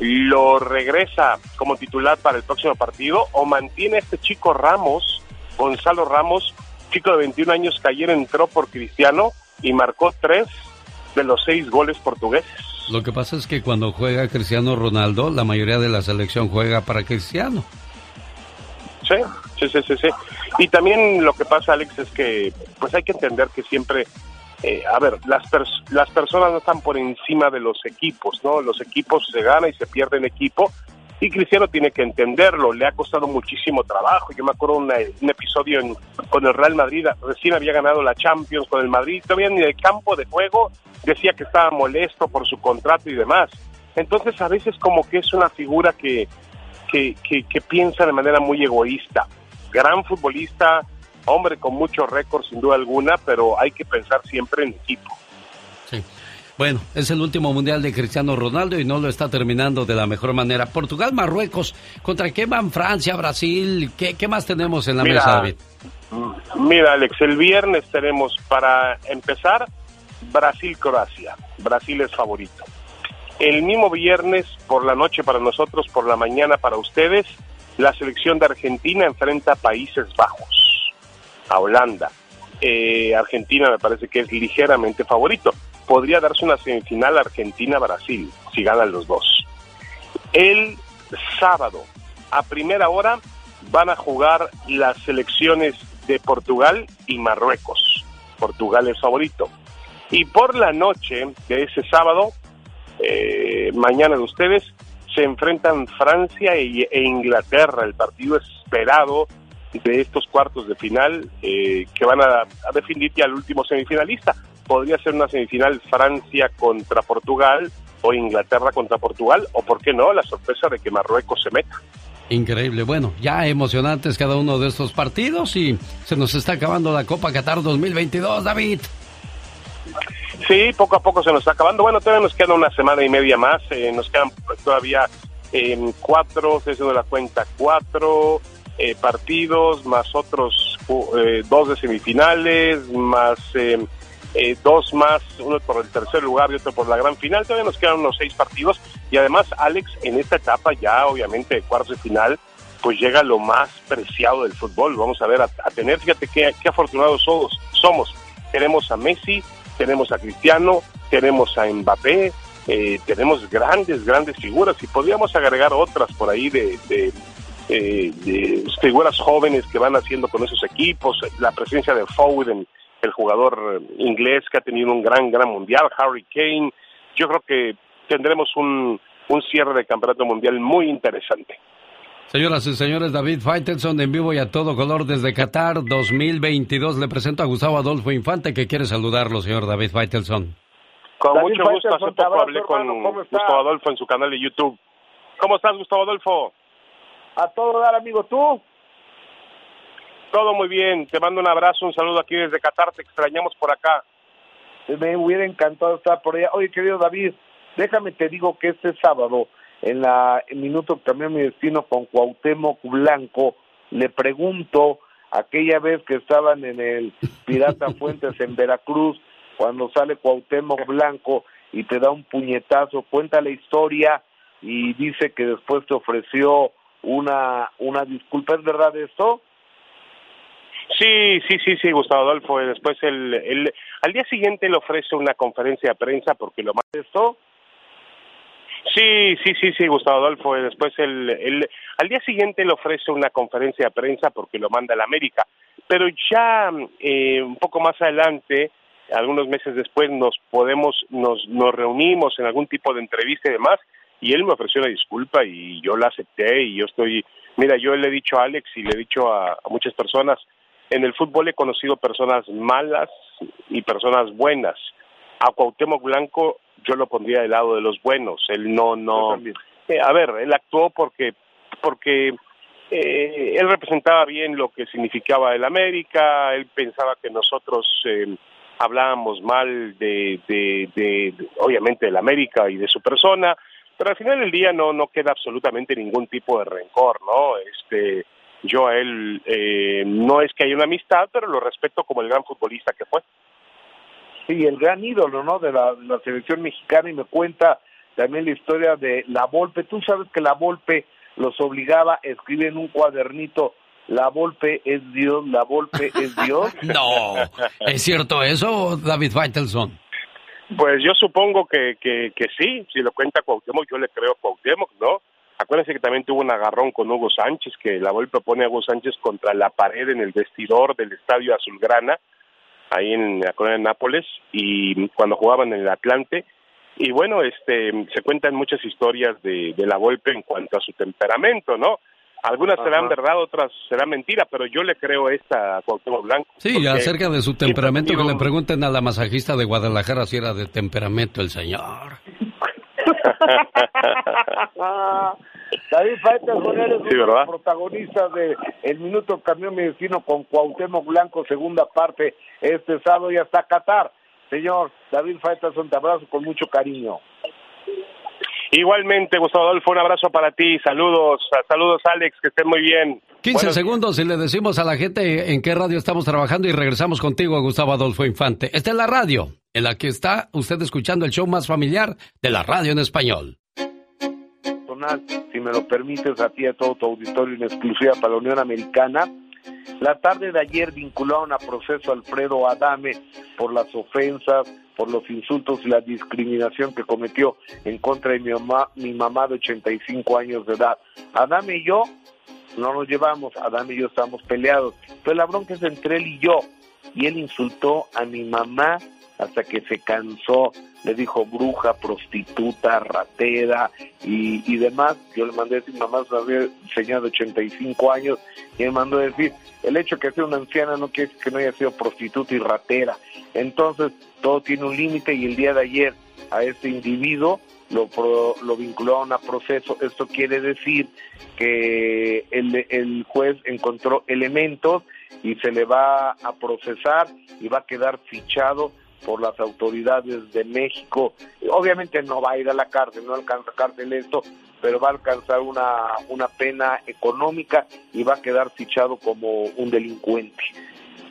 lo regresa como titular para el próximo partido o mantiene a este chico Ramos, Gonzalo Ramos, chico de 21 años que ayer entró por Cristiano y marcó tres de los seis goles portugueses. Lo que pasa es que cuando juega Cristiano Ronaldo, la mayoría de la selección juega para Cristiano. Sí, sí, sí, sí, sí. Y también lo que pasa, Alex, es que pues hay que entender que siempre, eh, a ver, las, las personas no están por encima de los equipos, ¿no? Los equipos se ganan y se pierden equipo. Y Cristiano tiene que entenderlo, le ha costado muchísimo trabajo. Yo me acuerdo una- un episodio en- con el Real Madrid, recién había ganado la Champions con el Madrid, todavía ni el campo de juego decía que estaba molesto por su contrato y demás. Entonces a veces como que es una figura que, que, que, que piensa de manera muy egoísta. Gran futbolista, hombre con muchos récords sin duda alguna, pero hay que pensar siempre en equipo. Bueno, es el último mundial de Cristiano Ronaldo y no lo está terminando de la mejor manera. Portugal, Marruecos, ¿contra qué van Francia, Brasil? ¿Qué, qué más tenemos en la Mira, mesa, David? Mira, Alex, el viernes tenemos para empezar Brasil-Croacia. Brasil es favorito. El mismo viernes por la noche para nosotros, por la mañana para ustedes, la selección de Argentina enfrenta a Países Bajos, a Holanda. Eh, Argentina me parece que es ligeramente favorito. Podría darse una semifinal Argentina-Brasil, si ganan los dos. El sábado, a primera hora, van a jugar las selecciones de Portugal y Marruecos. Portugal es favorito. Y por la noche de ese sábado, eh, mañana de ustedes, se enfrentan Francia e, e Inglaterra, el partido esperado de estos cuartos de final eh, que van a, a definir ya al último semifinalista. Podría ser una semifinal Francia contra Portugal o Inglaterra contra Portugal, o por qué no, la sorpresa de que Marruecos se meta. Increíble. Bueno, ya emocionantes cada uno de estos partidos y se nos está acabando la Copa Qatar 2022, David. Sí, poco a poco se nos está acabando. Bueno, todavía nos queda una semana y media más. eh, nos quedan todavía eh, cuatro, se haciendo la cuenta, cuatro eh, partidos, más otros eh, dos de semifinales, más eh, eh, dos más, uno por el tercer lugar y otro por la gran final. Todavía nos quedan unos seis partidos. Y además, Alex, en esta etapa ya, obviamente, de cuartos de final, pues llega lo más preciado del fútbol. Vamos a ver, a, tener, fíjate qué, qué afortunados somos, somos. Tenemos a Messi, tenemos a Cristiano, tenemos a Mbappé, eh, tenemos grandes, grandes figuras y podríamos agregar otras por ahí de, de, eh, de figuras jóvenes que van haciendo con esos equipos, la presencia de Foden, el jugador eh, inglés que ha tenido un gran, gran mundial, Harry Kane. Yo creo que tendremos un, un cierre de campeonato mundial muy interesante. Señoras y señores, David Faitelson en vivo y a todo color desde Qatar 2022. Le presento a Gustavo Adolfo Infante que quiere saludarlo, señor David Faitelson. Con David mucho gusto, hace poco abrazo, hablé con. Gustavo Adolfo en su canal de YouTube. ¿Cómo estás, Gustavo Adolfo? A todo dar, amigo, ¿tú? Todo muy bien, te mando un abrazo, un saludo aquí desde Qatar, te extrañamos por acá. Me hubiera encantado estar por allá. Oye, querido David, déjame te digo que este sábado, en la en Minuto que Cambió mi Destino con Cuauhtémoc Blanco, le pregunto, aquella vez que estaban en el Pirata Fuentes en Veracruz, cuando sale Cuauhtémoc Blanco y te da un puñetazo, cuenta la historia y dice que después te ofreció una, una disculpa. ¿Es verdad esto? Sí, sí, sí, sí, Gustavo Adolfo. y Después, el, el, al día siguiente le ofrece una conferencia de prensa porque lo esto. Sí, sí, sí, sí, Gustavo Adolfo. y Después, el, el, al día siguiente le ofrece una conferencia de prensa porque lo manda a la América. Pero ya eh, un poco más adelante, algunos meses después, nos podemos, nos, nos reunimos en algún tipo de entrevista y demás, y él me ofreció una disculpa y yo la acepté y yo estoy, mira, yo le he dicho a Alex y le he dicho a muchas personas, en el fútbol he conocido personas malas y personas buenas. A Cuauhtémoc Blanco yo lo pondría del lado de los buenos. Él no, no, Eh, a ver, él actuó porque, porque eh, él representaba bien lo que significaba el América, él pensaba que nosotros eh, hablábamos mal de, de, de, de, obviamente, del América y de su persona, pero al final del día no, no queda absolutamente ningún tipo de rencor, ¿no? Este, yo a él eh, no es que haya una amistad, pero lo respeto como el gran futbolista que fue. Sí, el gran ídolo, ¿no? De la, selección mexicana y me cuenta también la historia de La Volpe. Tú sabes que La Volpe los obligaba a escribir en un cuadernito La Volpe es Dios, La Volpe es Dios. no, ¿es cierto eso, David Faitelson? Pues yo supongo que, que, que sí, si lo cuenta Cuauhtémoc, yo le creo a Cuauhtémoc, ¿no? Acuérdense que también tuvo un agarrón con Hugo Sánchez, que la Volpe pone a Hugo Sánchez contra la pared en el vestidor del Estadio Azulgrana, ahí en la colonia de Nápoles, y cuando jugaban en el Atlante. Y bueno, este, se cuentan muchas historias de, de la Volpe en cuanto a su temperamento, ¿no? Algunas serán verdad, otras serán mentira, pero yo le creo esta a Cuauhtémoc Blanco. Sí, acerca de su temperamento, que le pregunten a la masajista de Guadalajara si era de temperamento el señor. David Faitelson eres Sí, uno de ¿verdad? los protagonistas de El Minuto Camión Mi Destino con Cuauhtémoc Blanco, segunda parte, este sábado y hasta Qatar. Señor David Faitelson, te abrazo con mucho cariño. Igualmente, Gustavo Adolfo, un abrazo para ti. Saludos, saludos, Alex, que estén muy bien. 15 Buenos- segundos y le decimos a la gente en qué radio estamos trabajando y regresamos contigo, Gustavo Adolfo Infante. Esta es la radio en la que está usted escuchando el show más familiar de la radio en español. personal, si me lo permites, a ti y a todo tu auditorio en exclusiva para la Unión Americana. La tarde de ayer vincularon a proceso a Alfredo Adame por las ofensas, por los insultos y la discriminación que cometió en contra de mi mamá, mi mamá de 85 años de edad. Adame y yo no nos llevamos, Adame y yo estamos peleados. Pero la bronca es entre él y yo. Y él insultó a mi mamá hasta que se cansó, le dijo bruja, prostituta, ratera y, y demás. Yo le mandé a decir, mamá una señora de 85 años, y me mandó a decir, el hecho de que sea una anciana no quiere decir que no haya sido prostituta y ratera. Entonces, todo tiene un límite y el día de ayer a este individuo lo, pro- lo vincularon a proceso. Esto quiere decir que el, el juez encontró elementos y se le va a procesar y va a quedar fichado por las autoridades de México. Obviamente no va a ir a la cárcel, no alcanza cárcel esto, pero va a alcanzar una, una pena económica y va a quedar fichado como un delincuente.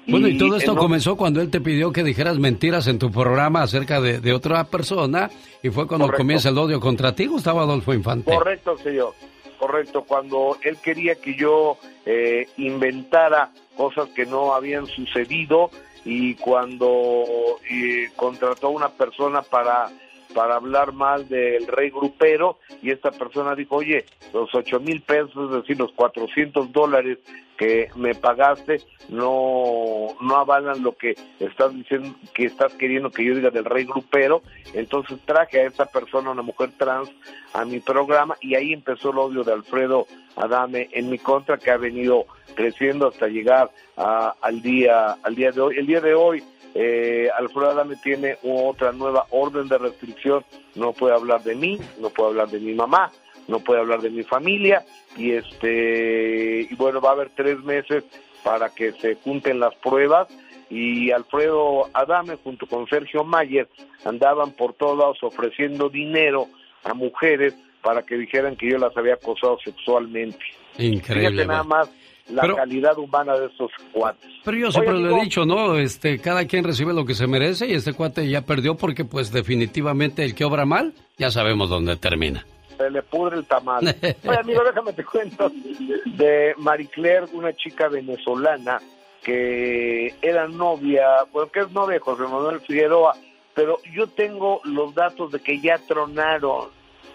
Bueno, y todo esto en- comenzó cuando él te pidió que dijeras mentiras en tu programa acerca de, de otra persona y fue cuando Correcto. comienza el odio contra ti, Gustavo Adolfo Infante. Correcto, señor. Correcto. Cuando él quería que yo eh, inventara cosas que no habían sucedido y cuando eh, contrató a una persona para para hablar mal del rey grupero y esta persona dijo, oye, los ocho mil pesos, es decir, los 400 dólares que me pagaste no no avalan lo que estás diciendo que estás queriendo que yo diga del rey grupero. Entonces traje a esta persona una mujer trans a mi programa y ahí empezó el odio de Alfredo Adame en mi contra que ha venido creciendo hasta llegar a- al día al día de hoy. El día de hoy eh, Alfredo Adame tiene otra nueva orden de restricción no puede hablar de mí no puede hablar de mi mamá no puede hablar de mi familia y este y bueno va a haber tres meses para que se junten las pruebas y Alfredo Adame junto con Sergio Mayer andaban por todos lados ofreciendo dinero a mujeres para que dijeran que yo las había acosado sexualmente. Increíble. Fíjate nada más la Pero- calidad humana de estos cuates. Pero yo siempre Oye, lo amigo, he dicho, ¿no? Este, cada quien recibe lo que se merece y este cuate ya perdió porque pues definitivamente el que obra mal, ya sabemos dónde termina. se le pudre el tamal. Oye, amigo, déjame te cuento de Marie Claire, una chica venezolana que era novia, bueno, que es novia de José Manuel Figueroa, pero yo tengo los datos de que ya tronaron.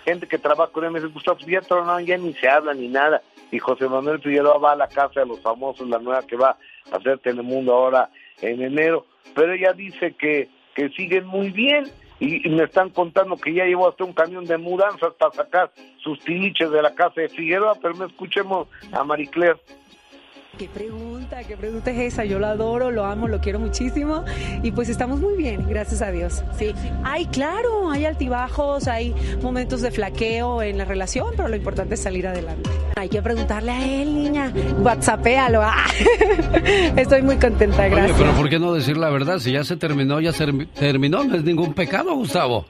Gente que trabaja con él me dice, Gustavo, ya tronaron, ya ni se habla ni nada. Y José Manuel Figueroa va a la casa de los famosos, la nueva que va a hacer Telemundo ahora en enero. Pero ella dice que, que siguen muy bien y, me están contando que ya llevó hasta un camión de mudanzas para sacar sus tiliches de la casa de Figueroa, pero no escuchemos a Marie Claire. Qué pregunta, qué pregunta es esa. Yo lo adoro, lo amo, lo quiero muchísimo y pues estamos muy bien, gracias a Dios. Sí. Ay, claro, hay altibajos, hay momentos de flaqueo en la relación, pero lo importante es salir adelante. Hay que preguntarle a él, niña. WhatsAppéalo. Ah. Estoy muy contenta, Oye, gracias. pero ¿por qué no decir la verdad? Si ya se terminó, ya se terminó, no es ningún pecado, Gustavo.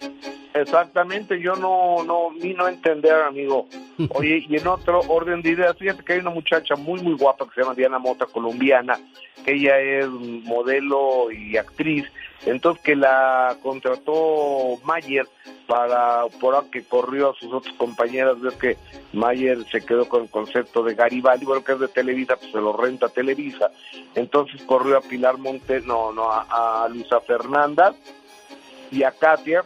Exactamente, yo no, no, ni no entender, amigo. Oye, y en otro orden de ideas, fíjate que hay una muchacha muy, muy guapa que se llama Diana Mota, colombiana, que ella es modelo y actriz, entonces que la contrató Mayer para, por que corrió a sus otras compañeras, ves que Mayer se quedó con el concepto de Garibaldi, bueno, que es de Televisa, pues se lo renta Televisa, entonces corrió a Pilar Monte, no, no, a, a Luisa Fernanda y a Katia,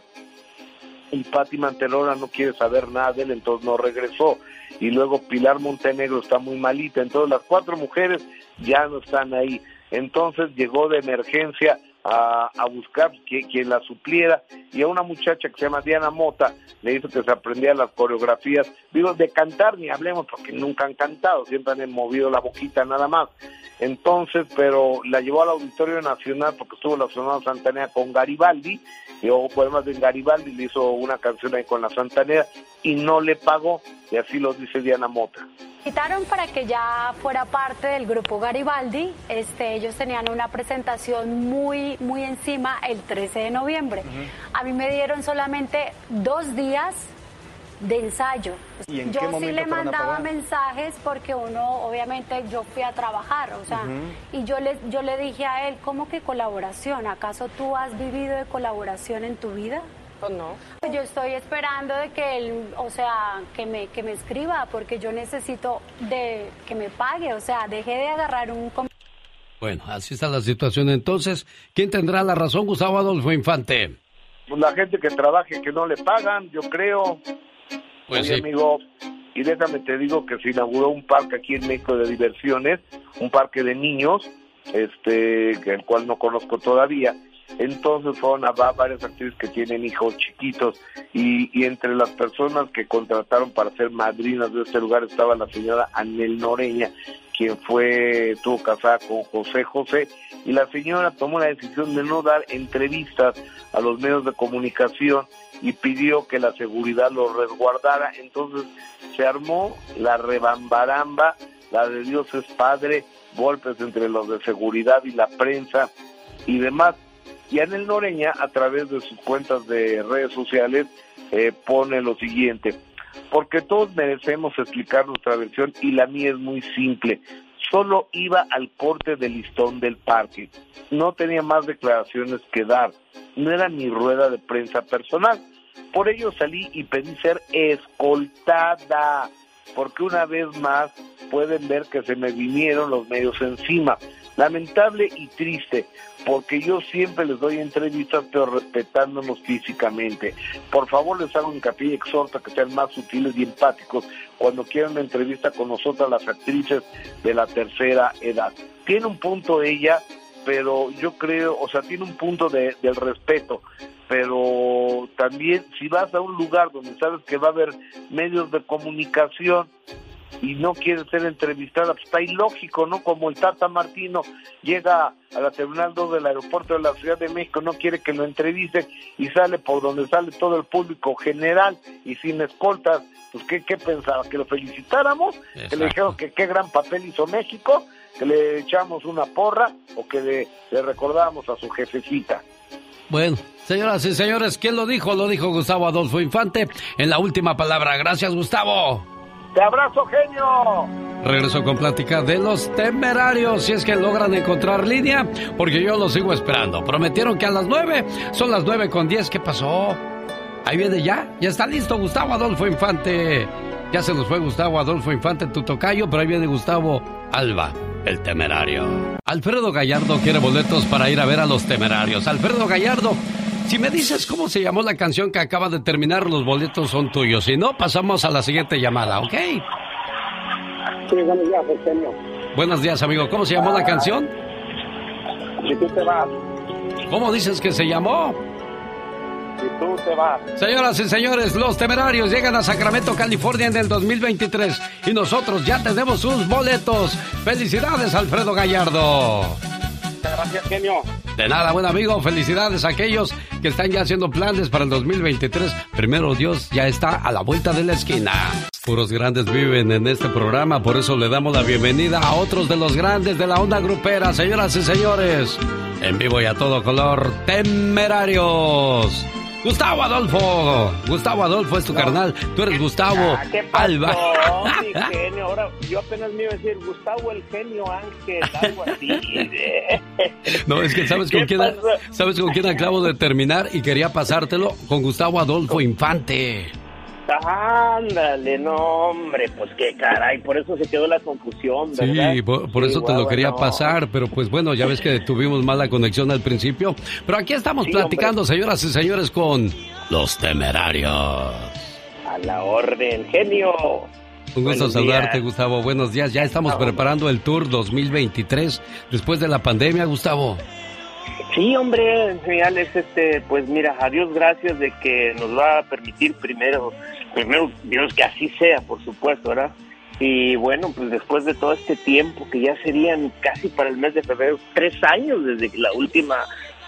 y Patti Mantelora no quiere saber nada de él, entonces no regresó. Y luego Pilar Montenegro está muy malita, entonces las cuatro mujeres ya no están ahí. Entonces llegó de emergencia a, a buscar qui- quien la supliera. Y a una muchacha que se llama Diana Mota le hizo que se aprendiera las coreografías, digo, de cantar ni hablemos porque nunca han cantado, siempre han movido la boquita nada más. Entonces, pero la llevó al Auditorio Nacional porque estuvo la Sonora Santanera con Garibaldi, y o poemas de Garibaldi, le hizo una canción ahí con la Santanera y no le pagó, y así lo dice Diana Mota. invitaron para que ya fuera parte del grupo Garibaldi. Este, ellos tenían una presentación muy, muy encima el 13 de noviembre. A mí me dieron solamente dos días de ensayo. ¿Y en yo qué sí le mandaba mensajes porque uno, obviamente, yo fui a trabajar, o sea, Ujú. y yo le, yo le dije a él, ¿cómo que colaboración? ¿Acaso tú has vivido de colaboración en tu vida? Pues no. Yo estoy esperando de que él, o sea, que me, que me escriba, porque yo necesito de que me pague, o sea, deje de agarrar un... Bueno, así está la situación. Entonces, ¿quién tendrá la razón, Gustavo Adolfo Infante? Pues la gente que trabaje que no le pagan, yo creo. Pues Oye, sí. amigo, y déjame te digo que se inauguró un parque aquí en México de diversiones, un parque de niños, este, que el cual no conozco todavía. Entonces fueron a va- varias actrices que tienen hijos chiquitos y, y entre las personas que contrataron para ser madrinas de este lugar estaba la señora Anel Noreña, quien fue, estuvo casada con José José, y la señora tomó la decisión de no dar entrevistas a los medios de comunicación y pidió que la seguridad lo resguardara. Entonces se armó la rebambaramba, la de Dios es Padre, golpes entre los de seguridad y la prensa y demás. Y Anel Noreña, a través de sus cuentas de redes sociales, eh, pone lo siguiente, porque todos merecemos explicar nuestra versión y la mía es muy simple. Solo iba al corte del listón del parque. No tenía más declaraciones que dar. No era mi rueda de prensa personal. Por ello salí y pedí ser escoltada, porque una vez más pueden ver que se me vinieron los medios encima. Lamentable y triste, porque yo siempre les doy entrevistas, pero respetándonos físicamente. Por favor, les hago hincapié y exhorto a que sean más sutiles y empáticos cuando quieran una entrevista con nosotras, las actrices de la tercera edad. Tiene un punto ella, pero yo creo, o sea, tiene un punto de, del respeto, pero también si vas a un lugar donde sabes que va a haber medios de comunicación y no quieres ser entrevistada, pues está ilógico, ¿no? Como el Tata Martino llega a la Terminal 2 del aeropuerto de la Ciudad de México, no quiere que lo entrevisten y sale por donde sale todo el público general y sin escoltas, pues ¿qué, qué pensaba? ¿Que lo felicitáramos? ¿Que le dijeron que qué gran papel hizo México? ¿Que le echamos una porra? ¿O que le, le recordábamos a su jefecita? Bueno, señoras y señores, ¿quién lo dijo? Lo dijo Gustavo Adolfo Infante en la última palabra. Gracias, Gustavo. ¡Te abrazo, genio! Regreso con plática de los temerarios, si es que logran encontrar línea, porque yo los sigo esperando. Prometieron que a las nueve, son las nueve con diez, ¿qué pasó? Ahí viene ya, ya está listo Gustavo Adolfo Infante. Ya se nos fue Gustavo Adolfo Infante, tu tocayo, pero ahí viene Gustavo Alba, el temerario. Alfredo Gallardo quiere boletos para ir a ver a los temerarios. Alfredo Gallardo, si me dices cómo se llamó la canción que acaba de terminar, los boletos son tuyos. Si no, pasamos a la siguiente llamada, ¿ok? Sí, buenos días, Eugenio. Buenos días, amigo. ¿Cómo se llamó la canción? Si tú te vas, ¿Cómo dices que se llamó? Y tú te vas. Señoras y señores, los temerarios llegan a Sacramento, California en el 2023 y nosotros ya tenemos sus boletos. Felicidades, Alfredo Gallardo. Muchas gracias, genio. De nada, buen amigo. Felicidades a aquellos que están ya haciendo planes para el 2023. Primero Dios ya está a la vuelta de la esquina. Puros grandes viven en este programa, por eso le damos la bienvenida a otros de los grandes de la onda grupera, señoras y señores. En vivo y a todo color, temerarios. Gustavo Adolfo. Gustavo Adolfo es tu carnal. Tú eres Gustavo Ah, ¿Qué pasó, Alba. mi genio? Ahora, yo apenas me iba a decir Gustavo el genio Ángel, algo así. No, es que sabes con ¿Qué quién pasó? sabes con quién acabo de terminar y quería pasártelo con Gustavo Adolfo Infante. Ándale, no, hombre, pues qué caray, por eso se quedó la confusión, ¿verdad? Sí, por, por Sí, eso te lo quería no. pasar, pero pues bueno, ya ves que tuvimos mala conexión al principio. Pero aquí estamos Sí, platicando, señoras y señores, con los temerarios. A la orden, genio. Un gusto Buenos saludarte, días. Gustavo. Buenos días. Ya estamos preparando el tour 2023 después de la pandemia, Gustavo. Sí, hombre, Alex, este, pues mira, a Dios gracias de que nos va a permitir primero, primero Dios que así sea, por supuesto, ¿verdad? Y bueno, pues después de todo este tiempo, que ya serían casi para el mes de febrero, tres años desde la última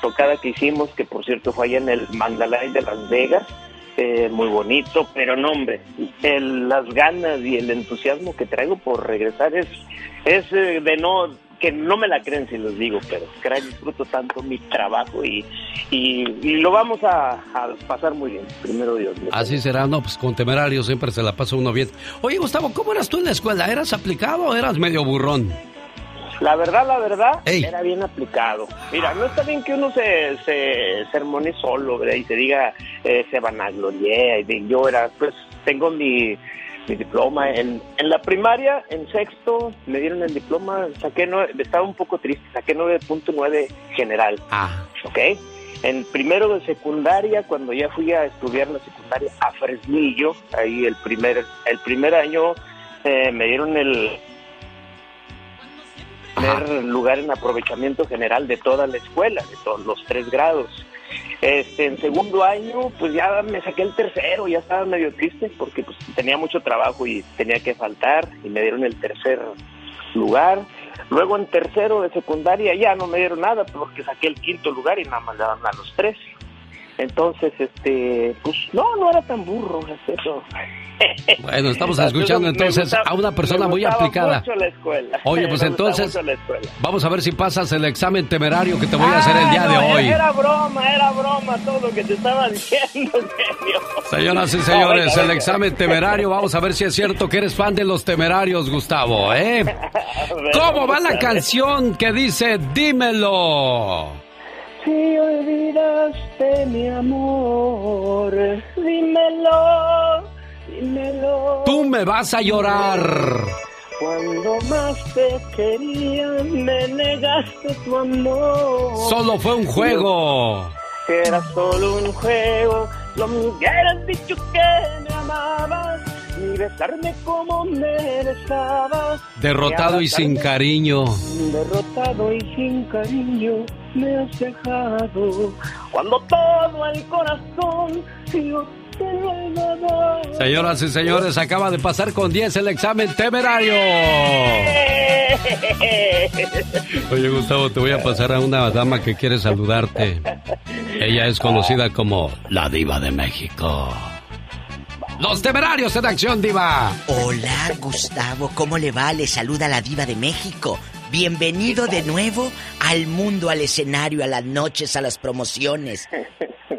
tocada que hicimos, que por cierto fue allá en el Mandalay de Las Vegas, eh, muy bonito, pero no, hombre, el- las ganas y el entusiasmo que traigo por regresar es, es eh, de no, que no me la creen si les digo, pero caray, disfruto tanto mi trabajo y, y, y lo vamos a, a pasar muy bien, primero Dios. Así será, no, pues con temerarios siempre se la pasa uno bien. Oye, Gustavo, ¿cómo eras tú en la escuela? ¿Eras aplicado o eras medio burrón? La verdad, la verdad, Ey. era bien aplicado. Mira, no está bien que uno se, se sermone solo, ¿verdad? Y se diga, eh, se de yo era, pues, tengo mi, mi diploma en, en la primaria, en sexto, me dieron el diploma, saqué, nueve- estaba un poco triste, saqué 9.9 general. Ah. ¿ok? En primero de secundaria, cuando ya fui a estudiar la secundaria a Fresnillo, ahí el primer, el primer año eh, me dieron el primer lugar en aprovechamiento general de toda la escuela, de todos los tres grados. Este, en segundo año, pues ya me saqué el tercero, ya estaba medio triste porque pues, tenía mucho trabajo y tenía que faltar y me dieron el tercer lugar. Luego en tercero de secundaria ya no me dieron nada porque saqué el quinto lugar y nada más le daban a los tres. Entonces, este, pues no, no era tan burro, es eso. Bueno, estamos escuchando entonces gustaba- a una persona muy aplicada. mucho la escuela. Oye, pues entonces-. Vamos a ver si pasas el examen temerario que te voy a hacer el día Ah, de hoy. Era broma, era broma todo lo que te estaba diciendo. Señoras y No, señores, venga, el examen temerario, vamos a ver si es cierto que eres fan de los temerarios, Gustavo, ¿eh? ¿Cómo va la canción que dice Dímelo? Si olvidaste mi amor, dímelo, dímelo. Tú me vas a llorar. Cuando más te quería, me negaste tu amor. Solo fue un juego. Era solo un juego, me hubieras dicho que me amabas, besarme como me besabas. Derrotado y sin cariño. Derrotado y sin cariño me has dejado Cuando todo el corazón yo te lo he dado Señoras y señores, acaba de pasar con 10 el examen temerario. Oye, Gustavo, te voy a pasar a una dama que quiere saludarte. Ella es conocida como la diva de México. Los temerarios en acción, diva. Hola, Gustavo, ¿cómo le va? Le saluda la diva de México. Bienvenido de nuevo al mundo, al escenario, a las noches, a las promociones.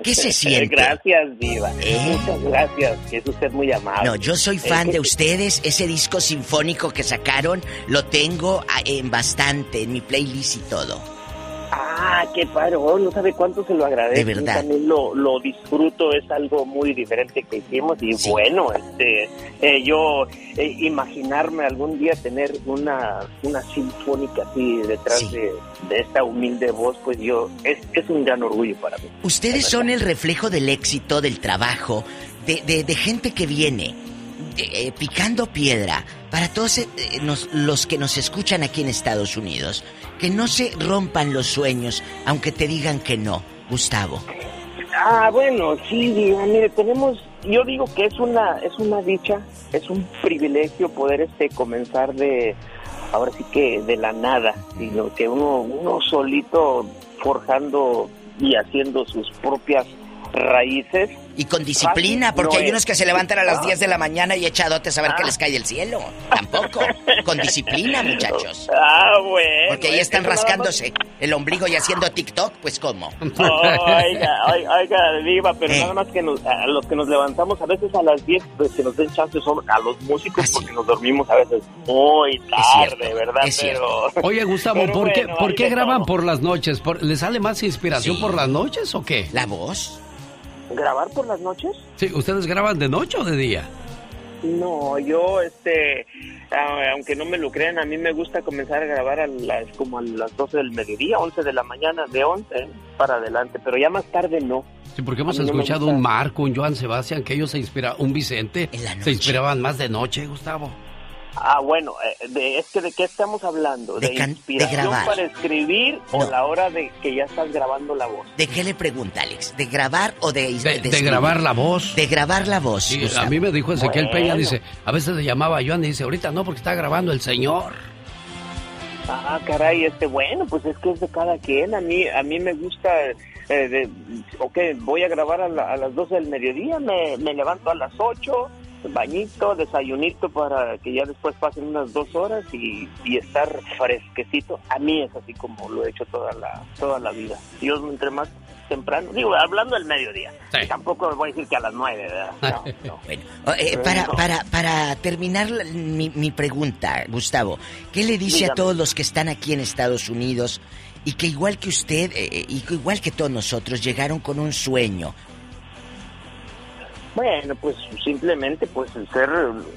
¿Qué se siente? Gracias, Diva. ¿Eh? Muchas gracias, que es usted muy amable. No, yo soy fan Eh, de ustedes. Ese disco sinfónico que sacaron lo tengo ah, en bastante, en mi playlist y todo. Ah, qué padre, oh, no sabe cuánto se lo agradezco. De verdad. También lo, lo disfruto, es algo muy diferente que hicimos. Y bueno, este, eh, yo eh, imaginarme algún día tener una, una sinfónica así detrás de, de esta humilde voz, pues yo, es, es un gran orgullo para mí. Ustedes son el reflejo del éxito, del trabajo, de, de- de gente que viene eh, picando piedra. Para todos eh, nos- los que nos escuchan aquí en Estados Unidos, que no se rompan los sueños, aunque te digan que no, Gustavo. Ah, bueno, sí, mire, tenemos, yo digo que es una, es una dicha, es un privilegio poder este comenzar de, ahora sí que de la nada, sino que uno, uno solito forjando y haciendo sus propias raíces. Y con disciplina, Fácil porque no hay es. unos que se levantan a las Ah. 10 de la mañana y echadotes a ver Ah. que les cae del cielo. Tampoco. Con disciplina, muchachos. Ah, bueno. Porque ahí es están nada más- rascándose el ombligo y haciendo TikTok, pues ¿cómo? Oiga, oiga, oiga, Diva, pero Eh. nada más que nos, a los que nos levantamos a veces a las 10, pues que nos den chance son a los músicos porque nos dormimos a veces muy tarde, ¿verdad? es pero, Oye, Gustavo, pero ¿por qué, bueno, ¿por hay qué graban todo. por las noches? ¿Por- ¿Le sale más inspiración Sí. por las noches o qué? ¿La voz? ¿Grabar por las noches? Sí, ¿ustedes graban de noche o de día? No, yo, este, aunque no me lo crean, a mí me gusta comenzar a grabar a las, como a las 12 del mediodía, 11 de la mañana, de 11 para adelante, pero ya más tarde no. Sí, porque hemos no escuchado un Marco, un Joan Sebastián, que ellos se inspiraban, un Vicente, se inspiraban más de noche, Gustavo. Ah, bueno, eh, de, es que de qué estamos hablando, de, De can- de inspiración grabar. para escribir o No. la hora de que ya estás grabando la voz. ¿De qué le pregunta, Alex? ¿De grabar o de De, grabar la voz. De grabar la voz. Sí, a mí me dijo Ezequiel Bueno. Peña, dice, a veces le llamaba a Joan y dice, ahorita no, porque está grabando el señor. Ah, caray, este, bueno, pues es que es de cada quien. A mí, a mí me gusta, eh, de, ok, voy a grabar a, la- a las 12 del mediodía, me, me levanto a las 8, bañito, desayunito para que ya después pasen unas dos horas y, y estar fresquecito. A mí es así como lo he hecho toda la, toda la vida. Yo entre más temprano, digo, hablando del mediodía, tampoco voy a decir que a las 9, ¿verdad? No, no. Bueno, oh, eh, para, para, para terminar la- mi, mi pregunta, Gustavo, ¿qué le dice a todos los que están aquí en Estados Unidos y que igual que usted, eh, eh, y igual que todos nosotros, llegaron con un sueño? Bueno, pues simplemente pues el ser,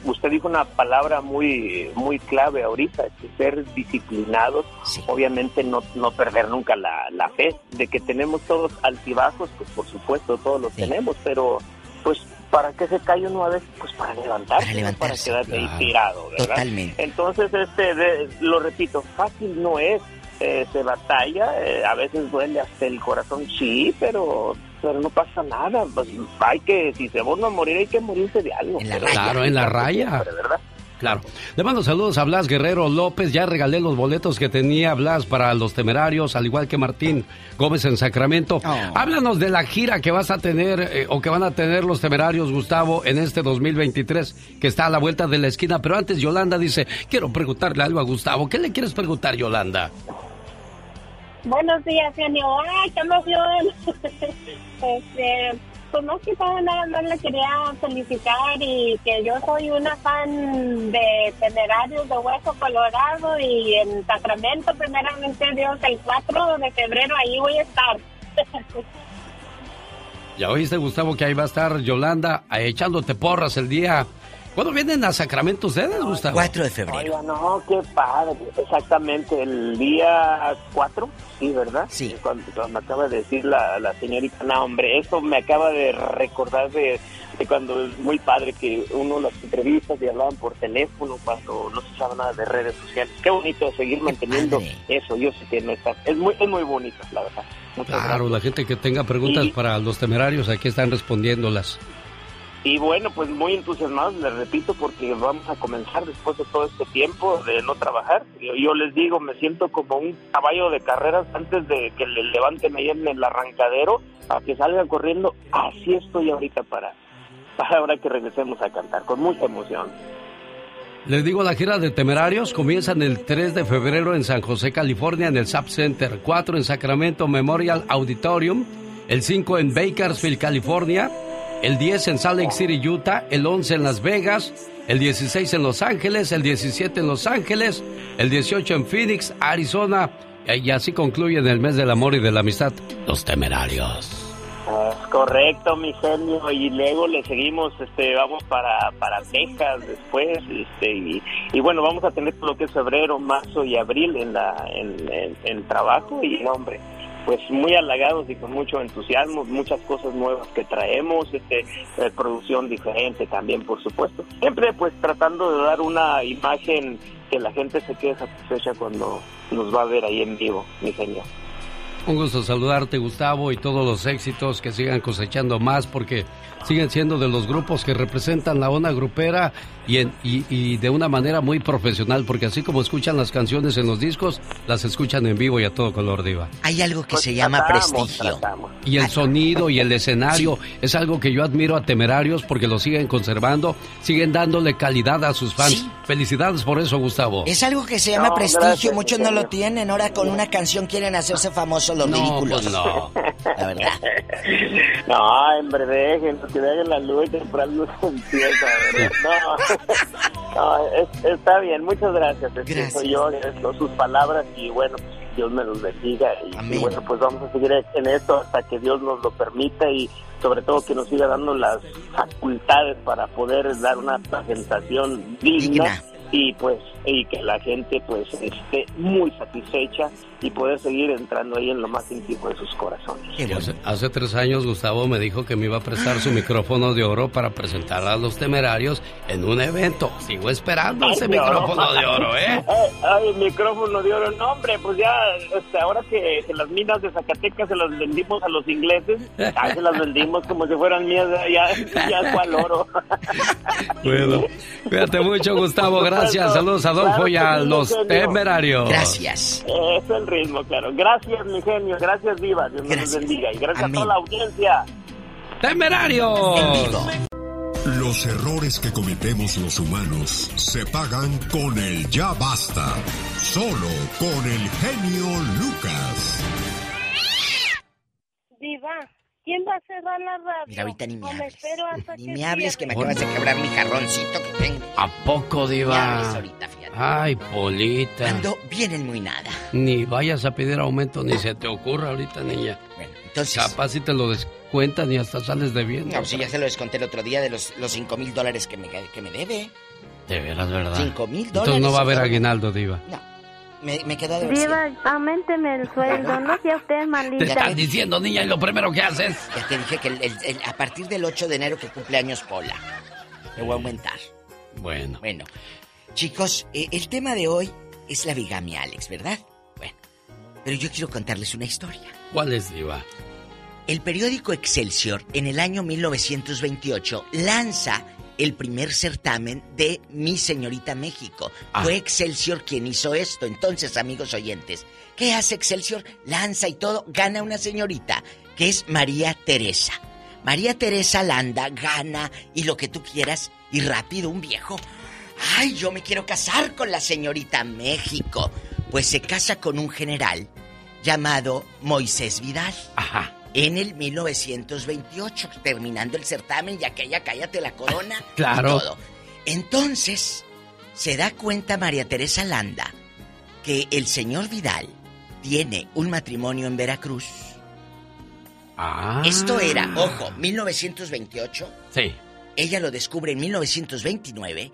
usted dijo una palabra muy muy clave ahorita, que ser disciplinados, obviamente no, no perder nunca la, la fe, de que tenemos todos altibajos, pues por supuesto todos los tenemos, pero pues para que se cae uno a veces, pues para levantarse, Para levantarse, para quedarse claro. tirado, ¿verdad? Totalmente. Entonces, este, de- lo repito, fácil no es, eh, se batalla, eh, a veces duele hasta el corazón, sí, pero pero no pasa nada, pues hay que, si se vuelve a morir, hay que morirse de algo. Claro, en la raya. ¿verdad? Claro. Le mando saludos a Blas Guerrero López. Ya regalé los boletos que tenía Blas para los temerarios, al igual que Martín Gómez en Sacramento. Háblanos de la gira que vas a tener eh, o que van a tener los temerarios, Gustavo, en este 2023, que está a la vuelta de la esquina. Pero antes, Yolanda dice: Quiero preguntarle algo a Gustavo. ¿Qué le quieres preguntar, Yolanda? Buenos días, genio. ¡Ay, qué emoción! este, pues más que todo, nada más le quería felicitar y que yo soy una fan de Temerarios de Hueso Colorado y en Sacramento, primeramente Dios, el 4 de febrero ahí voy a estar. Ya oíste, Gustavo, que ahí va a estar Yolanda eh, echándote porras el día. ¿Cuándo vienen a Sacramento ustedes, Gustavo? 4 de febrero. Oiga, no, qué padre. Exactamente, el día 4, sí, ¿verdad? Sí. Cuando, cuando me acaba de decir la, la señorita, no, hombre, eso me acaba de recordar de, de cuando es muy padre que uno las entrevistas y hablaban por teléfono cuando no se usaba nada de redes sociales. Qué bonito seguir manteniendo eso. Yo sé que no está. Es muy, es muy bonito, la verdad. Muchas Claro, la gente que tenga preguntas Y- para los temerarios, aquí están respondiéndolas. Y bueno, pues muy entusiasmados, les repito, porque vamos a comenzar después de todo este tiempo de no trabajar. Yo, les digo, me siento como un caballo de carreras antes de que le levanten ahí en el arrancadero a que salga corriendo. Así estoy ahorita para, para ahora que regresemos a cantar, con mucha emoción. Les digo, la gira de Temerarios comienzan el 3 de febrero en San José, California, en el SAP Center, 4 en Sacramento Memorial Auditorium, el 5 en Bakersfield, California, el 10 en Salt Lake City, Utah, el 11 en Las Vegas, el 16 en Los Ángeles, el 17 en Los Ángeles, el 18 en Phoenix, Arizona, y así concluyen el mes del amor y de la amistad, los Temerarios. Es correcto, mi genio. Y luego le seguimos, este, vamos para, para Texas después, este, y, y bueno, vamos a tener lo que es febrero, marzo y abril en la, en, en- en trabajo y hombre, pues muy halagados y con mucho entusiasmo, muchas cosas nuevas que traemos, este, eh, producción diferente también, por supuesto. Siempre pues tratando de dar una imagen que la gente se quede satisfecha cuando nos va a ver ahí en vivo, mi genio. Un gusto saludarte, Gustavo, y todos los éxitos que sigan cosechando más, porque siguen siendo de los grupos que representan la onda grupera y, en- y- y de una manera muy profesional, porque así como escuchan las canciones en los discos, las escuchan en vivo y a todo color, Diva. Hay algo que Pues se llama tratamos, prestigio. tratamos. Y el sonido y el escenario es algo que yo admiro a Temerarios porque lo siguen conservando, siguen dándole calidad a sus fans. Felicidades por eso, Gustavo. Es algo que se llama No, prestigio, gracias, muchos no lo tienen, ahora con una canción quieren hacerse famosos los No, ridículos. pues no. La verdad. No, hombre, dejen, que dejen la luz y temprano empieza. ¿verdad? No, no es- está bien, muchas gracias. Es que Gracias. soy yo, es lo- sus palabras y bueno, Dios me los bendiga. Y, bueno, pues vamos a seguir en esto hasta que Dios nos lo permita y sobre todo que nos siga dando las facultades para poder dar una presentación digna. Digna. Y pues, y que la gente pues esté muy satisfecha y poder seguir entrando ahí en lo más íntimo de sus corazones. Hace, hace tres años Gustavo me dijo que me iba a prestar su micrófono de oro para presentar a los temerarios en un evento. Sigo esperando ese Ay, micrófono de oro, ¿eh? Ay, ay, micrófono de oro. No, hombre, pues ya, este, ahora que, que las minas de Zacatecas se las vendimos a los ingleses, ya se las vendimos como si fueran mías, ya, ya cual oro. Bueno, cuídate mucho, Gustavo. Gracias. Saludos a Adolfo y a Claro que sí, los genio. temerarios. Gracias. Es el ritmo, claro. Gracias, mi genio. Gracias, Diva. Dios nos Gracias. bendiga. Y gracias Amén. a toda la audiencia. ¡Temerarios! En vivo. Los errores que cometemos los humanos se pagan con el ya basta. Solo con el genio Lucas. Diva, ¿quién va a cerrar la radio? Mira, ahorita ni me ¿O me hables. espero hasta Ni que me hables que me acabas de quebrar mi jarroncito que tengo. ¿A poco, Me Diva? hables ahorita, fíjate. Ay, Polita. Ando bien en muy nada. Ni vayas a pedir aumento ni se te ocurra ahorita, niña. Bueno, entonces... Capaz si te lo descuentan y hasta sales debiendo. No, si ya se lo desconté el otro día de los, los 5 mil dólares que me, que me debe. De veras, ¿verdad? Cinco mil Entonces dólares, no va a haber aguinaldo, Diva. Me, me queda de Diva, aumenteme el sueldo, no sea usted Te malita. están diciendo, niña, y lo primero que haces. Ya te dije que el- el- el- a partir del 8 de enero que cumpleaños Pola, te voy a aumentar. Bueno. Bueno, chicos, eh, el tema de hoy es la bigamia, Alex, ¿verdad? Bueno, pero yo quiero contarles una historia. ¿Cuál es, Diva? El periódico Excelsior en el año 1928 lanza el primer certamen de Mi Señorita México. Ah. Fue Excelsior quien hizo esto. Entonces, amigos oyentes, ¿qué hace Excelsior? Lanza y todo, gana una señorita, que es María Teresa. María Teresa Landa gana y lo que tú quieras, y rápido un viejo. ¡Ay, yo me quiero casar con la señorita México! Pues se casa con un general llamado Moisés Vidal. Ajá. En el 1928, terminando el certamen y aquella cállate la corona. Claro. y todo. Entonces, se da cuenta María Teresa Landa que el señor Vidal tiene un matrimonio en Veracruz. Ah. Esto era, ojo, 1928. Sí. Ella lo descubre en 1929.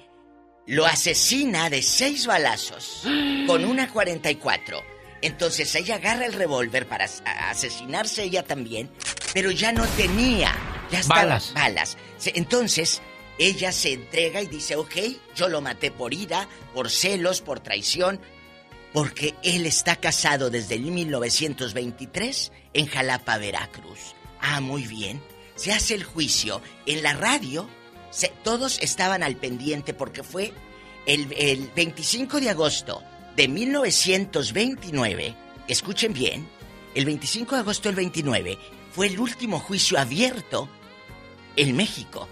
Lo asesina de seis balazos con una 44. Entonces ella agarra el revólver para asesinarse ella también, pero ya no tenía. Ya Balas. balas. Entonces ella se entrega y dice, ok, yo lo maté por ira, por celos, por traición, porque él está casado desde el 1923 en Jalapa, Veracruz. Ah, muy bien. Se hace el juicio en la radio. Se- todos estaban al pendiente porque fue el, el 25 de agosto de 1929. Escuchen bien. El 25 de agosto del 29 fue el último juicio abierto en México.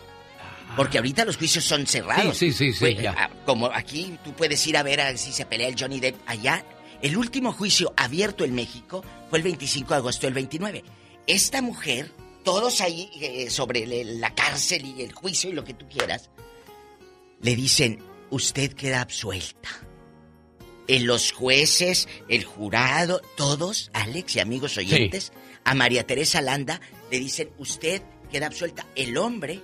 Porque ahorita los juicios son cerrados. Sí, sí, sí, sí, Fue, ya. Como aquí tú puedes ir a ver a si se pelea el Johnny Depp allá. El último juicio abierto en México fue el 25 de agosto del 29. Esta mujer, todos ahí eh, sobre la cárcel y el juicio y lo que tú quieras, le dicen, usted queda absuelta. En los jueces, el jurado, todos, Alex y amigos oyentes, a María Teresa Landa le dicen, usted queda absuelta. El hombre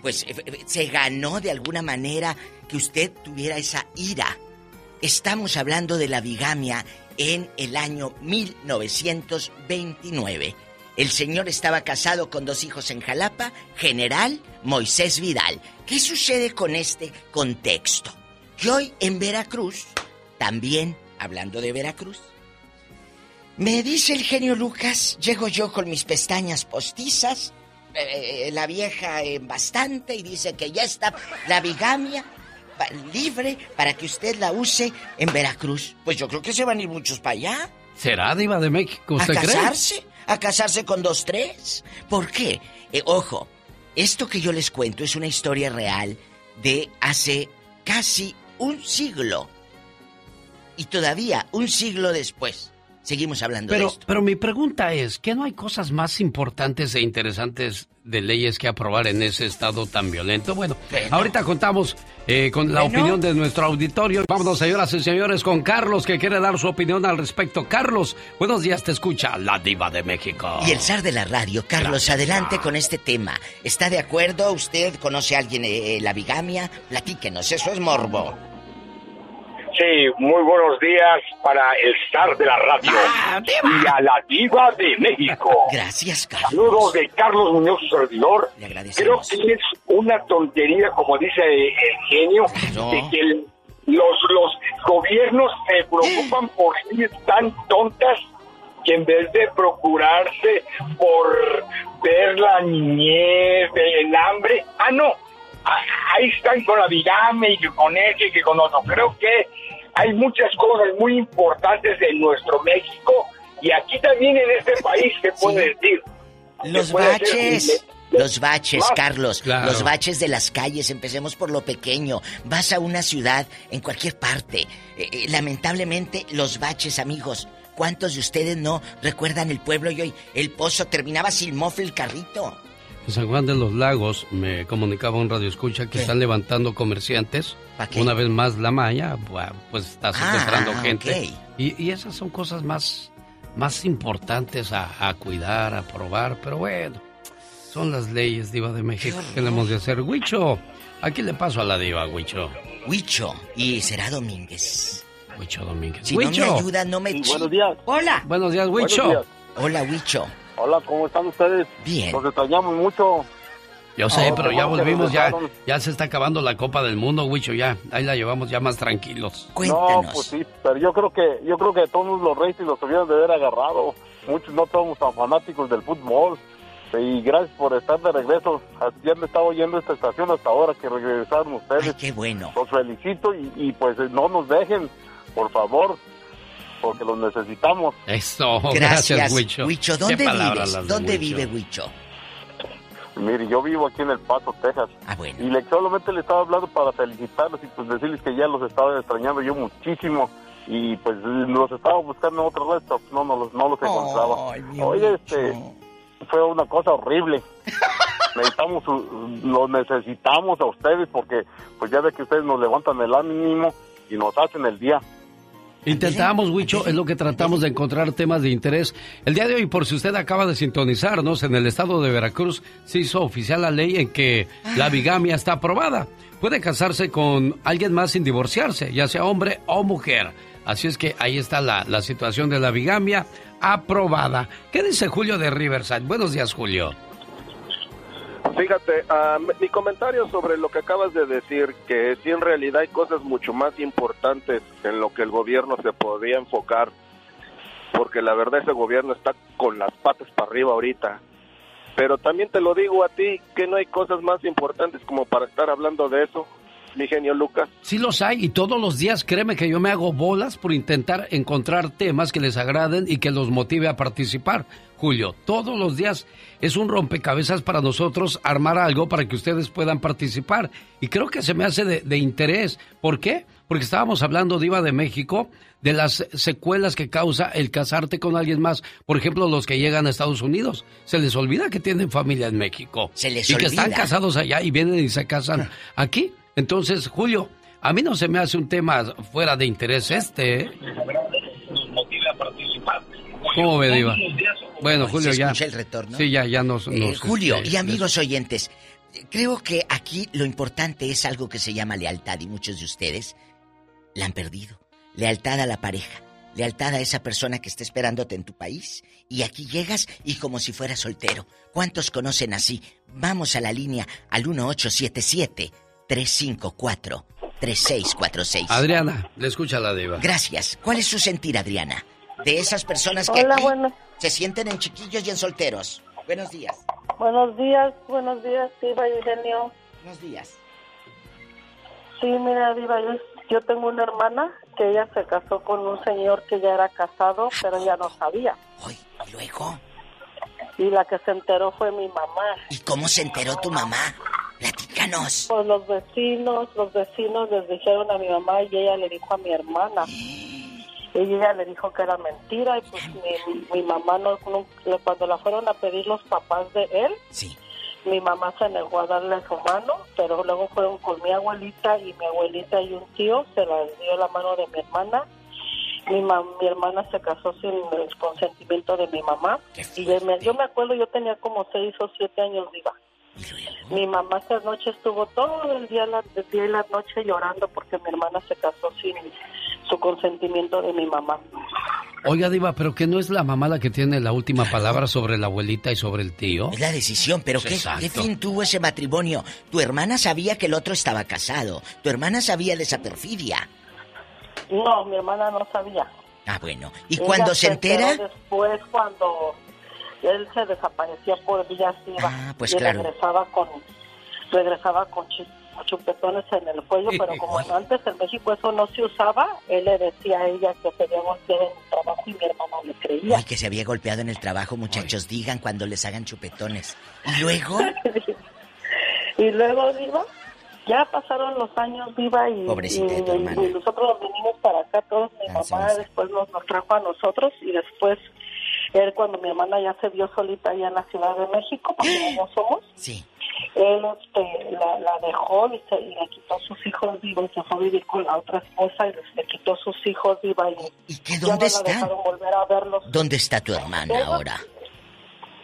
pues eh, eh, se ganó de alguna manera que usted tuviera esa ira. Estamos hablando de la bigamia en el año 1929. El señor estaba casado con dos hijos en Jalapa, general Moisés Vidal. ¿Qué sucede con este contexto? Que hoy en Veracruz, también hablando de Veracruz, Me dice el genio Lucas, llego yo con mis pestañas postizas, eh, la vieja en bastante y dice que ya está la bigamia pa- libre para que usted la use en Veracruz. Pues yo creo que se van a ir muchos para allá. ¿Será diva de México? ¿A ¿Usted cree? ¿A casarse con dos, tres? ¿Por qué? Eh, ojo, esto que yo les cuento es una historia real de hace casi un siglo. Y todavía, un siglo después, seguimos hablando de Pero, esto. pero mi pregunta es, ¿que no hay cosas más importantes e interesantes de leyes que aprobar en ese estado tan violento? Bueno, ahorita contamos eh, con la Bueno. opinión de nuestro auditorio. Vámonos, señoras y señores, con Carlos, que quiere dar su opinión al respecto. Carlos, buenos días, te escucha la diva de México. Y el zar de la radio, Carlos, adelante con este tema. ¿Está de acuerdo? ¿Usted conoce a alguien eh, la bigamia? Platíquenos, eso es morbo. Sí, muy buenos días para el zar de la radio y a la diva de México. Gracias, Carlos. Saludos de Carlos Muñoz, su servidor. Le Creo agradecemos. que es una tontería, como dice el genio, de que el- los, los gobiernos se preocupan por ir tan tontas que en vez de procurarse por ver la niñez, el hambre, ah, no, Ah, ahí están con la y que con ese y que con otro. Creo que hay muchas cosas muy importantes en nuestro México y aquí también en este país se puede decir. Los puede baches. Los baches, Más. Carlos. Claro. Los baches de las calles. Empecemos por lo pequeño. Vas a una ciudad, en cualquier parte. Eh, eh, lamentablemente, los baches, amigos. ¿Cuántos de ustedes no recuerdan el pueblo y hoy el pozo terminaba sin mofle el carrito? En San Juan de los Lagos me comunicaba un radio escucha que están levantando comerciantes. qué? Una vez más la malla, pues está secuestrando Ah, gente. ok. Y, y esas son cosas más, más importantes a, a cuidar, a probar, pero bueno, son las leyes, Diva de México, que tenemos de hacer. Huicho, aquí le paso a la Diva, Huicho. Huicho, y será Domínguez. Huicho Domínguez. Si no me Huicho. ayuda, no me... buenos días. Hola. Buenos días, Huicho. Buenos días. Hola, Huicho. Hola, ¿cómo están ustedes? Bien. Los extrañamos mucho. Yo sé, No, pero ya volvimos, ya, ya se está acabando la Copa del Mundo, Huicho, ya. Ahí la llevamos ya más tranquilos. No, pues sí, pero yo creo que yo creo que todos los ratings los tuvieron de haber agarrado. Muchos no somos tan fanáticos del fútbol. Y gracias por estar de regreso. Ya me estaba oyendo esta estación hasta ahora que regresaron ustedes. qué bueno. Los felicito y, y pues no nos dejen, por favor, porque los necesitamos. Eso, Gracias, gracias, Huicho. Huicho, ¿dónde vives? ¿Dónde Huicho. vive Huicho? Mire, yo vivo aquí en El Paso, Texas. Ah, bueno. Y le, solamente le estaba hablando para felicitarlos y pues decirles que ya los estaba extrañando yo muchísimo. Y pues los estaba buscando en otro resto, no, no, los, no los encontraba. Oye, este, fue una cosa horrible. necesitamos, lo necesitamos a ustedes porque pues ya ve que ustedes nos levantan el ánimo y nos hacen el día. Intentamos, Huicho, es lo que tratamos de encontrar temas de interés. El día de hoy, por si usted acaba de sintonizarnos, en el estado de Veracruz se hizo oficial la ley en que la bigamia está aprobada. Puede casarse con alguien más sin divorciarse, ya sea hombre o mujer. Así es que ahí está la, la situación de la bigamia aprobada. ¿Qué dice Julio de Riverside? Buenos días, Julio. Fíjate, ah, mi comentario sobre lo que acabas de decir, que sí en realidad hay cosas mucho más importantes en lo que el gobierno se podría enfocar, porque la verdad ese gobierno está con las patas para arriba ahorita. Pero también te lo digo a ti, que no hay cosas más importantes como para estar hablando de eso, mi genio Lucas. Sí los hay y todos los días créeme que yo me hago bolas por intentar encontrar temas que les agraden y que los motive a participar. Julio, todos los días es un rompecabezas para nosotros armar algo para que ustedes puedan participar. Y creo que se me hace de, de interés. ¿Por qué? Porque estábamos hablando, Diva de México, de las secuelas que causa el casarte con alguien más. Por ejemplo, los que llegan a Estados Unidos. Se les olvida que tienen familia en México. Se les y que están casados allá y vienen y se casan aquí. Entonces, Julio, a mí no se me hace un tema fuera de interés este. ¿eh? ¿Cómo ve, Diva? Bueno, Julio, ¿Se ya. escucha el retorno? Sí, ya, ya nos. Eh, Julio este, y amigos oyentes, creo que aquí lo importante es algo que se llama lealtad y muchos de ustedes la han perdido. Lealtad a la pareja, lealtad a esa persona que está esperándote en tu país y aquí llegas y como si fueras soltero. ¿Cuántos conocen así? Vamos a la línea al 1877 354 3646. Adriana, le escucha la Diva. Gracias. ¿Cuál es su sentir, Adriana? De esas personas que Hola, aquí buenos- se sienten en chiquillos y en solteros. Buenos días. Buenos días, buenos días, Diva y Genio. Buenos días. Sí, mira, Diva, yo, yo tengo una hermana que ella se casó con un señor que ya era casado, pero ella no sabía. ¿Y luego? Y la que se enteró fue mi mamá. ¿Y cómo se enteró tu mamá? Platícanos. Pues los vecinos, los vecinos les dijeron a mi mamá y ella le dijo a mi hermana. Y ella le dijo que era mentira y pues mi, mi mamá no, no- cuando la fueron a pedir los papás de él, mi mamá se negó a darle su mano, pero luego fueron con mi abuelita y mi abuelita y un tío se la dio la mano de mi hermana. Mi, ma- mi hermana se casó sin el consentimiento de mi mamá y yo me, yo me acuerdo, yo tenía como seis o siete años viva. Mi mamá esa noche estuvo todo el día, la, el día y la noche llorando porque mi hermana se casó sin su consentimiento de mi mamá. Oiga, Diva, pero que no es la mamá la que tiene la última palabra sobre la abuelita y sobre el tío. Es la decisión, pero ¿qué. ¿qué fin tuvo ese matrimonio? Tu hermana sabía que el otro estaba casado. Tu hermana sabía de esa perfidia. No, mi hermana no sabía. Ah, bueno. ¿Y Ella cuando se entera? Después, cuando él se desaparecía por días, iba Ah, pues y claro. regresaba con regresaba con chupetones en el cuello, pero como antes en México eso no se usaba, él le decía a ella que se había golpeado en el trabajo y mi hermana le creía. Ay, que se había golpeado en el trabajo, muchachos. Digan cuando les hagan chupetones. ¿Y luego? Y luego, Diva, ya pasaron los años, Diva, y, y- nosotros nos vinimos para acá, todos, mi mamá después nos, nos trajo a nosotros y después, él cuando mi hermana ya se vio solita allá en la Ciudad de México, porque no somos, Sí. él este, la, la dejó y, se, y le quitó sus hijos, Diva, y se fue a vivir con la otra esposa y le quitó sus hijos, Diva, y, ¿Y qué, ya dónde la dejaron volver a verlos. ¿Dónde está tu hermana Ella- ahora?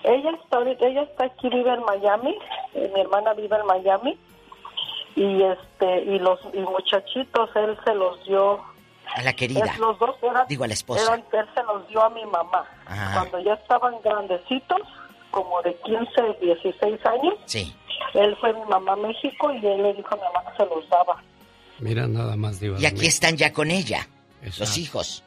Ella está ella está aquí, vive en Miami, eh, mi hermana vive en Miami y este y los y muchachitos él se los dio A la querida. es- los dos eran, Digo, a la esposa. eran- él se los dio a mi mamá Ah. cuando ya estaban grandecitos como de 15 16 años Sí. él fue mi mamá a México y él le dijo a mi mamá que se los daba Mira nada más, Diva. Y aquí están ya con ella. Los Exacto. hijos.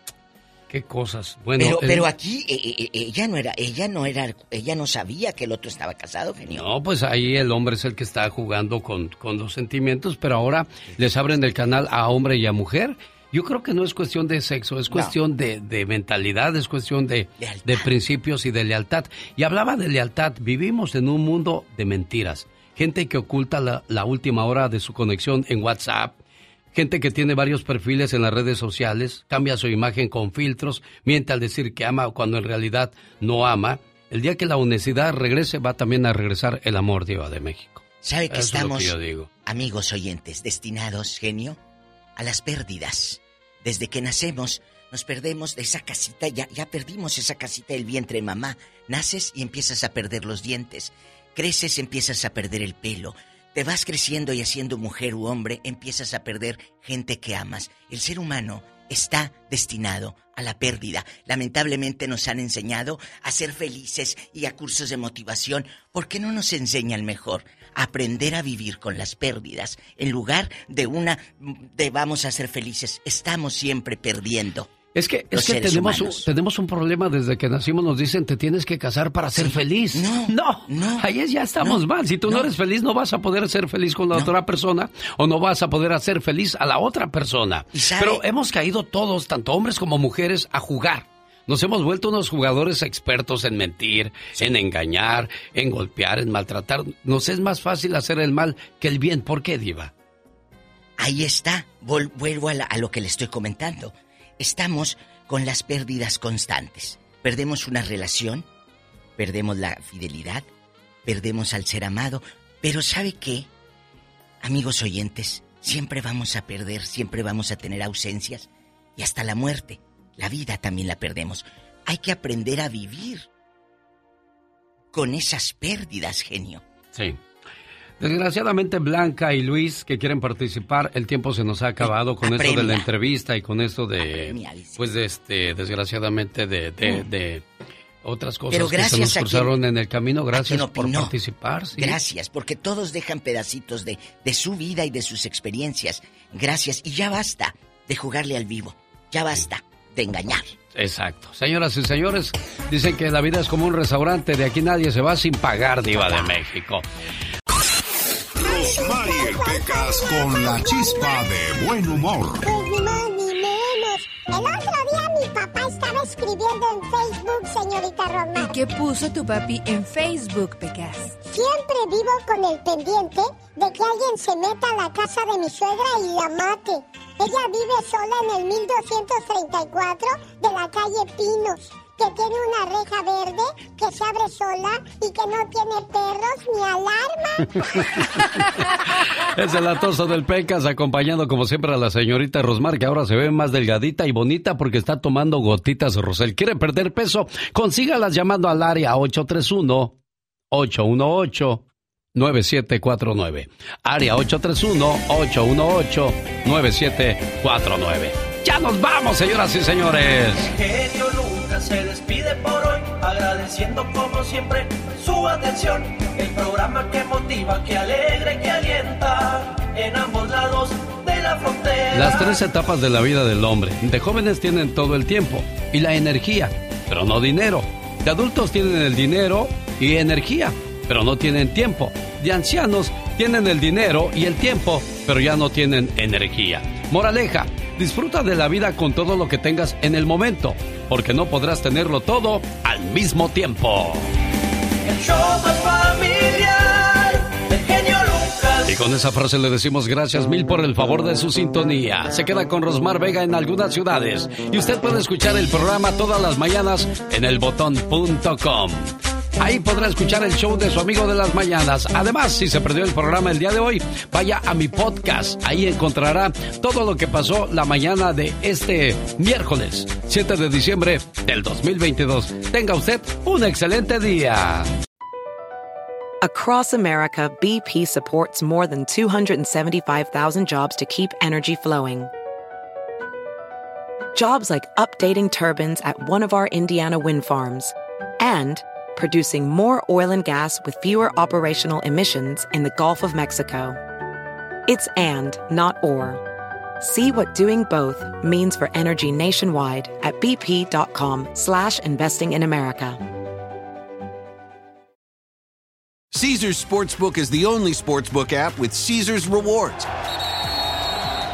Qué cosas. Bueno, pero, el- pero aquí eh, eh, eh, ella no era, ella no era, ella no sabía que el otro estaba casado, genio. No, pues ahí el hombre es el que está jugando con, con los sentimientos, pero ahora les abren el canal a hombre y a mujer. Yo creo que no es cuestión de sexo, es cuestión de, de mentalidad, es cuestión de, de principios y de lealtad. Y hablaba de lealtad, vivimos en un mundo de mentiras. Gente que oculta la, la última hora de su conexión en WhatsApp, gente que tiene varios perfiles en las redes sociales, cambia su imagen con filtros, miente al decir que ama cuando en realidad no ama. El día que la honestidad regrese va también a regresar el amor Diva de México. ¿Sabe que Eso es lo estamos, yo digo. amigos oyentes, destinados, genio, a las pérdidas? Desde que nacemos, nos perdemos de esa casita, ya, ya perdimos esa casita del vientre mamá. Naces y empiezas a perder los dientes. Creces, empiezas a perder el pelo. Te vas creciendo y haciendo mujer u hombre, empiezas a perder gente que amas. El ser humano está destinado a la pérdida. Lamentablemente nos han enseñado a ser felices y a cursos de motivación. ¿Por qué no nos enseñan mejor? Aprender a vivir con las pérdidas en lugar de una de vamos a ser felices. Estamos siempre perdiendo. Es que, es que tenemos, un, tenemos un problema desde que nacimos, nos dicen te tienes que casar para ser feliz. No, no, ahí es- ya estamos mal. Si tú no. eres feliz, no vas a poder ser feliz con la otra persona o no vas a poder hacer feliz a la otra persona. Pero hemos caído todos, tanto hombres como mujeres, a jugar. Nos hemos vuelto unos jugadores expertos en mentir, en engañar, en golpear, en maltratar. Nos es más fácil hacer el mal que el bien. ¿Por qué, Diva? Ahí está, Vol- vuelvo a, la- a lo que le estoy comentando. Estamos con las pérdidas constantes. Perdemos una relación, perdemos la fidelidad, perdemos al ser amado, pero ¿sabe qué? Amigos oyentes, siempre vamos a perder, siempre vamos a tener ausencias y hasta la muerte, la vida también la perdemos. Hay que aprender a vivir con esas pérdidas, genio. Sí. Desgraciadamente Blanca y Luis que quieren participar, el tiempo se nos ha acabado con esto de la Apremia. entrevista y con esto de, Apremia, pues de este, desgraciadamente de, de, Mm. de otras cosas Pero que se nos quien- cruzaron en el camino. Gracias por participar. sí. Gracias, porque todos dejan pedacitos de, de su vida y de sus experiencias. Gracias. Y ya basta de jugarle al vivo. Ya basta de engañar. Exacto. Señoras y señores, dicen que la vida es como un restaurante, de aquí nadie se va sin pagar, Diva de México. Rosmarie Pecas con la chispa de buen humor. Pues ni más ni menos. El otro día mi papá estaba escribiendo en Facebook, señorita Roma. ¿Y qué puso tu papi en Facebook, Pecas? Siempre vivo con el pendiente de que alguien se meta a la casa de mi suegra y la mate. Ella vive sola en el 1234 de la calle Pinos, que tiene una reja verde que se abre sola y que no tiene perros ni alarma. Es el atoso del Pecas, acompañando como siempre a la señorita Rosmar, que ahora se ve más delgadita y bonita porque está tomando gotitas Rosel. ¿Quiere perder peso? Consígalas llamando al área 831 818 9749. Área 831-818-9749. ¡Ya nos vamos, señoras y señores! Se despide por hoy, agradeciendo como siempre su atención. El programa que motiva, que alegra y que alienta en ambos lados de la frontera. Las tres etapas de la vida del hombre. De jóvenes tienen todo el tiempo y la energía, pero no dinero. De adultos tienen el dinero y energía, pero no tienen tiempo. De ancianos tienen el dinero y el tiempo, pero ya no tienen energía. Moraleja, disfruta de la vida con todo lo que tengas en el momento, porque no podrás tenerlo todo al mismo tiempo. El show más familiar del genio Lucas. Y con esa frase le decimos gracias mil por el favor de su sintonía. Se queda con Rosmar Vega en algunas ciudades. Y usted puede escuchar el programa todas las mañanas en elbotón.com. Ahí podrá escuchar el show de su amigo de las mañanas. Además, si se perdió el programa el día de hoy, vaya a mi podcast. Ahí encontrará todo lo que pasó la mañana de este miércoles, 7 de diciembre del 2022. Tenga usted un excelente día. Across America, BP supports more than 275,000 jobs to keep energy flowing. Jobs like updating turbines at one of our Indiana wind farms and producing more oil and gas with fewer operational emissions in the Gulf of Mexico. It's and, not or. See what doing both means for energy nationwide at bp.com slash investing in America. Caesar's Sportsbook is the only sportsbook app with Caesar's rewards.